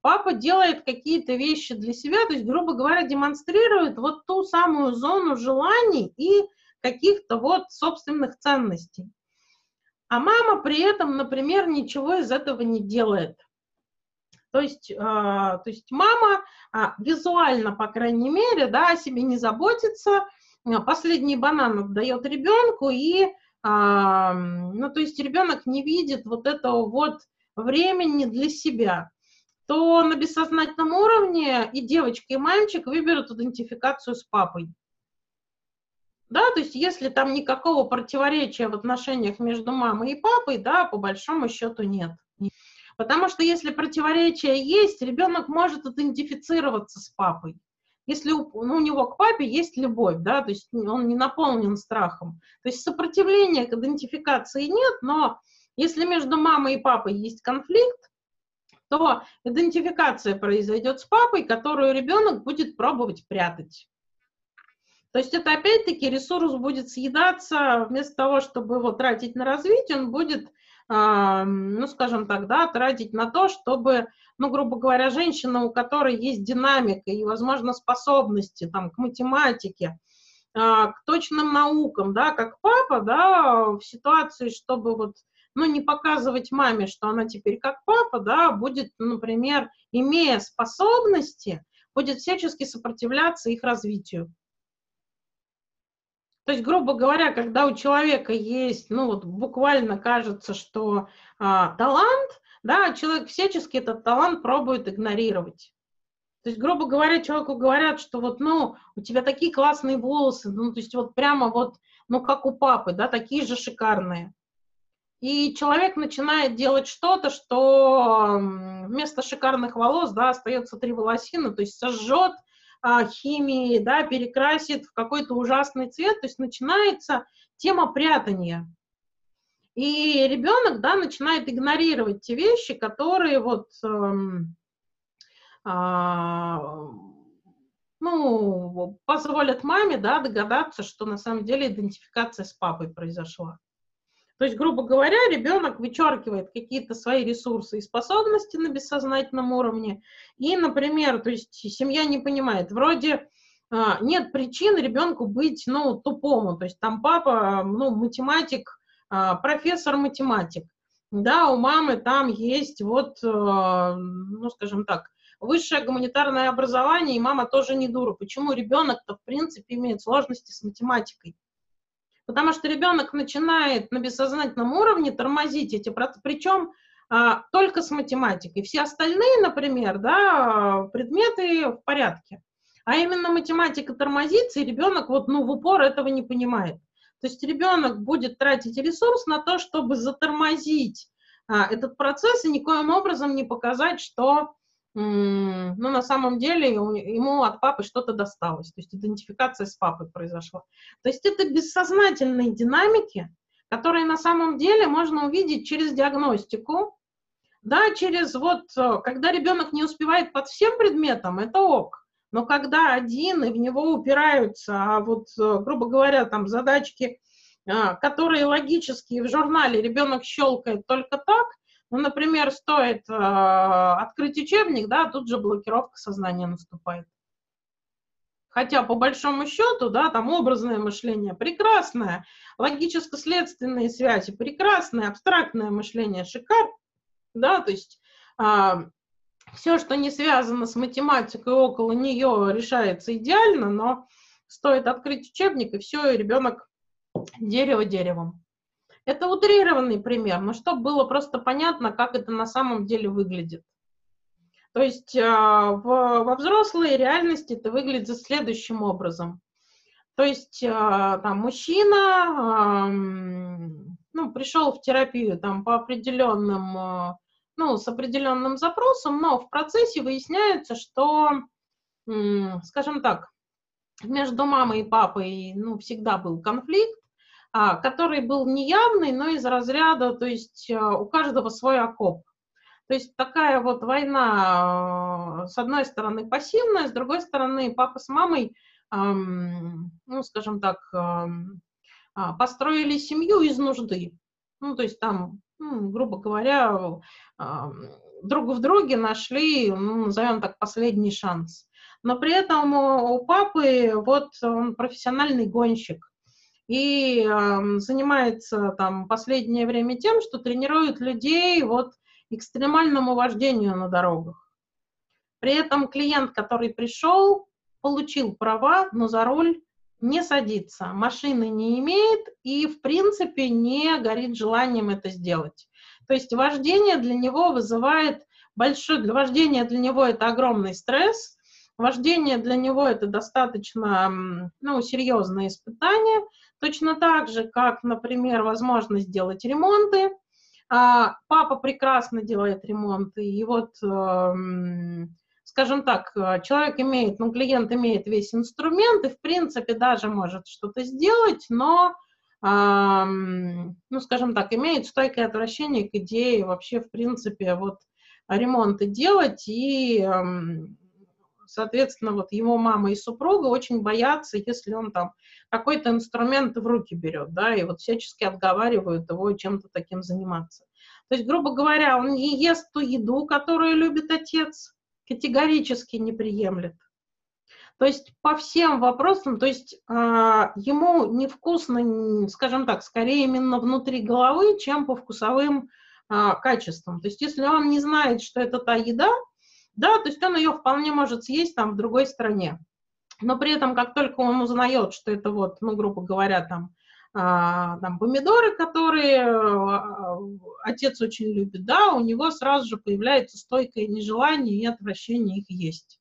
папа делает какие-то вещи для себя, то есть, грубо говоря, демонстрирует вот ту самую зону желаний и каких-то вот собственных ценностей а мама при этом, например, ничего из этого не делает. То есть, э, то есть мама э, визуально, по крайней мере, да, о себе не заботится, последний банан отдает ребенку, и, э, ну, то есть ребенок не видит вот этого вот времени для себя то на бессознательном уровне и девочка, и мальчик выберут идентификацию с папой. Да, то есть если там никакого противоречия в отношениях между мамой и папой, да, по большому счету нет. Потому что если противоречие есть, ребенок может идентифицироваться с папой. Если у, ну, у него к папе есть любовь, да, то есть он не наполнен страхом. То есть сопротивления к идентификации нет, но если между мамой и папой есть конфликт, то идентификация произойдет с папой, которую ребенок будет пробовать прятать. То есть это опять-таки ресурс будет съедаться, вместо того, чтобы его тратить на развитие, он будет, э, ну, скажем так, да, тратить на то, чтобы, ну, грубо говоря, женщина, у которой есть динамика и, возможно, способности там, к математике, э, к точным наукам, да, как папа, да, в ситуации, чтобы вот, ну, не показывать маме, что она теперь как папа, да, будет, например, имея способности, будет всячески сопротивляться их развитию. То есть, грубо говоря, когда у человека есть, ну вот буквально кажется, что а, талант, да, человек всячески этот талант пробует игнорировать. То есть, грубо говоря, человеку говорят, что вот, ну, у тебя такие классные волосы, ну, то есть вот прямо вот, ну, как у папы, да, такие же шикарные. И человек начинает делать что-то, что вместо шикарных волос, да, остается три волосины, то есть сожжет а, химии, да, перекрасит в какой-то ужасный цвет, то есть начинается тема прятания. И ребенок, да, начинает игнорировать те вещи, которые вот, эм, а, ну, позволят маме, да, догадаться, что на самом деле идентификация с папой произошла. То есть, грубо говоря, ребенок вычеркивает какие-то свои ресурсы и способности на бессознательном уровне. И, например, то есть семья не понимает, вроде а, нет причин ребенку быть, ну, тупому. То есть там папа, ну, математик, а, профессор-математик. Да, у мамы там есть вот, а, ну, скажем так, высшее гуманитарное образование, и мама тоже не дура. Почему ребенок-то, в принципе, имеет сложности с математикой? Потому что ребенок начинает на бессознательном уровне тормозить эти процессы, причем а, только с математикой. Все остальные, например, да, предметы в порядке. А именно математика тормозится, и ребенок вот, ну, в упор этого не понимает. То есть ребенок будет тратить ресурс на то, чтобы затормозить а, этот процесс и никоим образом не показать, что ну, на самом деле ему от папы что-то досталось, то есть идентификация с папой произошла. То есть это бессознательные динамики, которые на самом деле можно увидеть через диагностику, да, через вот, э, когда ребенок не успевает под всем предметом, это ок, но когда один, и в него упираются, а вот, э, грубо говоря, там задачки, а, которые логические в журнале ребенок щелкает только так, ну, например, стоит э, открыть учебник, да, тут же блокировка сознания наступает. Хотя, по большому счету, да, там образное мышление прекрасное, логическо-следственные связи прекрасное, абстрактное мышление шикар, да, то есть а, все, что не связано с математикой около нее, решается идеально, но стоит открыть учебник, и все, и ребенок дерево деревом. Это утрированный пример, но чтобы было просто понятно, как это на самом деле выглядит. То есть э, в, во взрослой реальности это выглядит следующим образом. То есть э, там мужчина э, ну, пришел в терапию там по определенным, э, ну, с определенным запросом, но в процессе выясняется, что, скажем так, между мамой и папой ну, всегда был конфликт, который был неявный, но из разряда, то есть а, у каждого свой окоп. То есть такая вот война, а, с одной стороны, пассивная, с другой стороны, папа с мамой, ну, скажем так, построили семью из нужды. Ну, то есть там, ну, грубо говоря, друг в друге нашли, ну, назовем так, последний шанс. Но при этом у папы вот он профессиональный гонщик и э, занимается там последнее время тем, что тренирует людей вот экстремальному вождению на дорогах. При этом клиент, который пришел, получил права, но за руль не садится, машины не имеет и, в принципе, не горит желанием это сделать. То есть вождение для него вызывает большой, для вождения для него это огромный стресс, вождение для него это достаточно ну, серьезное испытание, Точно так же, как, например, возможность сделать ремонты. А, папа прекрасно делает ремонты, и вот, эм, скажем так, человек имеет, ну, клиент имеет весь инструмент, и, в принципе, даже может что-то сделать, но, ну, скажем так, имеет стойкое отвращение к идее вообще, в принципе, вот ремонты делать, и эм, соответственно, вот его мама и супруга очень боятся, если он там какой-то инструмент в руки берет, да, и вот всячески отговаривают его чем-то таким заниматься. То есть, грубо говоря, он не ест ту еду, которую любит отец, категорически не приемлет. То есть по всем вопросам, то есть э, ему невкусно, скажем так, скорее именно внутри головы, чем по вкусовым э, качествам. То есть если он не знает, что это та еда, да, то есть он ее вполне может съесть там в другой стране. Но при этом, как только он узнает, что это вот, ну, грубо говоря, там, а, там помидоры, которые а, отец очень любит, да, у него сразу же появляется стойкое нежелание и отвращение их есть.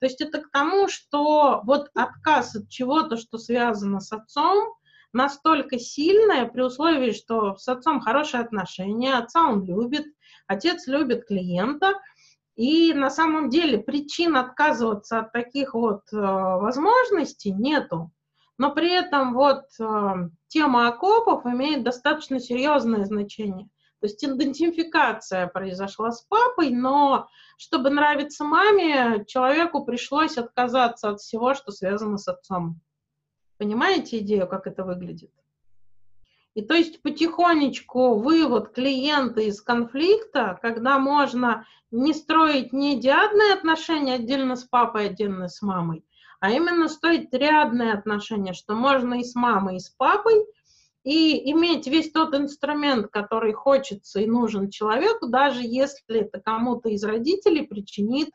То есть это к тому, что вот отказ от чего-то, что связано с отцом, настолько сильное, при условии, что с отцом хорошие отношения, отца он любит, отец любит клиента – и на самом деле причин отказываться от таких вот э, возможностей нету. Но при этом вот э, тема окопов имеет достаточно серьезное значение. То есть идентификация произошла с папой, но чтобы нравиться маме, человеку пришлось отказаться от всего, что связано с отцом. Понимаете идею, как это выглядит? И то есть потихонечку вывод клиента из конфликта, когда можно не строить не диадные отношения отдельно с папой, отдельно с мамой, а именно строить рядные отношения, что можно и с мамой, и с папой, и иметь весь тот инструмент, который хочется и нужен человеку, даже если это кому-то из родителей причинит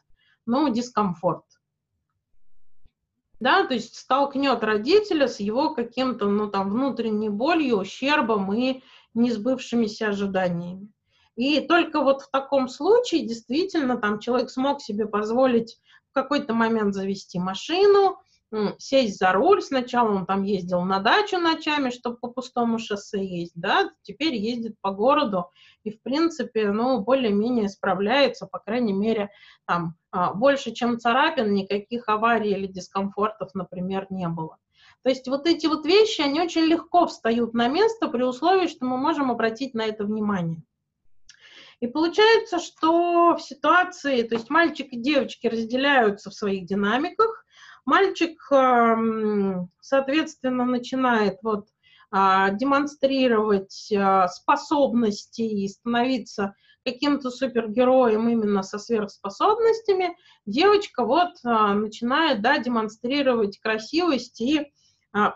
ну, дискомфорт да, то есть столкнет родителя с его каким-то, ну, там, внутренней болью, ущербом и несбывшимися ожиданиями. И только вот в таком случае действительно там человек смог себе позволить в какой-то момент завести машину, сесть за руль. Сначала он там ездил на дачу ночами, чтобы по пустому шоссе ездить, да, теперь ездит по городу и, в принципе, ну, более-менее справляется, по крайней мере, там, больше, чем царапин, никаких аварий или дискомфортов, например, не было. То есть вот эти вот вещи, они очень легко встают на место при условии, что мы можем обратить на это внимание. И получается, что в ситуации, то есть мальчик и девочки разделяются в своих динамиках, мальчик, соответственно, начинает вот а, демонстрировать а, способности и становиться каким-то супергероем именно со сверхспособностями, девочка вот а, начинает, да, демонстрировать красивость и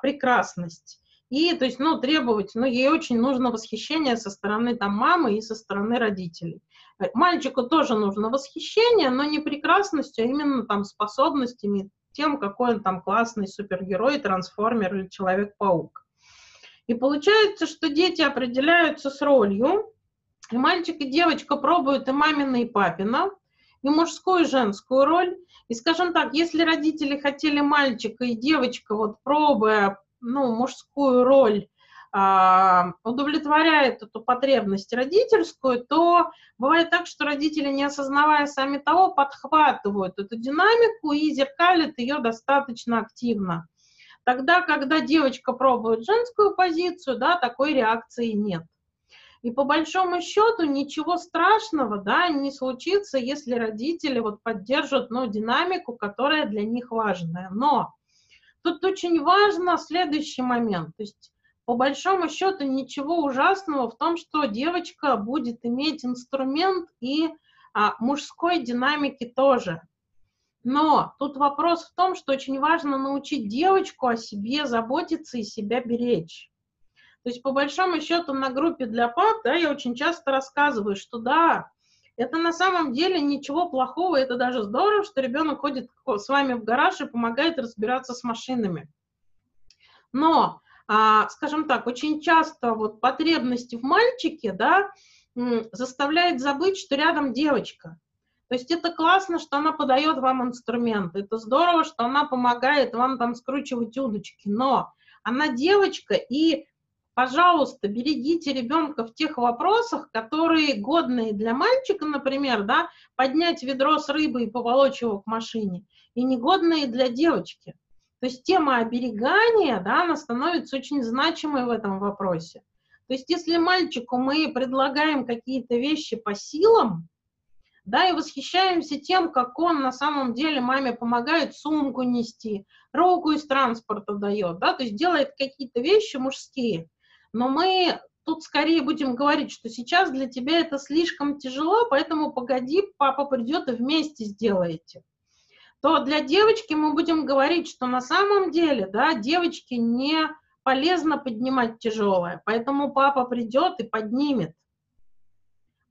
прекрасность. И, то есть, ну, требовать, ну, ей очень нужно восхищение со стороны там мамы и со стороны родителей. Э, мальчику тоже нужно восхищение, но не прекрасностью, а именно там способностями, тем, какой он там классный супергерой, трансформер или Человек-паук. И получается, что дети определяются с ролью, и мальчик и девочка пробуют и мамина, и папина, и мужскую, и женскую роль. И, скажем так, если родители хотели мальчика и девочка, вот пробуя ну, мужскую роль, а, удовлетворяет эту потребность родительскую, то бывает так, что родители, не осознавая сами того, подхватывают эту динамику и зеркалят ее достаточно активно. Тогда, когда девочка пробует женскую позицию, да, такой реакции нет. И по большому счету ничего страшного да, не случится, если родители вот поддержат ну, динамику, которая для них важная. Но тут очень важно следующий момент. То есть по большому счету ничего ужасного в том, что девочка будет иметь инструмент и а, мужской динамики тоже. Но тут вопрос в том, что очень важно научить девочку о себе заботиться и себя беречь. То есть, по большому счету, на группе для пап, да, я очень часто рассказываю, что да, это на самом деле ничего плохого, это даже здорово, что ребенок ходит с вами в гараж и помогает разбираться с машинами. Но, а, скажем так, очень часто вот потребности в мальчике, да, заставляет забыть, что рядом девочка. То есть это классно, что она подает вам инструмент, это здорово, что она помогает вам там скручивать удочки, но она девочка, и пожалуйста, берегите ребенка в тех вопросах, которые годные для мальчика, например, да, поднять ведро с рыбой и поволочь его к машине, и негодные для девочки. То есть тема оберегания, да, она становится очень значимой в этом вопросе. То есть если мальчику мы предлагаем какие-то вещи по силам, да, и восхищаемся тем, как он на самом деле маме помогает сумку нести, руку из транспорта дает, да, то есть делает какие-то вещи мужские, но мы тут скорее будем говорить, что сейчас для тебя это слишком тяжело, поэтому погоди, папа придет и вместе сделаете. То для девочки мы будем говорить, что на самом деле, да, девочке не полезно поднимать тяжелое, поэтому папа придет и поднимет.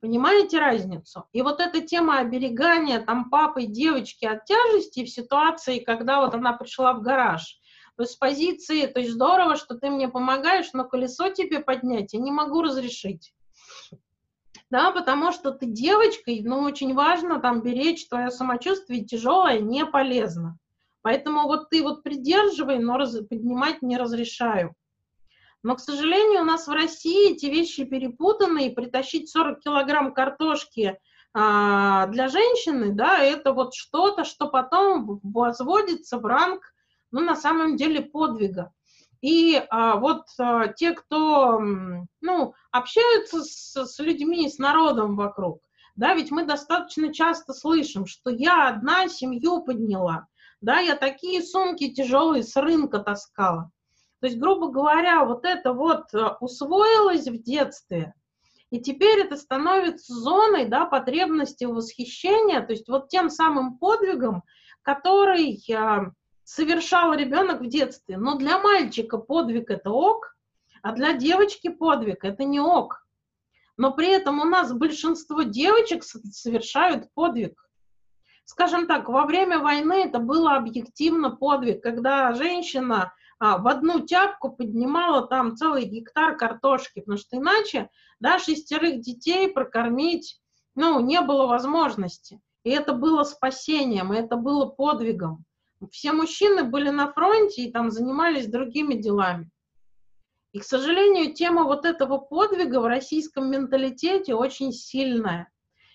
Понимаете разницу? И вот эта тема оберегания там папы и девочки от тяжести в ситуации, когда вот она пришла в гараж – то есть с позиции, то есть здорово, что ты мне помогаешь, но колесо тебе поднять я не могу разрешить. Да, потому что ты девочка, и ну, очень важно там беречь твое самочувствие, тяжелое не полезно. Поэтому вот ты вот придерживай, но раз, поднимать не разрешаю. Но, к сожалению, у нас в России эти вещи перепутаны, и притащить 40 килограмм картошки а, для женщины, да, это вот что-то, что потом возводится в ранг ну, на самом деле подвига. И а, вот а, те, кто ну, общаются с, с людьми, с народом вокруг, да, ведь мы достаточно часто слышим, что я одна семью подняла, да, я такие сумки тяжелые с рынка таскала. То есть, грубо говоря, вот это вот а, усвоилось в детстве, и теперь это становится зоной, да, потребности восхищения, то есть вот тем самым подвигом, который а, совершал ребенок в детстве. Но для мальчика подвиг это ок, а для девочки подвиг это не ок. Но при этом у нас большинство девочек совершают подвиг. Скажем так, во время войны это было объективно подвиг, когда женщина а, в одну тяпку поднимала там целый гектар картошки, потому что иначе да, шестерых детей прокормить ну, не было возможности. И это было спасением, и это было подвигом. Все мужчины были на фронте и там занимались другими делами. И, к сожалению, тема вот этого подвига в российском менталитете очень сильная.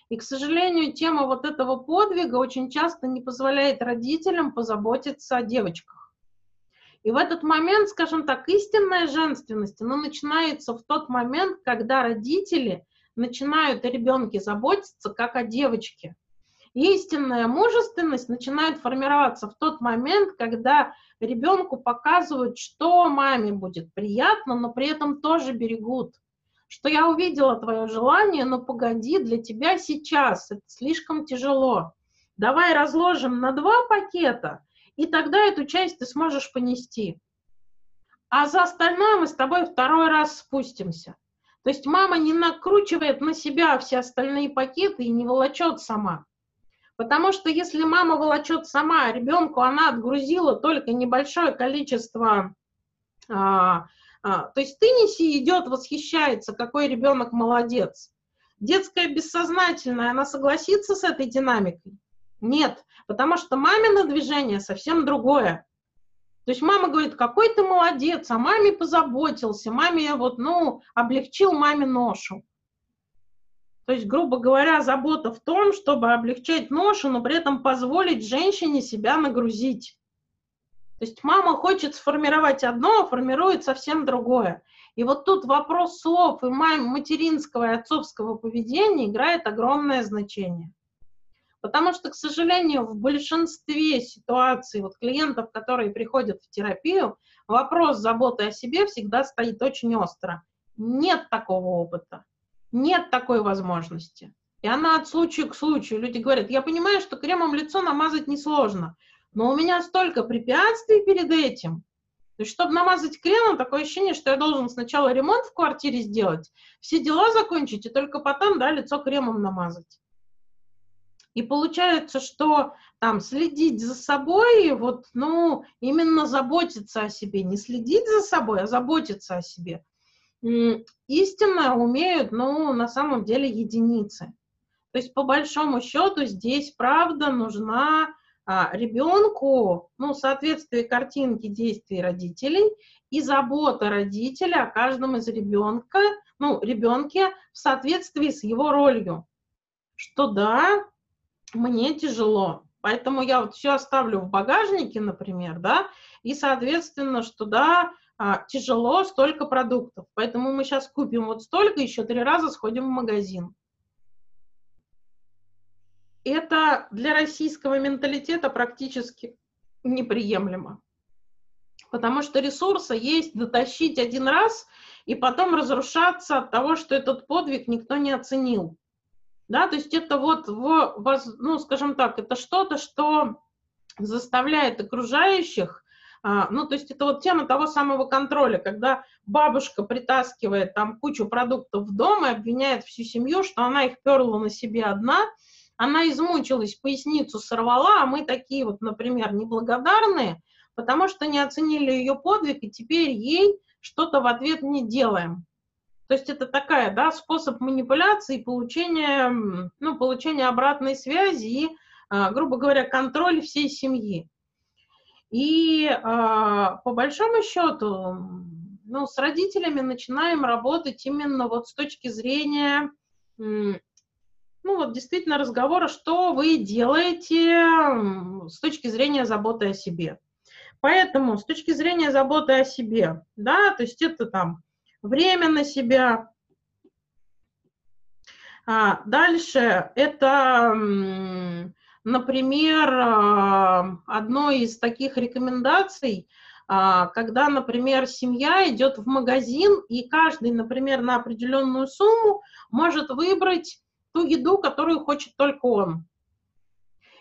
И, к сожалению, тема вот этого подвига очень часто не позволяет родителям позаботиться о девочках. И в этот момент, скажем так, истинная женственность, она начинается в тот момент, когда родители начинают о ребенке заботиться как о девочке. Истинная мужественность начинает формироваться в тот момент, когда ребенку показывают, что маме будет приятно, но при этом тоже берегут – что я увидела твое желание, но погоди, для тебя сейчас это слишком тяжело. Давай разложим на два пакета, и тогда эту часть ты сможешь понести. А за остальное мы с тобой второй раз спустимся. То есть мама не накручивает на себя все остальные пакеты и не волочет сама. Потому что если мама волочет сама, ребенку она отгрузила только небольшое количество а, а, то есть ты неси идет, восхищается, какой ребенок молодец. Детская бессознательная, она согласится с этой динамикой? Нет, потому что мамино движение совсем другое. То есть мама говорит, какой ты молодец, а маме позаботился, маме вот, ну, облегчил маме ношу. То есть, грубо говоря, забота в том, чтобы облегчать ношу, но при этом позволить женщине себя нагрузить. То есть мама хочет сформировать одно, а формирует совсем другое. И вот тут вопрос слов и материнского и отцовского поведения играет огромное значение. Потому что, к сожалению, в большинстве ситуаций вот клиентов, которые приходят в терапию, вопрос заботы о себе всегда стоит очень остро. Нет такого опыта, нет такой возможности. И она от случая к случаю. Люди говорят, я понимаю, что кремом лицо намазать несложно, но у меня столько препятствий перед этим. То есть, чтобы намазать кремом, такое ощущение, что я должен сначала ремонт в квартире сделать, все дела закончить, и только потом, да, лицо кремом намазать. И получается, что там следить за собой, вот, ну, именно заботиться о себе, не следить за собой, а заботиться о себе. Истинно умеют, ну, на самом деле единицы. То есть, по большому счету, здесь, правда, нужна а, ребенку, ну, соответствие картинки действий родителей и забота родителя о каждом из ребенка, ну, ребенке в соответствии с его ролью. Что да, мне тяжело, поэтому я вот все оставлю в багажнике, например, да, и, соответственно, что да, а, тяжело столько продуктов, поэтому мы сейчас купим вот столько, еще три раза сходим в магазин это для российского менталитета практически неприемлемо. Потому что ресурса есть дотащить один раз и потом разрушаться от того, что этот подвиг никто не оценил. Да, то есть это вот, в, ну, скажем так, это что-то, что заставляет окружающих, а, ну, то есть это вот тема того самого контроля, когда бабушка притаскивает там кучу продуктов в дом и обвиняет всю семью, что она их перла на себе одна, она измучилась, поясницу сорвала, а мы такие вот, например, неблагодарные, потому что не оценили ее подвиг, и теперь ей что-то в ответ не делаем. То есть это такая, да, способ манипуляции, получения, ну, получения обратной связи и, а, грубо говоря, контроль всей семьи. И а, по большому счету, ну, с родителями начинаем работать именно вот с точки зрения ну вот действительно разговора, что вы делаете с точки зрения заботы о себе. Поэтому с точки зрения заботы о себе, да, то есть это там время на себя. А дальше это, например, а, одной из таких рекомендаций, а, когда, например, семья идет в магазин, и каждый, например, на определенную сумму может выбрать ту еду, которую хочет только он.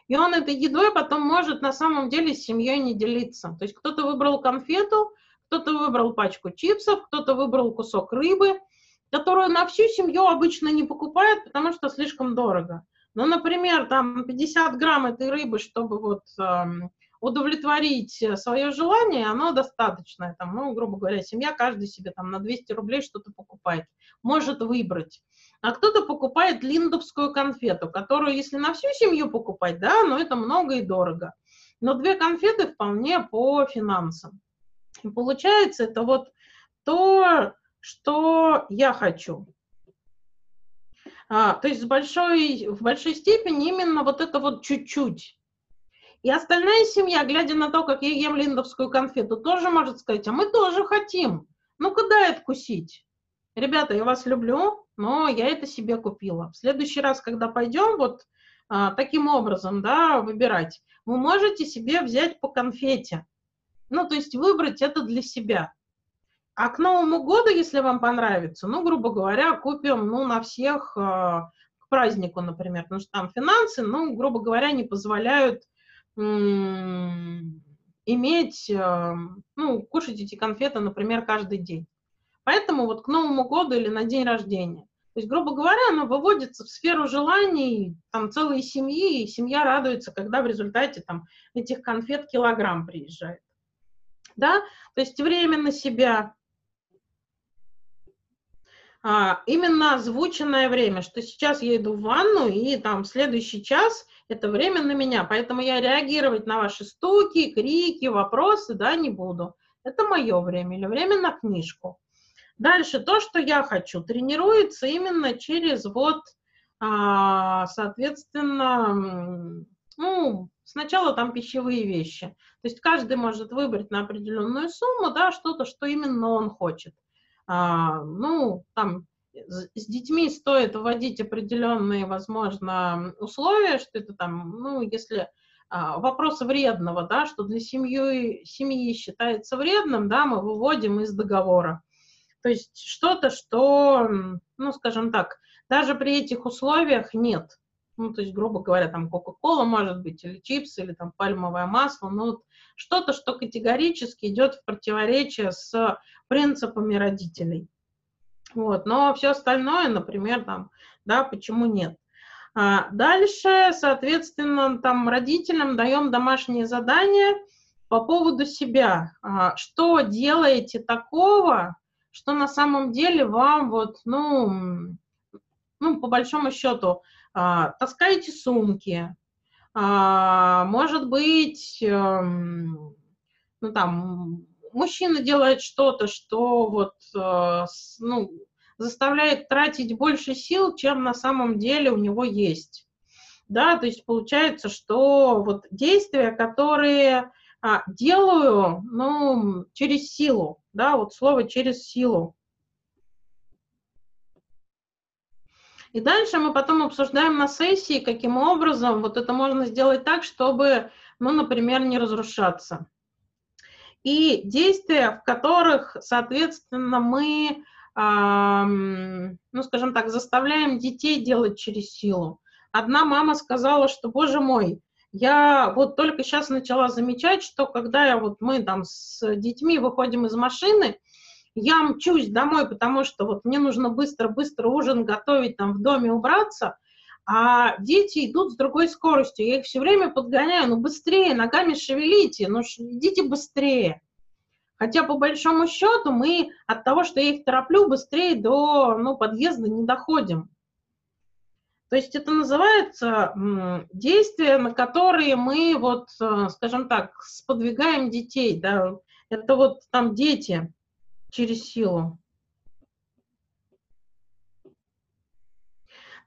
И он этой едой потом может на самом деле с семьей не делиться. То есть кто-то выбрал конфету, кто-то выбрал пачку чипсов, кто-то выбрал кусок рыбы, которую на всю семью обычно не покупают, потому что слишком дорого. Ну, например, там 50 грамм этой рыбы, чтобы вот эм, удовлетворить свое желание, оно достаточное. Там, ну, грубо говоря, семья каждый себе там на 200 рублей что-то покупает. Может выбрать. А кто-то покупает линдовскую конфету, которую, если на всю семью покупать, да, но это много и дорого. но две конфеты вполне по финансам. И получается, это вот то, что я хочу. А, то есть с большой, в большой степени именно вот это вот чуть-чуть. И остальная семья, глядя на то, как я ем линдовскую конфету, тоже может сказать, а мы тоже хотим. Ну-ка дай откусить. Ребята, я вас люблю, но я это себе купила. В следующий раз, когда пойдем вот а, таким образом, да, выбирать, вы можете себе взять по конфете. Ну, то есть выбрать это для себя. А к Новому году, если вам понравится, ну, грубо говоря, купим, ну, на всех э, к празднику, например, потому что там финансы, ну, грубо говоря, не позволяют иметь, э, ну, кушать эти конфеты, например, каждый день. Поэтому вот к Новому году или на день рождения. То есть, грубо говоря, оно выводится в сферу желаний там целой семьи, и семья радуется, когда в результате там этих конфет килограмм приезжает. Да, то есть время на себя, а, именно озвученное время, что сейчас я иду в ванну, и там следующий час – это время на меня, поэтому я реагировать на ваши стуки, крики, вопросы, да, не буду. Это мое время или время на книжку. Дальше то, что я хочу, тренируется именно через вот, а, соответственно, ну, сначала там пищевые вещи. То есть каждый может выбрать на определенную сумму, да, что-то, что именно он хочет. А, ну, там с детьми стоит вводить определенные, возможно, условия, что это там, ну, если а, вопрос вредного, да, что для семьи, семьи считается вредным, да, мы выводим из договора. То есть что-то, что, ну, скажем так, даже при этих условиях нет. Ну, то есть, грубо говоря, там Кока-Кола может быть, или чипсы, или там пальмовое масло, ну, что-то, что категорически идет в противоречие с принципами родителей. Вот, но все остальное, например, там, да, почему нет. А дальше, соответственно, там родителям даем домашние задания по поводу себя. А, что делаете такого, что на самом деле вам вот, ну, ну по большому счету, а, таскаете сумки, может быть, э, ну там, мужчина делает что-то, что вот, э, ну, заставляет тратить больше сил, чем на самом деле у него есть. Да, то есть получается, что вот действия, которые а, делаю, ну, через силу, да, вот слово через силу. И дальше мы потом обсуждаем на сессии, каким образом вот это можно сделать так, чтобы, ну, например, не разрушаться и действия, в которых, соответственно, мы, ну, скажем так, заставляем детей делать через силу. Одна мама сказала, что, боже мой, я вот только сейчас начала замечать, что когда я вот мы там с детьми выходим из машины, я мчусь домой, потому что вот мне нужно быстро-быстро ужин готовить, там в доме убраться, а дети идут с другой скоростью. Я их все время подгоняю, ну быстрее, ногами шевелите, ну идите быстрее. Хотя по большому счету мы от того, что я их тороплю, быстрее до ну, подъезда не доходим. То есть это называется действия, на которые мы, вот, э, скажем так, сподвигаем детей. Да? Это вот там дети через силу.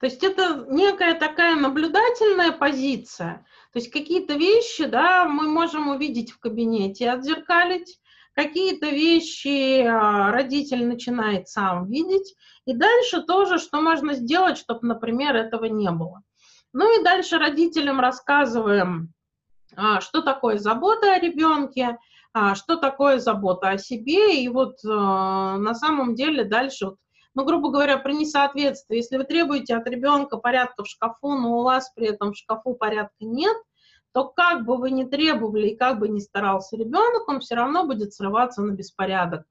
То есть это некая такая наблюдательная позиция. То есть какие-то вещи, да, мы можем увидеть в кабинете, отзеркалить, какие-то вещи а, родитель начинает сам видеть, и дальше тоже, что можно сделать, чтобы, например, этого не было. Ну и дальше родителям рассказываем, а, что такое забота о ребенке, что такое забота о себе, и вот на самом деле дальше вот ну, грубо говоря, про несоответствие. Если вы требуете от ребенка порядка в шкафу, но у вас при этом в шкафу порядка нет, то как бы вы ни требовали и как бы ни старался ребенок, он все равно будет срываться на беспорядок.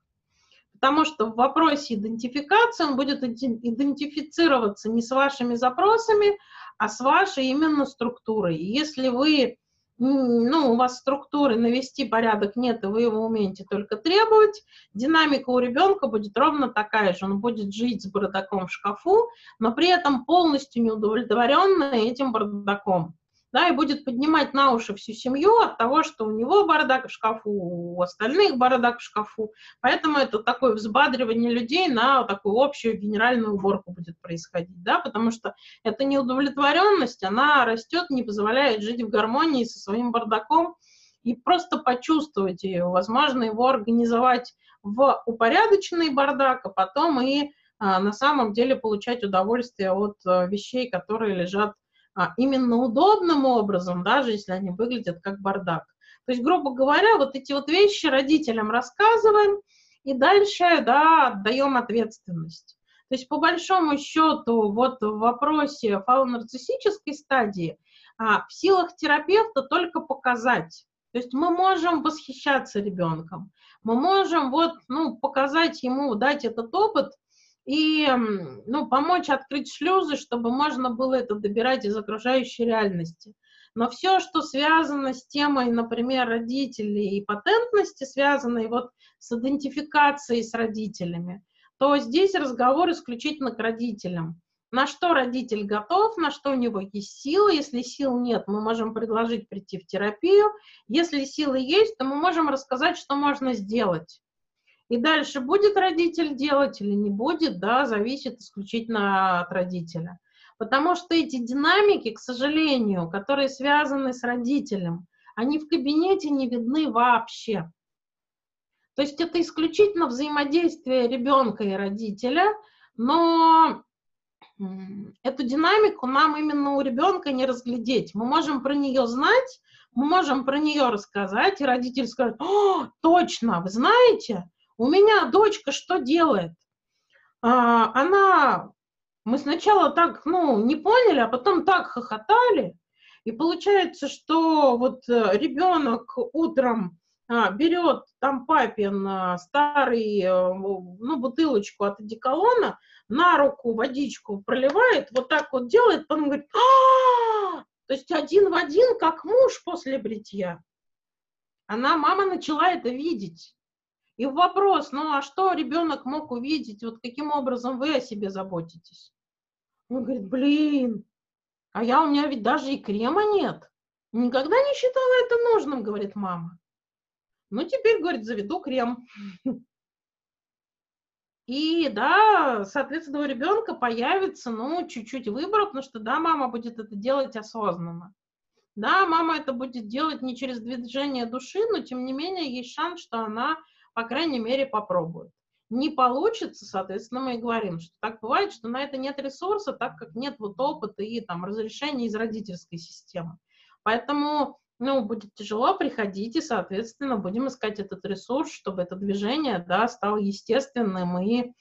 Потому что в вопросе идентификации он будет идентифицироваться не с вашими запросами, а с вашей именно структурой. Если вы, ну, у вас структуры навести порядок нет, и вы его умеете только требовать, динамика у ребенка будет ровно такая же. Он будет жить с бардаком в шкафу, но при этом полностью неудовлетворенный этим бардаком. Да, и будет поднимать на уши всю семью от того, что у него бардак в шкафу, у остальных бардак в шкафу. Поэтому это такое взбадривание людей на такую общую генеральную уборку будет происходить, да, потому что эта неудовлетворенность, она растет, не позволяет жить в гармонии со своим бардаком и просто почувствовать ее, возможно, его организовать в упорядоченный бардак, а потом и а, на самом деле получать удовольствие от а, вещей, которые лежат а, именно удобным образом, даже если они выглядят как бардак. То есть, грубо говоря, вот эти вот вещи родителям рассказываем и дальше, да, отдаем ответственность. То есть, по большому счету, вот в вопросе фалонарциссической стадии а, в силах терапевта только показать. То есть мы можем восхищаться ребенком, мы можем вот, ну, показать ему, дать этот опыт – и ну, помочь открыть шлюзы, чтобы можно было это добирать из окружающей реальности. Но все, что связано с темой, например, родителей и патентности, связанной вот с идентификацией с родителями, то здесь разговор исключительно к родителям. На что родитель готов, на что у него есть силы. Если сил нет, мы можем предложить прийти в терапию. Если силы есть, то мы можем рассказать, что можно сделать. И дальше будет родитель делать или не будет, да, зависит исключительно от родителя. Потому что эти динамики, к сожалению, которые связаны с родителем, они в кабинете не видны вообще. То есть это исключительно взаимодействие ребенка и родителя, но эту динамику нам именно у ребенка не разглядеть. Мы можем про нее знать, мы можем про нее рассказать, и родитель скажет, о, точно, вы знаете, у меня дочка что делает? А, она, мы сначала так, ну, не поняли, а потом так хохотали. И получается, что вот э, ребенок утром а, берет там папин а, старый, а, ну, бутылочку от одеколона, на руку водичку проливает, вот так вот делает, потом говорит, а, то есть один в один, как муж после бритья. Она, мама начала это видеть. И вопрос, ну а что ребенок мог увидеть, вот каким образом вы о себе заботитесь? Он говорит, блин, а я у меня ведь даже и крема нет. Никогда не считала это нужным, говорит мама. Ну, теперь, говорит, заведу крем. И, да, соответственно, у ребенка появится, ну, чуть-чуть выбора, потому что, да, мама будет это делать осознанно. Да, мама это будет делать не через движение души, но, тем не менее, есть шанс, что она по крайней мере, попробуют. Не получится, соответственно, мы и говорим, что так бывает, что на это нет ресурса, так как нет вот опыта и там разрешения из родительской системы. Поэтому, ну, будет тяжело, приходите, соответственно, будем искать этот ресурс, чтобы это движение, да, стало естественным и,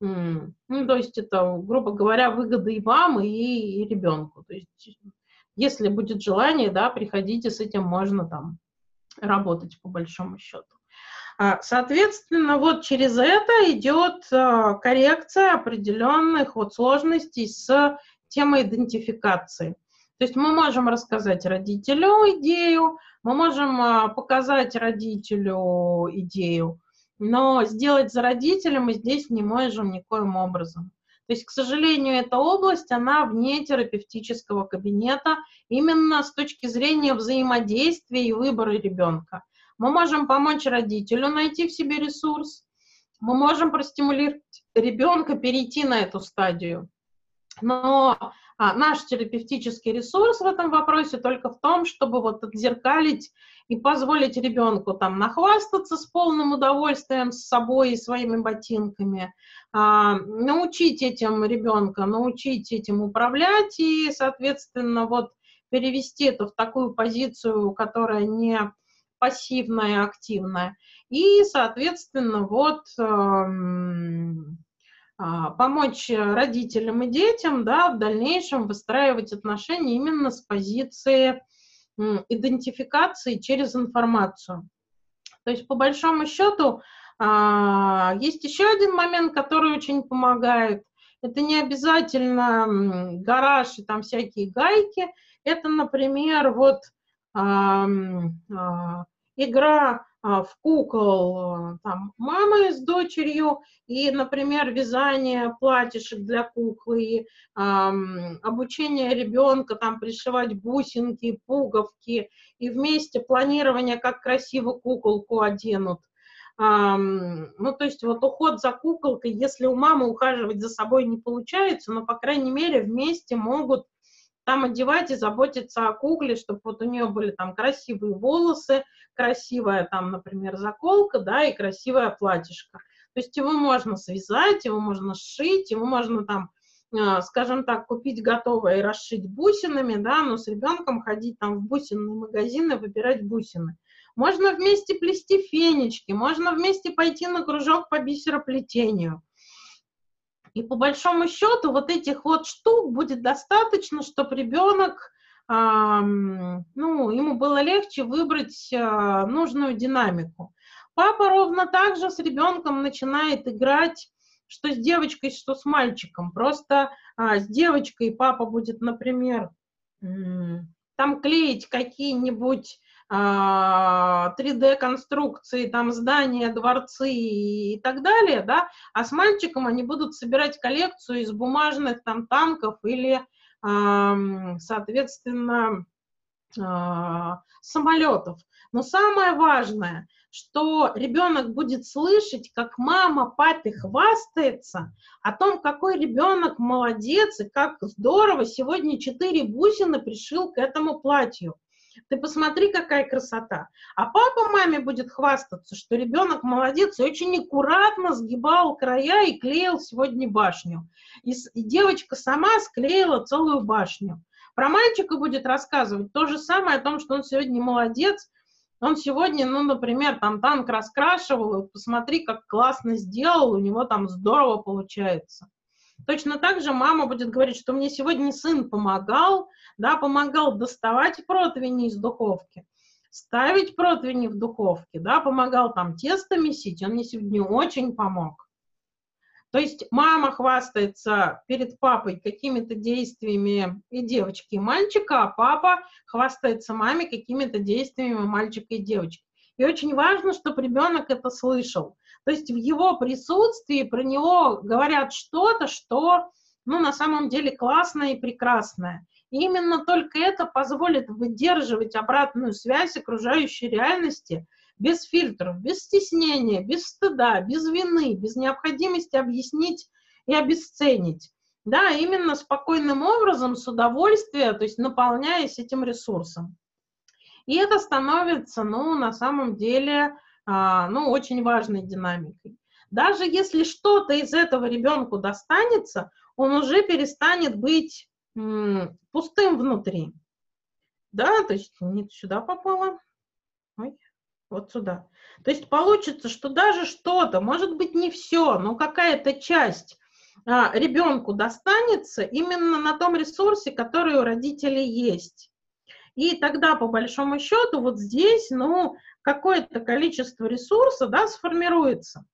ну, то есть это, грубо говоря, выгода и вам, и, и ребенку. То есть, если будет желание, да, приходите, с этим можно там работать по большому счету. А, соответственно, вот через это идет а, коррекция определенных вот сложностей с темой идентификации. То есть мы можем рассказать родителю идею, мы можем а, показать родителю идею, но сделать за родителя мы здесь не можем никоим образом. То есть, к сожалению, эта область, она вне терапевтического кабинета именно с точки зрения взаимодействия и выбора ребенка. Мы можем помочь родителю найти в себе ресурс, мы можем простимулировать ребенка перейти на эту стадию. Но а, наш терапевтический ресурс в этом вопросе только в том, чтобы вот отзеркалить и позволить ребенку там нахвастаться с полным удовольствием с собой и своими ботинками, а, научить этим ребенка, научить этим управлять и, соответственно, вот перевести это в такую позицию, которая не пассивная, активная. И, соответственно, вот эм, а, помочь родителям и детям да, в дальнейшем выстраивать отношения именно с позиции идентификации через информацию. То есть, по большому счету, а, есть еще один момент, который очень помогает. Это не обязательно гараж и там всякие гайки. Это, например, вот игра а, в кукол а, там, мамы с дочерью, и, например, вязание платьишек для куклы, обучение ребенка там пришивать бусинки, пуговки, и вместе планирование, как красиво куколку оденут. Ну, то есть вот уход за куколкой, если у мамы ухаживать за собой не получается, но, по крайней мере, вместе могут там одевать и заботиться о кукле, чтобы вот у нее были там красивые волосы, красивая там, например, заколка, да, и красивое платьишко. То есть его можно связать, его можно сшить, его можно там, а, скажем так, купить готовое и расшить бусинами, да, но с ребенком ходить там в бусинный магазин и выбирать бусины. Можно вместе плести фенечки, можно вместе пойти на кружок по бисероплетению. И по большому счету вот этих вот штук будет достаточно, чтобы ребенок, ну, ему было легче выбрать а, нужную динамику. Папа ровно так же с ребенком начинает играть что с девочкой, что с мальчиком. Просто а, с девочкой папа будет, например, там клеить какие-нибудь 3D-конструкции, а, там здания, дворцы и так далее, да, а с мальчиком они будут собирать коллекцию из бумажных там танков или, соответственно, а, самолетов. Но самое важное, что ребенок будет слышать, как мама папе хвастается о том, какой ребенок молодец и как здорово сегодня четыре бусины пришил к этому платью. Ты посмотри, какая красота. А папа маме будет хвастаться, что ребенок молодец и очень аккуратно сгибал края и клеил сегодня башню. И, и девочка сама склеила целую башню. Про мальчика будет рассказывать то же самое о том, что он сегодня молодец, он сегодня, ну, например, там танк раскрашивал, посмотри, как классно сделал, у него там здорово получается. Точно так же мама будет говорить, что мне сегодня сын помогал, да, помогал доставать противни из духовки, ставить противни в духовке, да, помогал там тесто месить, он мне сегодня очень помог. То есть мама хвастается перед папой какими-то действиями и девочки, и мальчика, а папа хвастается маме какими-то действиями мальчика и девочки. И очень важно, чтобы ребенок это слышал. То есть в его присутствии про него говорят что-то, что ну, на самом деле классное и прекрасное. И именно только это позволит выдерживать обратную связь окружающей реальности без фильтров, без стеснения, без стыда, без вины, без необходимости объяснить и обесценить. Да, именно спокойным образом, с удовольствием, то есть наполняясь этим ресурсом. И это становится, ну, на самом деле, ну, очень важной динамикой. Даже если что-то из этого ребенку достанется, он уже перестанет быть пустым внутри. Да, то есть не сюда попало, Ой, вот сюда. То есть получится, что даже что-то, может быть не все, но какая-то часть а, ребенку достанется именно на том ресурсе, который у родителей есть. И тогда, по большому счету, вот здесь, ну, какое-то количество ресурса, да, сформируется.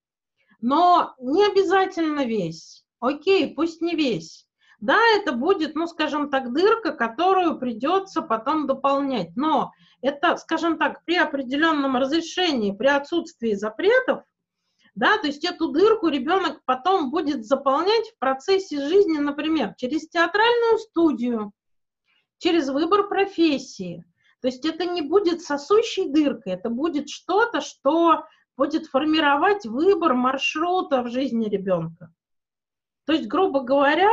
Но не обязательно весь. Окей, пусть не весь. Да, это будет, ну, скажем так, дырка, которую придется потом дополнять. Но это, скажем так, при определенном разрешении, при отсутствии запретов, да, то есть эту дырку ребенок потом будет заполнять в процессе жизни, например, через театральную студию, через выбор профессии. То есть это не будет сосущей дыркой, это будет что-то, что будет формировать выбор маршрута в жизни ребенка. То есть, грубо говоря,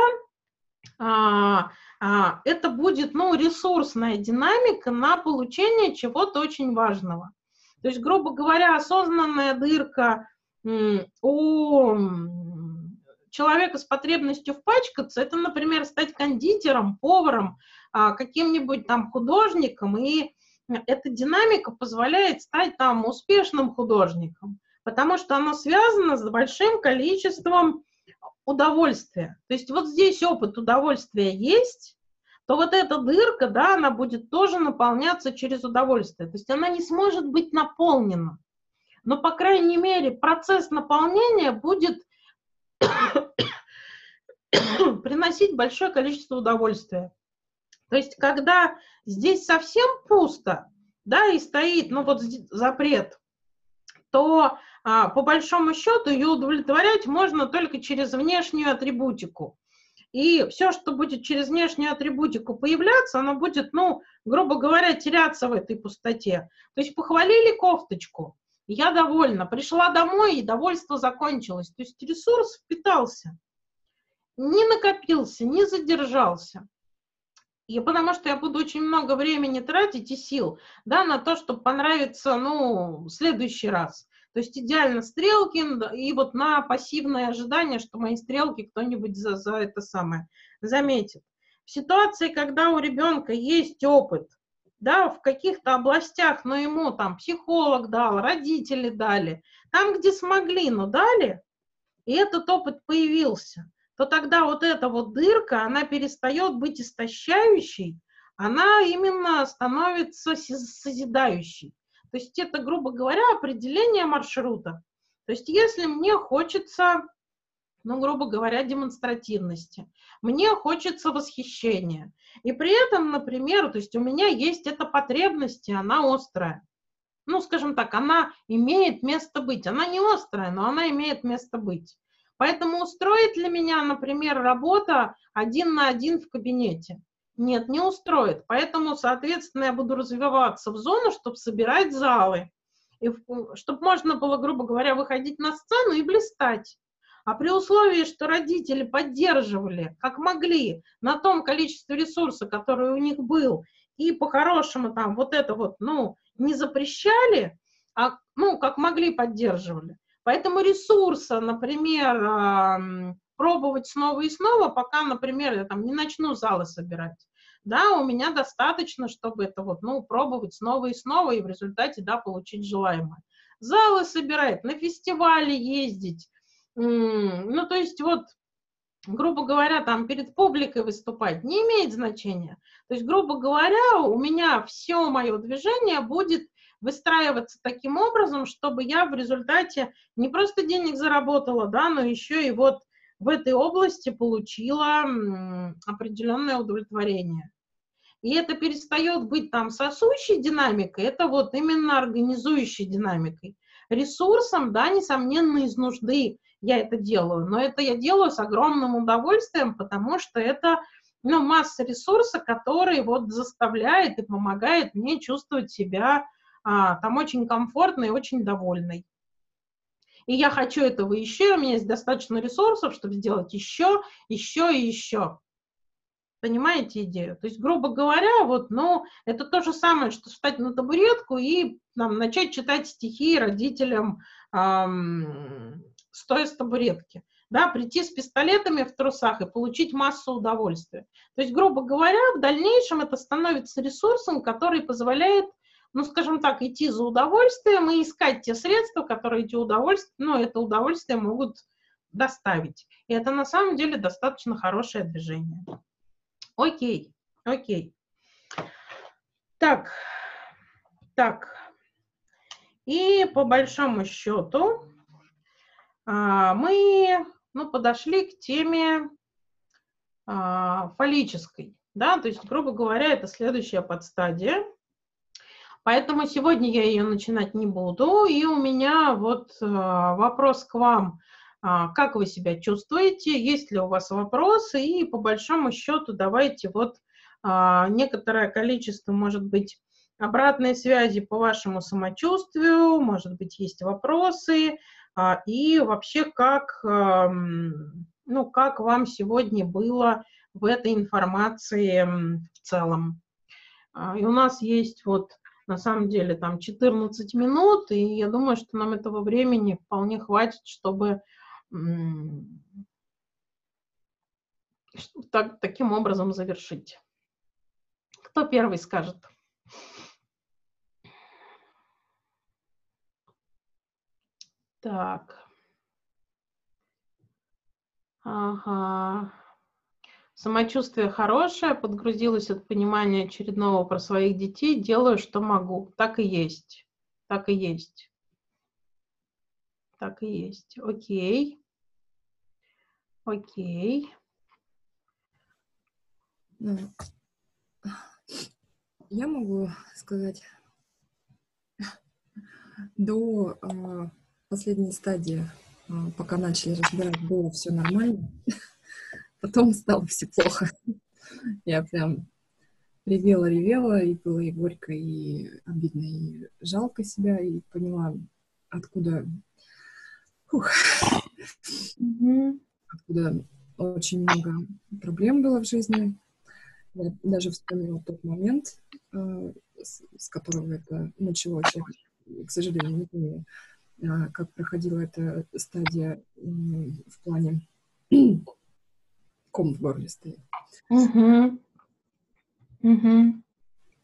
а, а, это будет ну, ресурсная динамика на получение чего-то очень важного. То есть, грубо говоря, осознанная дырка у человека с потребностью впачкаться, это, например, стать кондитером, поваром, а, каким-нибудь там художником, и эта динамика позволяет стать там успешным художником, потому что она связана с большим количеством удовольствия. То есть вот здесь опыт удовольствия есть, то вот эта дырка, да, она будет тоже наполняться через удовольствие. То есть она не сможет быть наполнена. Но, по крайней мере, процесс наполнения будет *coughs* приносить большое количество удовольствия. То есть, когда здесь совсем пусто, да, и стоит, ну вот запрет, то а, по большому счету ее удовлетворять можно только через внешнюю атрибутику. И все, что будет через внешнюю атрибутику появляться, оно будет, ну, грубо говоря, теряться в этой пустоте. То есть похвалили кофточку, я довольна. Пришла домой, и довольство закончилось. То есть ресурс впитался. Не накопился, не задержался. И потому что я буду очень много времени тратить и сил, да, на то, чтобы понравиться, ну, в следующий раз. То есть идеально стрелки и вот на пассивное ожидание, что мои стрелки кто-нибудь за, за это самое заметит. В ситуации, когда у ребенка есть опыт, да, в каких-то областях, но ему там психолог дал, родители дали, там, где смогли, но дали, и этот опыт появился, то тогда вот эта вот дырка, она перестает быть истощающей, она именно становится созидающей. То есть это, грубо говоря, определение маршрута. То есть если мне хочется, ну, грубо говоря, демонстративности, мне хочется восхищения, и при этом, например, то есть у меня есть эта потребность, и она острая. Ну, скажем так, она имеет место быть. Она не острая, но она имеет место быть. Поэтому устроит для меня, например, работа один на один в кабинете? Нет, не устроит. Поэтому, соответственно, я буду развиваться в зону, чтобы собирать залы. И чтобы можно было, грубо говоря, выходить на сцену и блистать. А при условии, что родители поддерживали, как могли, на том количестве ресурса, который у них был, и по-хорошему там вот это вот, ну, не запрещали, а, ну, как могли, поддерживали. Поэтому ресурса, например, пробовать снова и снова, пока, например, я там не начну залы собирать. Да, у меня достаточно, чтобы это вот, ну, пробовать снова и снова, и в результате, да, получить желаемое. Залы собирать, на фестивали ездить. Ну, то есть вот, грубо говоря, там перед публикой выступать не имеет значения. То есть, грубо говоря, у меня все мое движение будет выстраиваться таким образом, чтобы я в результате не просто денег заработала, да, но еще и вот в этой области получила определенное удовлетворение. И это перестает быть там сосущей динамикой, это вот именно организующей динамикой. Ресурсом, да, несомненно, из нужды я это делаю, но это я делаю с огромным удовольствием, потому что это ну, масса ресурса, который вот заставляет и помогает мне чувствовать себя а, там очень комфортно и очень довольной. И я хочу этого еще, у меня есть достаточно ресурсов, чтобы сделать еще, еще и еще. Понимаете идею? То есть, грубо говоря, вот, ну, это то же самое, что встать на табуретку и там, начать читать стихи родителям, эм, стоя с табуретки. Да, прийти с пистолетами в трусах и получить массу удовольствия. То есть, грубо говоря, в дальнейшем это становится ресурсом, который позволяет ну, скажем так, идти за удовольствием и искать те средства, которые эти удовольствия, ну, это удовольствие могут доставить. И это на самом деле достаточно хорошее движение. Окей, окей. Так, так. И по большому счету мы ну, подошли к теме а, фаллической. Да, то есть, грубо говоря, это следующая подстадия. Поэтому сегодня я ее начинать не буду. И у меня вот э, вопрос к вам. А, как вы себя чувствуете? Есть ли у вас вопросы? И по большому счету давайте вот а, некоторое количество, может быть, обратной связи по вашему самочувствию, может быть, есть вопросы, а, и вообще как, ну, как вам сегодня было в этой информации в целом. И у нас есть вот на самом деле там 14 минут, и я думаю, что нам этого времени вполне хватит, чтобы так, таким образом завершить. Кто первый скажет? Так. Ага. Самочувствие хорошее, подгрузилась от понимания очередного про своих детей, делаю, что могу. Так и есть. Так и есть. Так и есть. Окей. Окей. Я могу сказать До э, последней стадии, э, пока начали разбирать, было все нормально. *laughs* Потом стало все плохо. Я прям ревела-ревела, и было и горько, и обидно, и жалко себя, и поняла, откуда... Фух. Откуда очень много проблем было в жизни. Я даже вспомнила тот момент, э, с, которого это началось. Я, к сожалению, не помню, как проходила эта стадия в плане ком в горле стоит. Угу. Угу.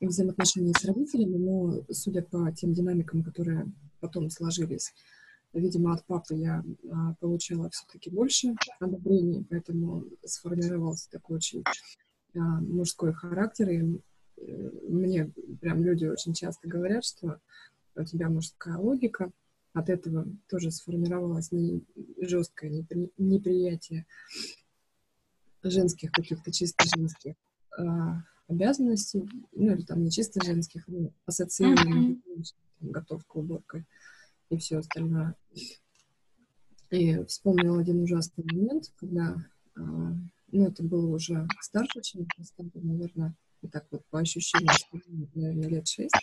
Взаимоотношения с родителями, но судя по тем динамикам, которые потом сложились, видимо, от папы я а, получала все-таки больше одобрений, поэтому сформировался такой очень а, мужской характер. И э, мне прям люди очень часто говорят, что у тебя мужская логика, от этого тоже сформировалось не жесткое непри, неприятие женских каких-то чисто женских э, обязанностей, ну или там не чисто женских, ну, ассоциированных, mm-hmm. готовка, уборка и все остальное. И вспомнила один ужасный момент, когда, э, ну это было уже старше, чем наверное, и так вот по ощущениям, наверное, лет шесть.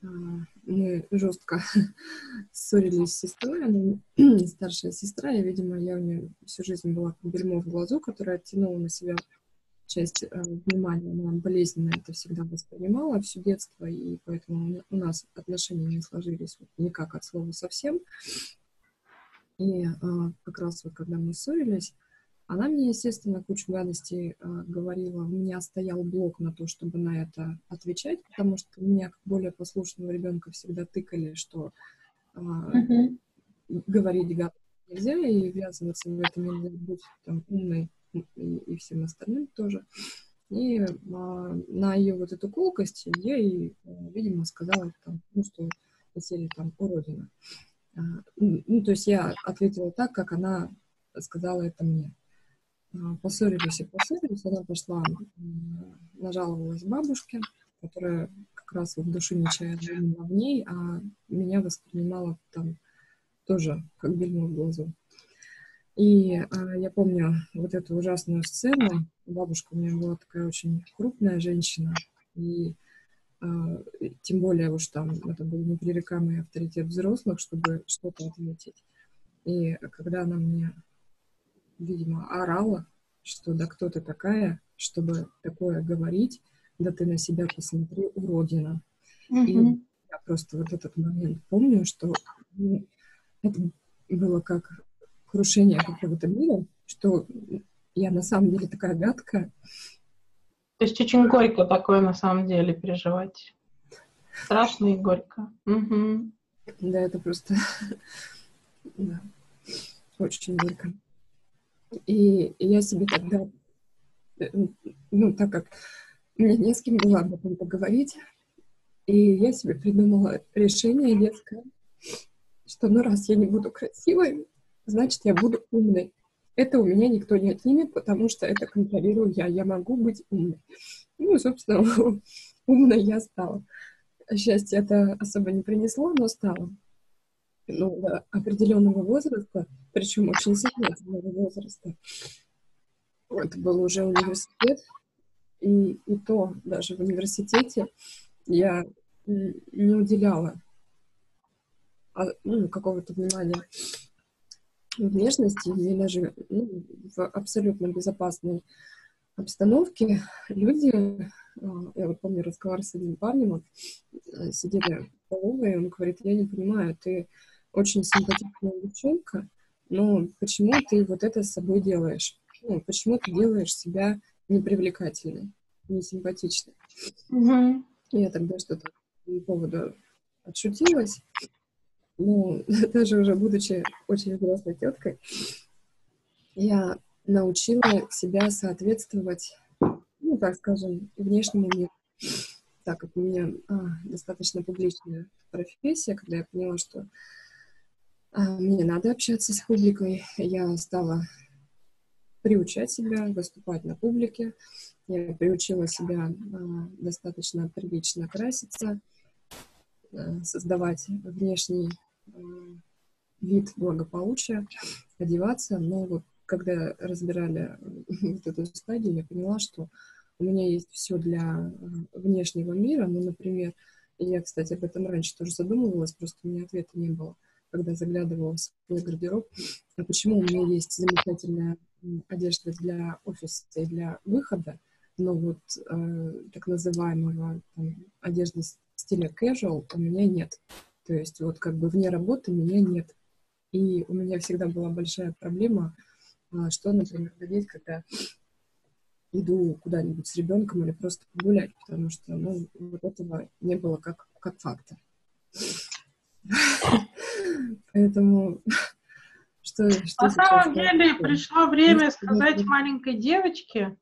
Мы жестко *laughs* ссорились с сестрой, она *clears throat* старшая сестра, и, видимо, я у нее всю жизнь была бельмо в глазу, которая оттянула на себя часть э, внимания, она болезненно это всегда воспринимала всю детство, и поэтому у нас отношения не сложились никак от слова совсем. И э, как раз вот когда мы ссорились, она мне, естественно, кучу гадостей э, говорила. У меня стоял блок на то, чтобы на это отвечать, потому что меня, как более послушного ребенка, всегда тыкали, что э, mm-hmm. говорить гадость нельзя, и ввязываться в это нельзя, быть там умной и, и всем остальным тоже. И а, на ее вот эту колкость я ей, видимо, сказала, там, ну, что на там уродина. Ну, то есть я ответила так, как она сказала это мне. А, поссорились и поссорились, она пошла, нажаловалась бабушке, которая как раз вот души не чаяла в ней, а меня воспринимала там тоже как бельмо в глазу. И а, я помню вот эту ужасную сцену. Бабушка у меня была такая очень крупная женщина, и а, тем более уж там это был непререкаемый авторитет взрослых, чтобы что-то ответить. И когда она мне видимо, орала, что да кто ты такая, чтобы такое говорить, да ты на себя посмотри, уродина. Mm-hmm. И я просто вот этот момент помню, что ну, это было как крушение какого-то мира, что я на самом деле такая гадкая. То есть очень горько такое на самом деле переживать. Страшно и горько. Угу. Да, это просто *laughs* да. очень горько. И я себе тогда, э, ну, так как мне не с кем было об этом поговорить, и я себе придумала решение детское, что ну раз я не буду красивой, значит, я буду умной. Это у меня никто не отнимет, потому что это контролирую я. Я могу быть умной. Ну, собственно, *laughs* умной я стала. Счастье это особо не принесло, но стало ну, определенного возраста, причем очень сознательного возраста. Это был уже университет, и, и то даже в университете я не уделяла а, ну, какого-то внимания внешности, и даже ну, в абсолютно безопасной обстановке люди, а, я вот помню разговор с одним парнем, вот, э, сидели в столовой, он говорит, я не понимаю, ты очень симпатичная девчонка, но почему ты вот это с собой делаешь? Ну, почему ты делаешь себя непривлекательной, несимпатичной? Угу. Я тогда что-то по поводу отшутилась. Но *laughs* даже уже будучи очень взрослой теткой, я научила себя соответствовать, ну, так скажем, внешнему миру. Так как у меня а, достаточно публичная профессия, когда я поняла, что мне надо общаться с публикой. Я стала приучать себя выступать на публике. Я приучила себя а, достаточно прилично краситься. э, создавать внешний вид благополучия, одеваться, но вот когда разбирали *laughs* вот эту стадию, я поняла, что у меня есть все для внешнего мира, ну, например, я, кстати, об этом раньше тоже задумывалась, просто у меня ответа не было, когда заглядывала в свой гардероб. А почему у меня есть замечательная одежда для офиса и для выхода, но вот э, так называемого там, одежды стиля casual у меня нет. То есть вот как бы вне работы меня нет. И у меня всегда была большая проблема, э, что, например, надеть, когда иду куда-нибудь с ребенком или просто погулять, потому что, ну, вот этого не было как, как факта. Поэтому *laughs* что, что На самом деле пришло время сказать маленькой девочке,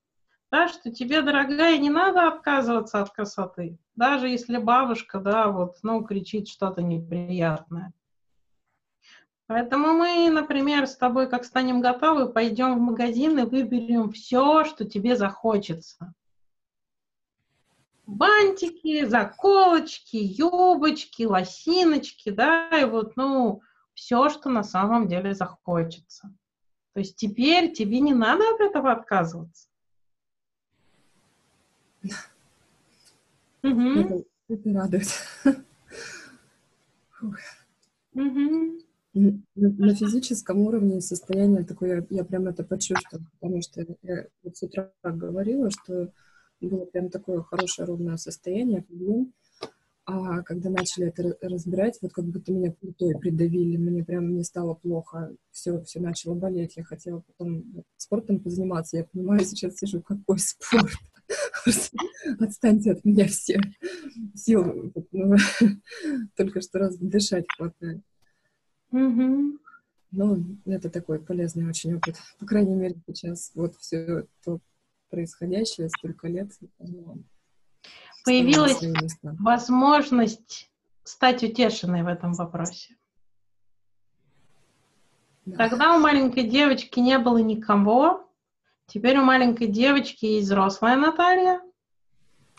да, что тебе, дорогая, не надо отказываться от красоты, даже если бабушка, да, вот, ну, кричит что-то неприятное. Поэтому мы, например, с тобой, как станем готовы, пойдем в магазин и выберем все, что тебе захочется. Бантики, заколочки, юбочки, лосиночки, да, и вот, ну, все, что на самом деле захочется. То есть теперь тебе не надо от этого отказываться. *laughs* Это, это радует. *laughs* Угу на физическом уровне состояние такое, я, я прям это почувствовала, потому что я вот с утра говорила, что было прям такое хорошее ровное состояние, подъем, а когда начали это разбирать, вот как будто меня плитой придавили, мне прям не стало плохо, все, все начало болеть, я хотела потом спортом позаниматься, я понимаю, сейчас сижу, какой спорт? *laughs* Отстаньте от меня все. Сил *laughs* только что раз дышать хватает. Ну, это такой полезный очень опыт. По крайней мере, сейчас вот все то происходящее, столько лет. Появилась возможность стать утешенной в этом вопросе. Да. Тогда у маленькой девочки не было никого. Теперь у маленькой девочки есть взрослая Наталья.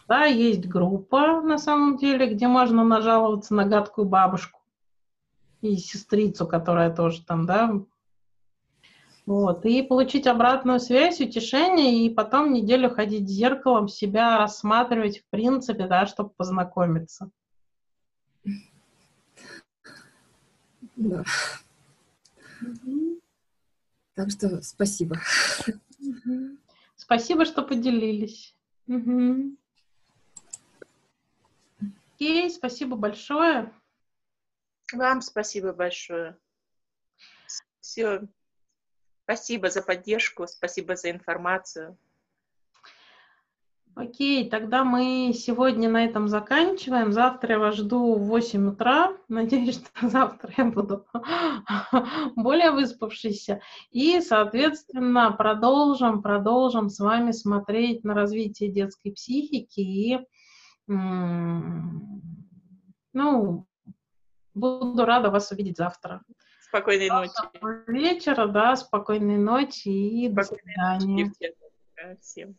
Да, есть группа, на самом деле, где можно нажаловаться на гадкую бабушку и сестрицу, которая тоже там, да, вот, и получить обратную связь, утешение, и потом неделю ходить зеркалом, себя рассматривать, в принципе, да, чтобы познакомиться. Да. Угу. Так что спасибо. Угу. Спасибо, что поделились. Угу. Окей, спасибо большое. Вам спасибо большое. Все. Спасибо за поддержку, спасибо за информацию. Окей, тогда мы сегодня на этом заканчиваем. Завтра я вас жду в 8 утра. *laughs* Надеюсь, что завтра я буду *laughs* более выспавшейся. И, соответственно, продолжим, продолжим с вами смотреть на развитие детской психики и ну, Буду рада вас увидеть завтра. Спокойной ночи. Вечера, да, спокойной ночи и спокойной до свидания. Ночи всем.